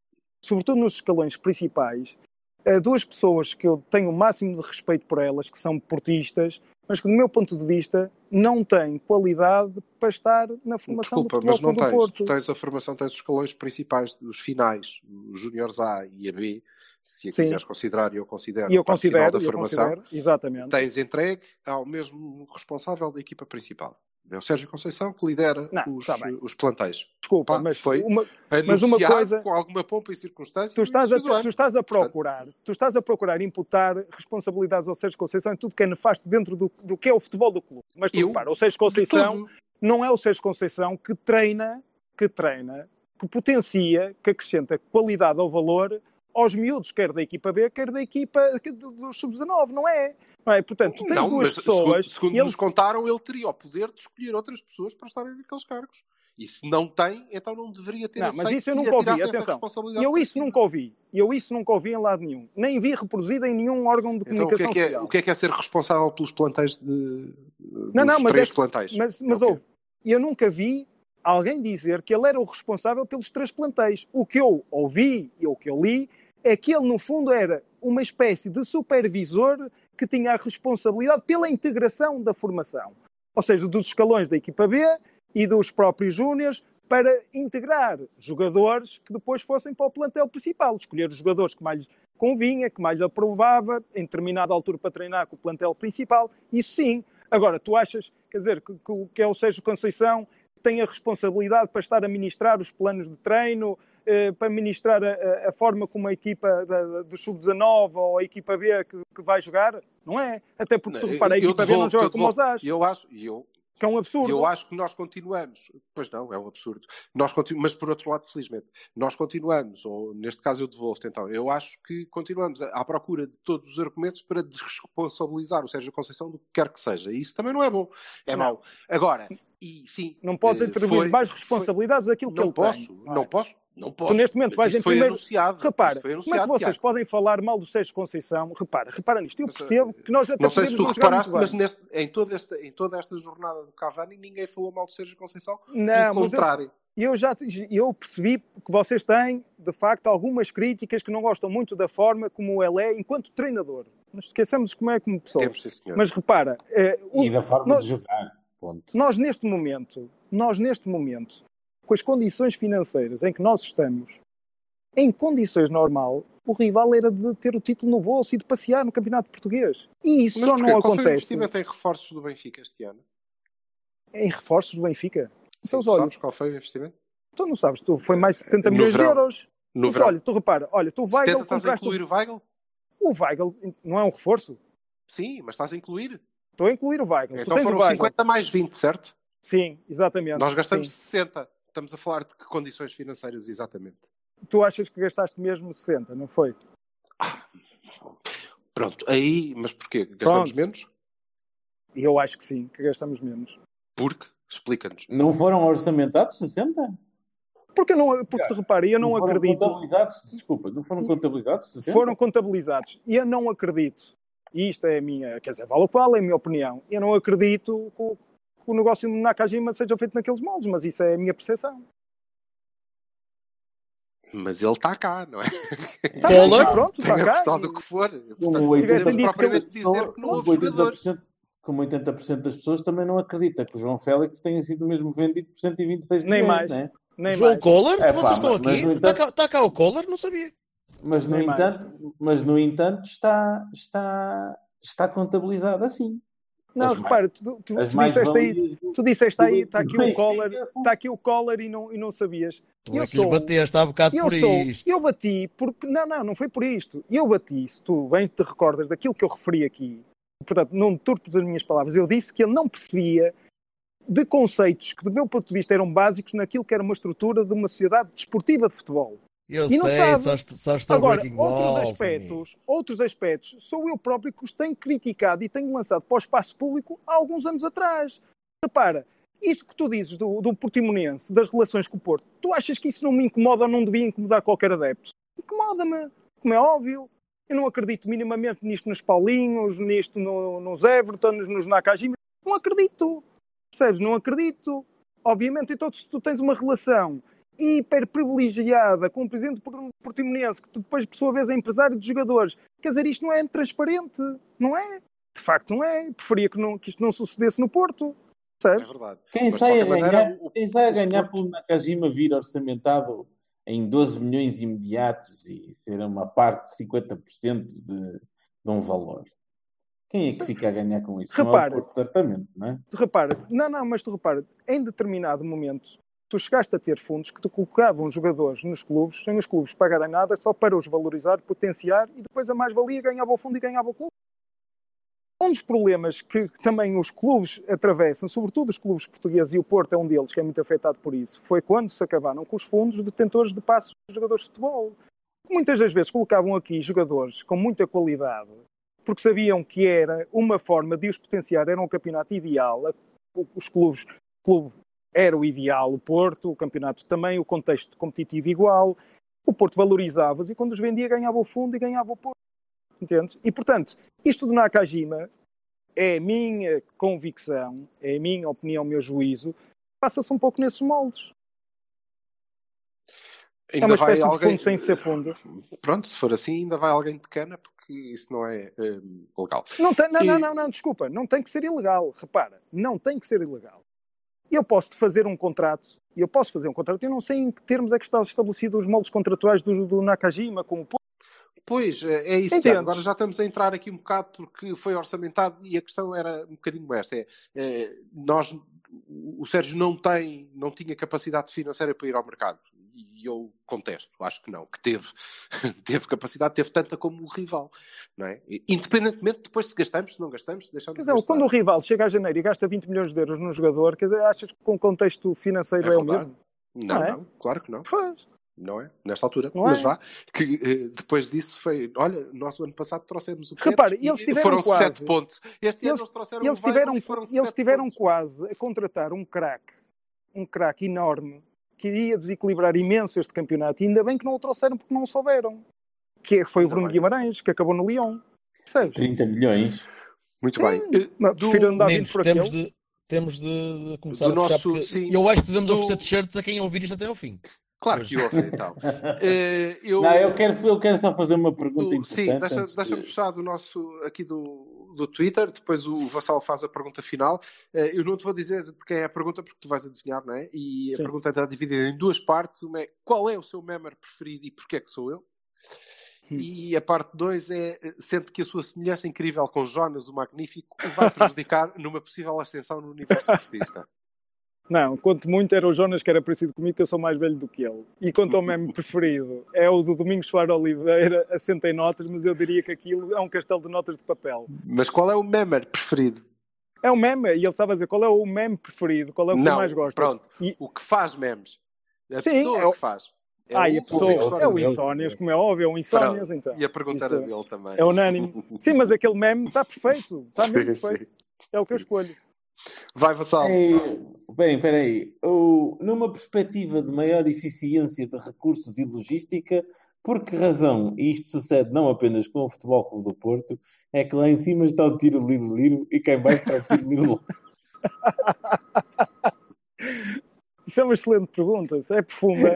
sobretudo nos escalões principais, a duas pessoas que eu tenho o máximo de respeito por elas, que são portistas, mas que, do meu ponto de vista, não têm qualidade para estar na formação Desculpa, do mas futebol não Clube do tens. Porto. Tu tens a formação, tens os escalões principais, os finais, os júniores A e a B, se a Sim. quiseres considerar, e eu considero, E eu parte final considero, da eu formação, considero, exatamente. tens entregue ao mesmo responsável da equipa principal. É o Sérgio Conceição que lidera Não, os, tá os plantéis. Desculpa, Pá, mas, foi uma, mas uma coisa, com alguma pompa e circunstância. tu estás, a, tu estás a procurar, tu estás a procurar imputar responsabilidades ao Sérgio Conceição em tudo que é nefasto dentro do, do que é o futebol do clube. Mas tu Eu? repara, o Sérgio Conceição não é o Sérgio Conceição que treina, que treina, que potencia, que acrescenta qualidade ao valor aos miúdos, quer da equipa B, quer da equipa que- do, do sub-19, não é? É? Portanto, tu tens Não, duas mas pessoas segundo, segundo eles nos contaram, ele teria o poder de escolher outras pessoas para estarem naqueles cargos. E se não tem, então não deveria ter Não, mas isso eu nunca ouvi, atenção. responsabilidade eu isso nunca ouvi. Eu isso nunca ouvi em lado nenhum. Nem vi reproduzido em nenhum órgão de Então o que, comunicação é que é, o que é que é ser responsável pelos plantéis de Não, não, mas três é plantéis? Mas, É mas houve. Eu nunca vi alguém dizer que ele era o responsável pelos três plantéis. O que eu ouvi e o que eu li é que ele, no fundo, era uma espécie de supervisor que tinha a responsabilidade pela integração da formação. Ou seja, dos escalões da equipa B e dos próprios júniores para integrar jogadores que depois fossem para o plantel principal. Escolher os jogadores que mais convinha, que mais aprovava, em determinada altura para treinar com o plantel principal. Isso sim. Agora, tu achas, quer dizer, que, que, que é o Sérgio Conceição tem a responsabilidade para estar a ministrar os planos de treino, para ministrar a, a- forma como a equipa da, do Sub-19 ou a equipa B que, que vai jogar? Não é. Até porque, tu repara, a equipa B não devolvo, joga como os devolvo. As, E eu acho, eu, que é um absurdo. eu acho que nós continuamos. Pois não, é um absurdo. Nós continu... Mas por outro lado, felizmente, nós continuamos, ou neste caso eu devolvo-te então, eu acho que continuamos à à procura de todos os argumentos para desresponsabilizar o Sérgio Conceição do que quer que seja. E isso também não é bom, é Não. mau. Agora, e sim. Não podes eh, atribuir foi- mais foi- responsabilidades daquilo que Não ele posso, tem. não é? posso, não posso. Tu neste momento Mas vais em foi primeiro. anunciado. Repara, foi como é que anunciado, vocês Tiago. podem falar mal do Sérgio Conceição? Repara, repara nisto. Eu Mas, percebo eh, que nós até Não sei se tu reparaste, mas neste, em, toda esta, em toda esta jornada do Cavani ninguém falou mal do Sérgio Conceição. Não, Pelo mas eu- contrário. eu já eu percebi que vocês têm, de facto, algumas críticas que não gostam muito da forma como ele é enquanto treinador. Nos esqueçamos como é como pessoa. Temos, sim, senhor. Mas repara, eh, o- E da forma nós, de jogar. Ponto. nós neste momento, nós neste momento, com as condições financeiras em que nós estamos, em condições normal, o rival era de ter o título no bolso e de passear no Campeonato Português. E isso Mas só porquê? não Qual foi o acontece investimento em reforços do Benfica este ano? em reforços do Benfica. Então, Sim, olha, sabes qual foi o investimento? tu não sabes, tu foi mais de 70 No milhões verão. de euros. No Mas verão. olha, tu repara, olha, tu 70 Weigl estás a incluir o Weigl? o Weigl, não é um reforço? Sim, mas estás a incluir. Estou a incluir o Weigl. tu Então tens foram o Weigl. 50 mais 20, certo? Sim, exatamente. Nós gastamos Sim. 60. Estamos a falar de que condições financeiras exatamente? Tu achas que gastaste mesmo 60, não foi? Pronto, aí, mas porquê? Gastamos Pronto. menos? Eu acho que sim, que gastamos menos. Porque? Explica-nos. Não foram orçamentados 60? Porque, eu não, porque repara, eu não, foram acredito. contabilizados? Desculpa, não foram contabilizados 60? Foram contabilizados. E eu não acredito. E isto é a minha, quer dizer, vale o qual, é a minha opinião. Eu não acredito que o, que o negócio de Nakajima seja feito naqueles moldes, mas isso é a minha percepção. Mas ele está cá, não é? Tá Collar? bem, Pronto, Tem está cá. apostado do que for. Como Portanto, 80% podemos dito propriamente das dizer pessoas- que não como houve jogadores. 80%, como 80% das pessoas também não acredita que o João Félix tenha sido mesmo vendido por 126 Nem milhões, mais. né? Nem João mais. Collor? É, pá, Vocês estão mas- aqui? Está entanto- cá, tá cá o Collor? Não sabia. Mas no Nem mais. entanto, mas no entanto está, está, está contabilizado assim. Não, As repara, tu, tu, tu disseste aí, tu disseste aí, está aqui o collar, está aqui o collar e não, e não sabias. Tu Eu é que sou- bateste há bocado Eu por sou, isto. eu bati porque, não, não, não foi por isto. Eu bati, se tu bem te recordas daquilo que eu referi aqui, portanto, não deturpes as minhas palavras, eu disse que ele não percebia de conceitos que, do meu ponto de vista, eram básicos naquilo que era uma estrutura de uma sociedade desportiva de futebol. Eu E não sei, só, só estou Agora, breaking outros balls. aspectos, outros aspectos, sou eu próprio que os tenho criticado e tenho lançado para o espaço público há alguns anos atrás. Repara, isso que tu dizes do, do Portimonense, das relações com o Porto, tu achas que isso não me incomoda ou não devia incomodar qualquer adepto? Incomoda-me, como é óbvio. Eu não acredito minimamente nisto nos Paulinhos, nisto no- nos Evertons, nos Nakajima. Não acredito. Percebes? Não acredito. Obviamente, então, se tu tens uma relação hiper privilegiada com o presidente por- portimonense, que tu depois, por sua vez, é empresário de jogadores, quer dizer, isto não é transparente. Não é? De facto, não é. Preferia que, não- que isto não sucedesse no Porto. É verdade. Quem Mas, sai, a ganhar, maneira, o- quem sai a ganhar Porto- pelo Nakajima vir orçamentado em 12 milhões imediatos e ser uma parte de 50% de, de um valor? Quem é que fica a ganhar com isso? Não é Repara. o Porto, certamente, não é? Tu repara, não, não, mas tu repara, em determinado momento, tu chegaste a ter fundos que tu colocavam jogadores nos clubes, sem os clubes pagarem nada, só para os valorizar, potenciar, e depois a mais-valia ganhava o fundo e ganhava o clube. Um dos problemas que também os clubes atravessam, sobretudo os clubes portugueses, e o Porto é um deles que é muito afetado por isso, foi quando se acabaram com os fundos detentores de passos dos jogadores de futebol. Muitas das vezes colocavam aqui jogadores com muita qualidade, porque sabiam que era uma forma de os potenciar, era um campeonato ideal, os clubes, clube era o ideal, o Porto, o campeonato também, o contexto competitivo igual, o Porto valorizava-os e quando os vendia ganhava o fundo e ganhava o Porto. Entendes? E portanto, isto do Nakajima é a minha convicção, é a minha opinião, o meu juízo, passa-se um pouco nesses moldes. é Ainda uma vai espécie de alguém... fundo sem ser fundo. Pronto, se for assim, ainda vai alguém de cana, porque isso não é hum, legal. Não, tem, não, E- não, não, não, desculpa, não tem que ser ilegal. Repara, não tem que ser ilegal. Eu posso fazer um contrato, eu posso fazer um contrato, eu não sei em que termos é que estão estabelecidos os moldes contratuais do, do Nakajima com o Porto. Pois, é é isso? Tiago. Agora já estamos a entrar aqui um bocado porque foi orçamentado e a questão era um bocadinho esta. É, é, nós, o Sérgio não tem, não tinha capacidade financeira para ir ao mercado. E eu contesto, acho que não, que teve. teve capacidade, teve tanta como o rival. Não é? Independentemente depois se gastamos, se não gastamos, se deixamos Quer de dizer, gastar. quando o rival chega a janeiro e gasta 20 milhões de euros num jogador, quer dizer, achas que com o contexto financeiro É é, o mesmo? Não, Não é? não, claro que não. Faz. Não é? Nesta altura. Não Mas é? vá, que eh, depois disso foi. Olha, nosso ano passado trouxemos o Pedro Repara, e eles tiveram foram quase. sete pontos. Este ano Eles- eles trouxeram Eles o Weigl tiveram, foram eles tiveram pontos. quase a contratar um craque, um craque enorme, que iria desequilibrar imenso este campeonato. E ainda bem que não o trouxeram porque não o souberam. Que é- foi o Bruno bem. Guimarães, que acabou no Lyon. Percebes? 30 milhões. Muito Sim, bem. Eh, Mas do- prefiro andar por temos aquele. de, temos de, de começar Do a nosso- porque sim. eu acho que devemos Do- oferecer t-shirts a quem ouvir isto até ao fim. Claro que houve, então. Eh, eu, Não, eu quero, eu quero só fazer uma pergunta importante. sim, deixa- deixa-me de- fechar do nosso aqui do, do Twitter, depois o Vassal faz a pergunta final. Eh, eu não te vou dizer de quem é a pergunta porque tu vais adivinhar, não é? E a Sim. pergunta está dividida em duas partes. Uma é qual é o seu member preferido e porquê é que sou eu? Hum. E a parte 2 é sente que a sua semelhança incrível com Jonas, o Magnífico, o vai prejudicar numa possível ascensão no universo artista. Não, quanto muito era o Jonas que era parecido comigo, que eu sou mais velho do que ele. E quanto ao meme preferido, é o do Domingos Soares Oliveira, assenta em notas, mas eu diria que aquilo é um castelo de notas de papel. Mas qual é o member preferido? É um meme, e ele estava a dizer qual é o meme preferido, qual é o que Não, mais gostas. pronto. E, O que faz memes? A Sim, pessoa é o- que faz. É ah, o e a pessoa, é o. Insónias, como é óbvio, é o Insónias, então. E a pergunta era dele também. É unânime. Sim, mas aquele meme está perfeito, está mesmo perfeito. É o que eu escolho. Vai, Vassal. Ei, Bem, espera aí. O- Numa perspectiva de maior eficiência de recursos e logística, por que razão, e isto sucede não apenas com o Futebol Clube do Porto, é que lá em cima está o tiro liro liro e cá em baixo está o tiro liro. Isso é uma excelente pergunta. É profunda.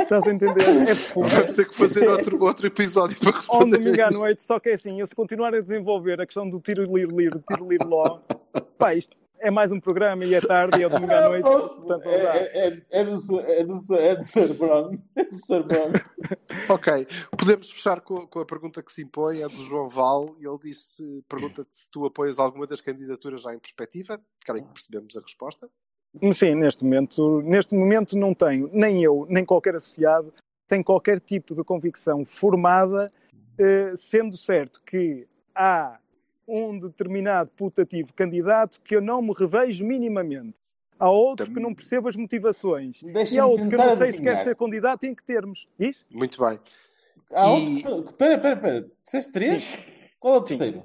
Estás a entender? É profunda. Vamos ter que fazer outro, outro episódio para um responder. domingo a à isto. noite, só que é assim, eu se continuar a desenvolver a questão do tiro lir lir, tiro lir ló, pá, isto é mais um programa e é tarde e é domingo à noite, portanto não dá. É, é, é, do, é, do, é do Sr. Brown. É do. Brown. Ok, podemos fechar com, com a pergunta que se impõe, é do João Val, e ele disse, pergunta-te se tu apoias alguma das candidaturas já em perspectiva, creio que percebemos a resposta. Sim, neste momento, neste momento não tenho, nem eu, nem qualquer associado, tem qualquer tipo de convicção formada, eh, sendo certo que há um determinado putativo candidato que eu não me revejo minimamente. Há outro que não percebo as motivações. E há outro que eu não sei se quer adivinhar. ser candidato e em que termos. Diz? Muito bem. Há E- outro. Espera, espera, espera. Disseste três? Qual é o Sim. terceiro?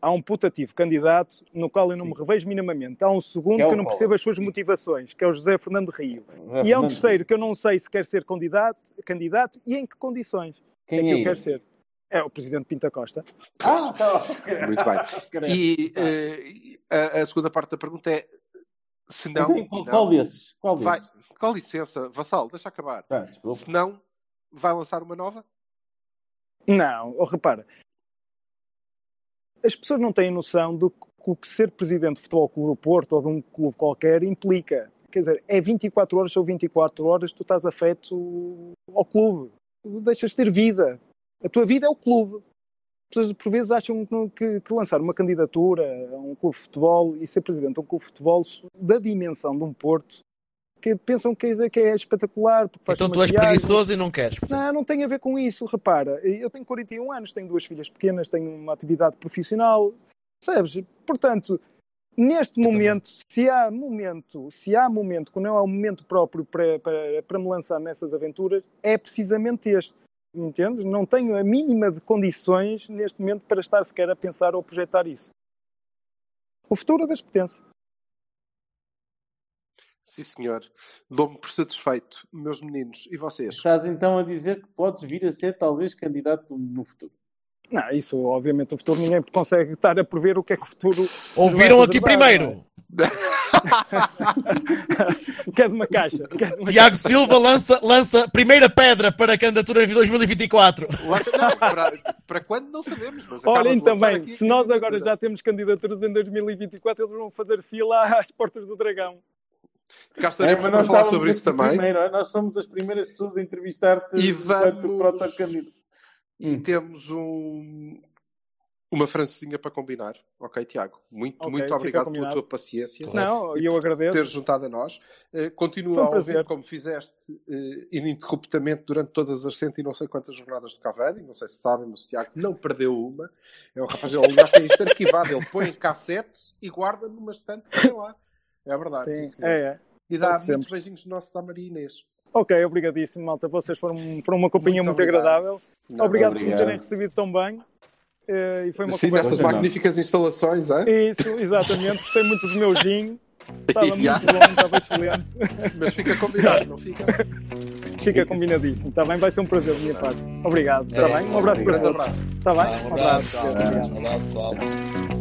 Há um putativo candidato no qual eu não me revejo minimamente. Há um segundo Que é que, eu não qual? percebo as suas motivações, que é o José Fernando Rio. José E há um Fernando. terceiro que eu não sei se quer ser candidato, candidato e em que condições Quem é que é eu quero ser. É o Presidente Pinta Costa. Ah, tá. Muito bem. Credo. E eh, a, a segunda parte da pergunta é: se não. Então, qual, não, qual desses? Qual vai, desses? com licença, Vassal, deixa acabar. Desculpa. Se não, vai lançar uma nova? Não, oh, repara. As pessoas não têm noção do que o que ser presidente de futebol clube do Porto ou de um clube qualquer implica. Quer dizer, é 24 horas ou 24 horas tu estás afeto ao clube. Tu deixas de ter vida. A tua vida é o clube. As pessoas por vezes acham que, que lançar uma candidatura a um clube de futebol e ser presidente de um clube de futebol da dimensão de um Porto que pensam que é, que é espetacular. Porque Então tu és preguiçoso e não queres. portanto. Não, não tem a ver com isso. Repara, eu tenho 41 anos, tenho duas filhas pequenas, tenho uma atividade profissional, percebes? Portanto, neste momento, se há momento, se há momento que não é o momento próprio para, para, para me lançar nessas aventuras, é precisamente este. Entendes? Não tenho a mínima de condições neste momento para estar sequer a pensar ou projetar isso. O futuro das pertence. Sim, senhor. Dou-me por satisfeito, meus meninos. E vocês? Estás então a dizer que podes vir a ser talvez candidato no futuro. Não, isso obviamente o futuro ninguém consegue estar a prever o que é que o futuro. Ouviram aqui primeiro. Queres uma caixa? Queres uma Tiago Silva lança, lança primeira pedra para a candidatura em 2024. Lança- não, para, para quando não sabemos, mas Olhem de lançar também, se nós agora já temos candidaturas em 2024, eles vão fazer fila às portas do Dragão. Cá É, estaremos mas para falar sobre isso também. Primeiro, nós somos as primeiras pessoas a entrevistar-te E enquanto vamos- protocandidato. E temos um, uma francesinha para combinar. Ok, Tiago? Muito, Ok, muito obrigado pela tua paciência. Não, e eu agradeço. Ter juntado a nós. Eh, continua um a ouvir como fizeste eh, ininterruptamente durante todas as cento e não sei quantas jornadas de Cavani. Não sei se sabem, mas o Tiago não perdeu uma. É um rapaz, ele aliás tem isto arquivado. Ele põe em cassete e guarda numa estante que tem lá. É verdade, sim, Sim, senhor. é, é. E dá Faz muitos sempre. beijinhos nossos à Maria Inês. Ok, obrigadíssimo, malta. Vocês foram, foram uma companhia Muito muito, obrigado. agradável. Não, obrigado, por me obrigado. terem recebido tão bem. Eh, e foi uma Sim, nestas não. magníficas instalações, hein? Isso, exatamente. Gostei muito do meu gin. Estava muito bom, estava excelente. Mas fica combinado, não fica? Fica combinadíssimo. Está bem? Vai ser um prazer da minha parte. Obrigado. Está É bem? Um abraço para todos. abraço. Está bem? Ah, um abraço, um abraço, Paulo. Get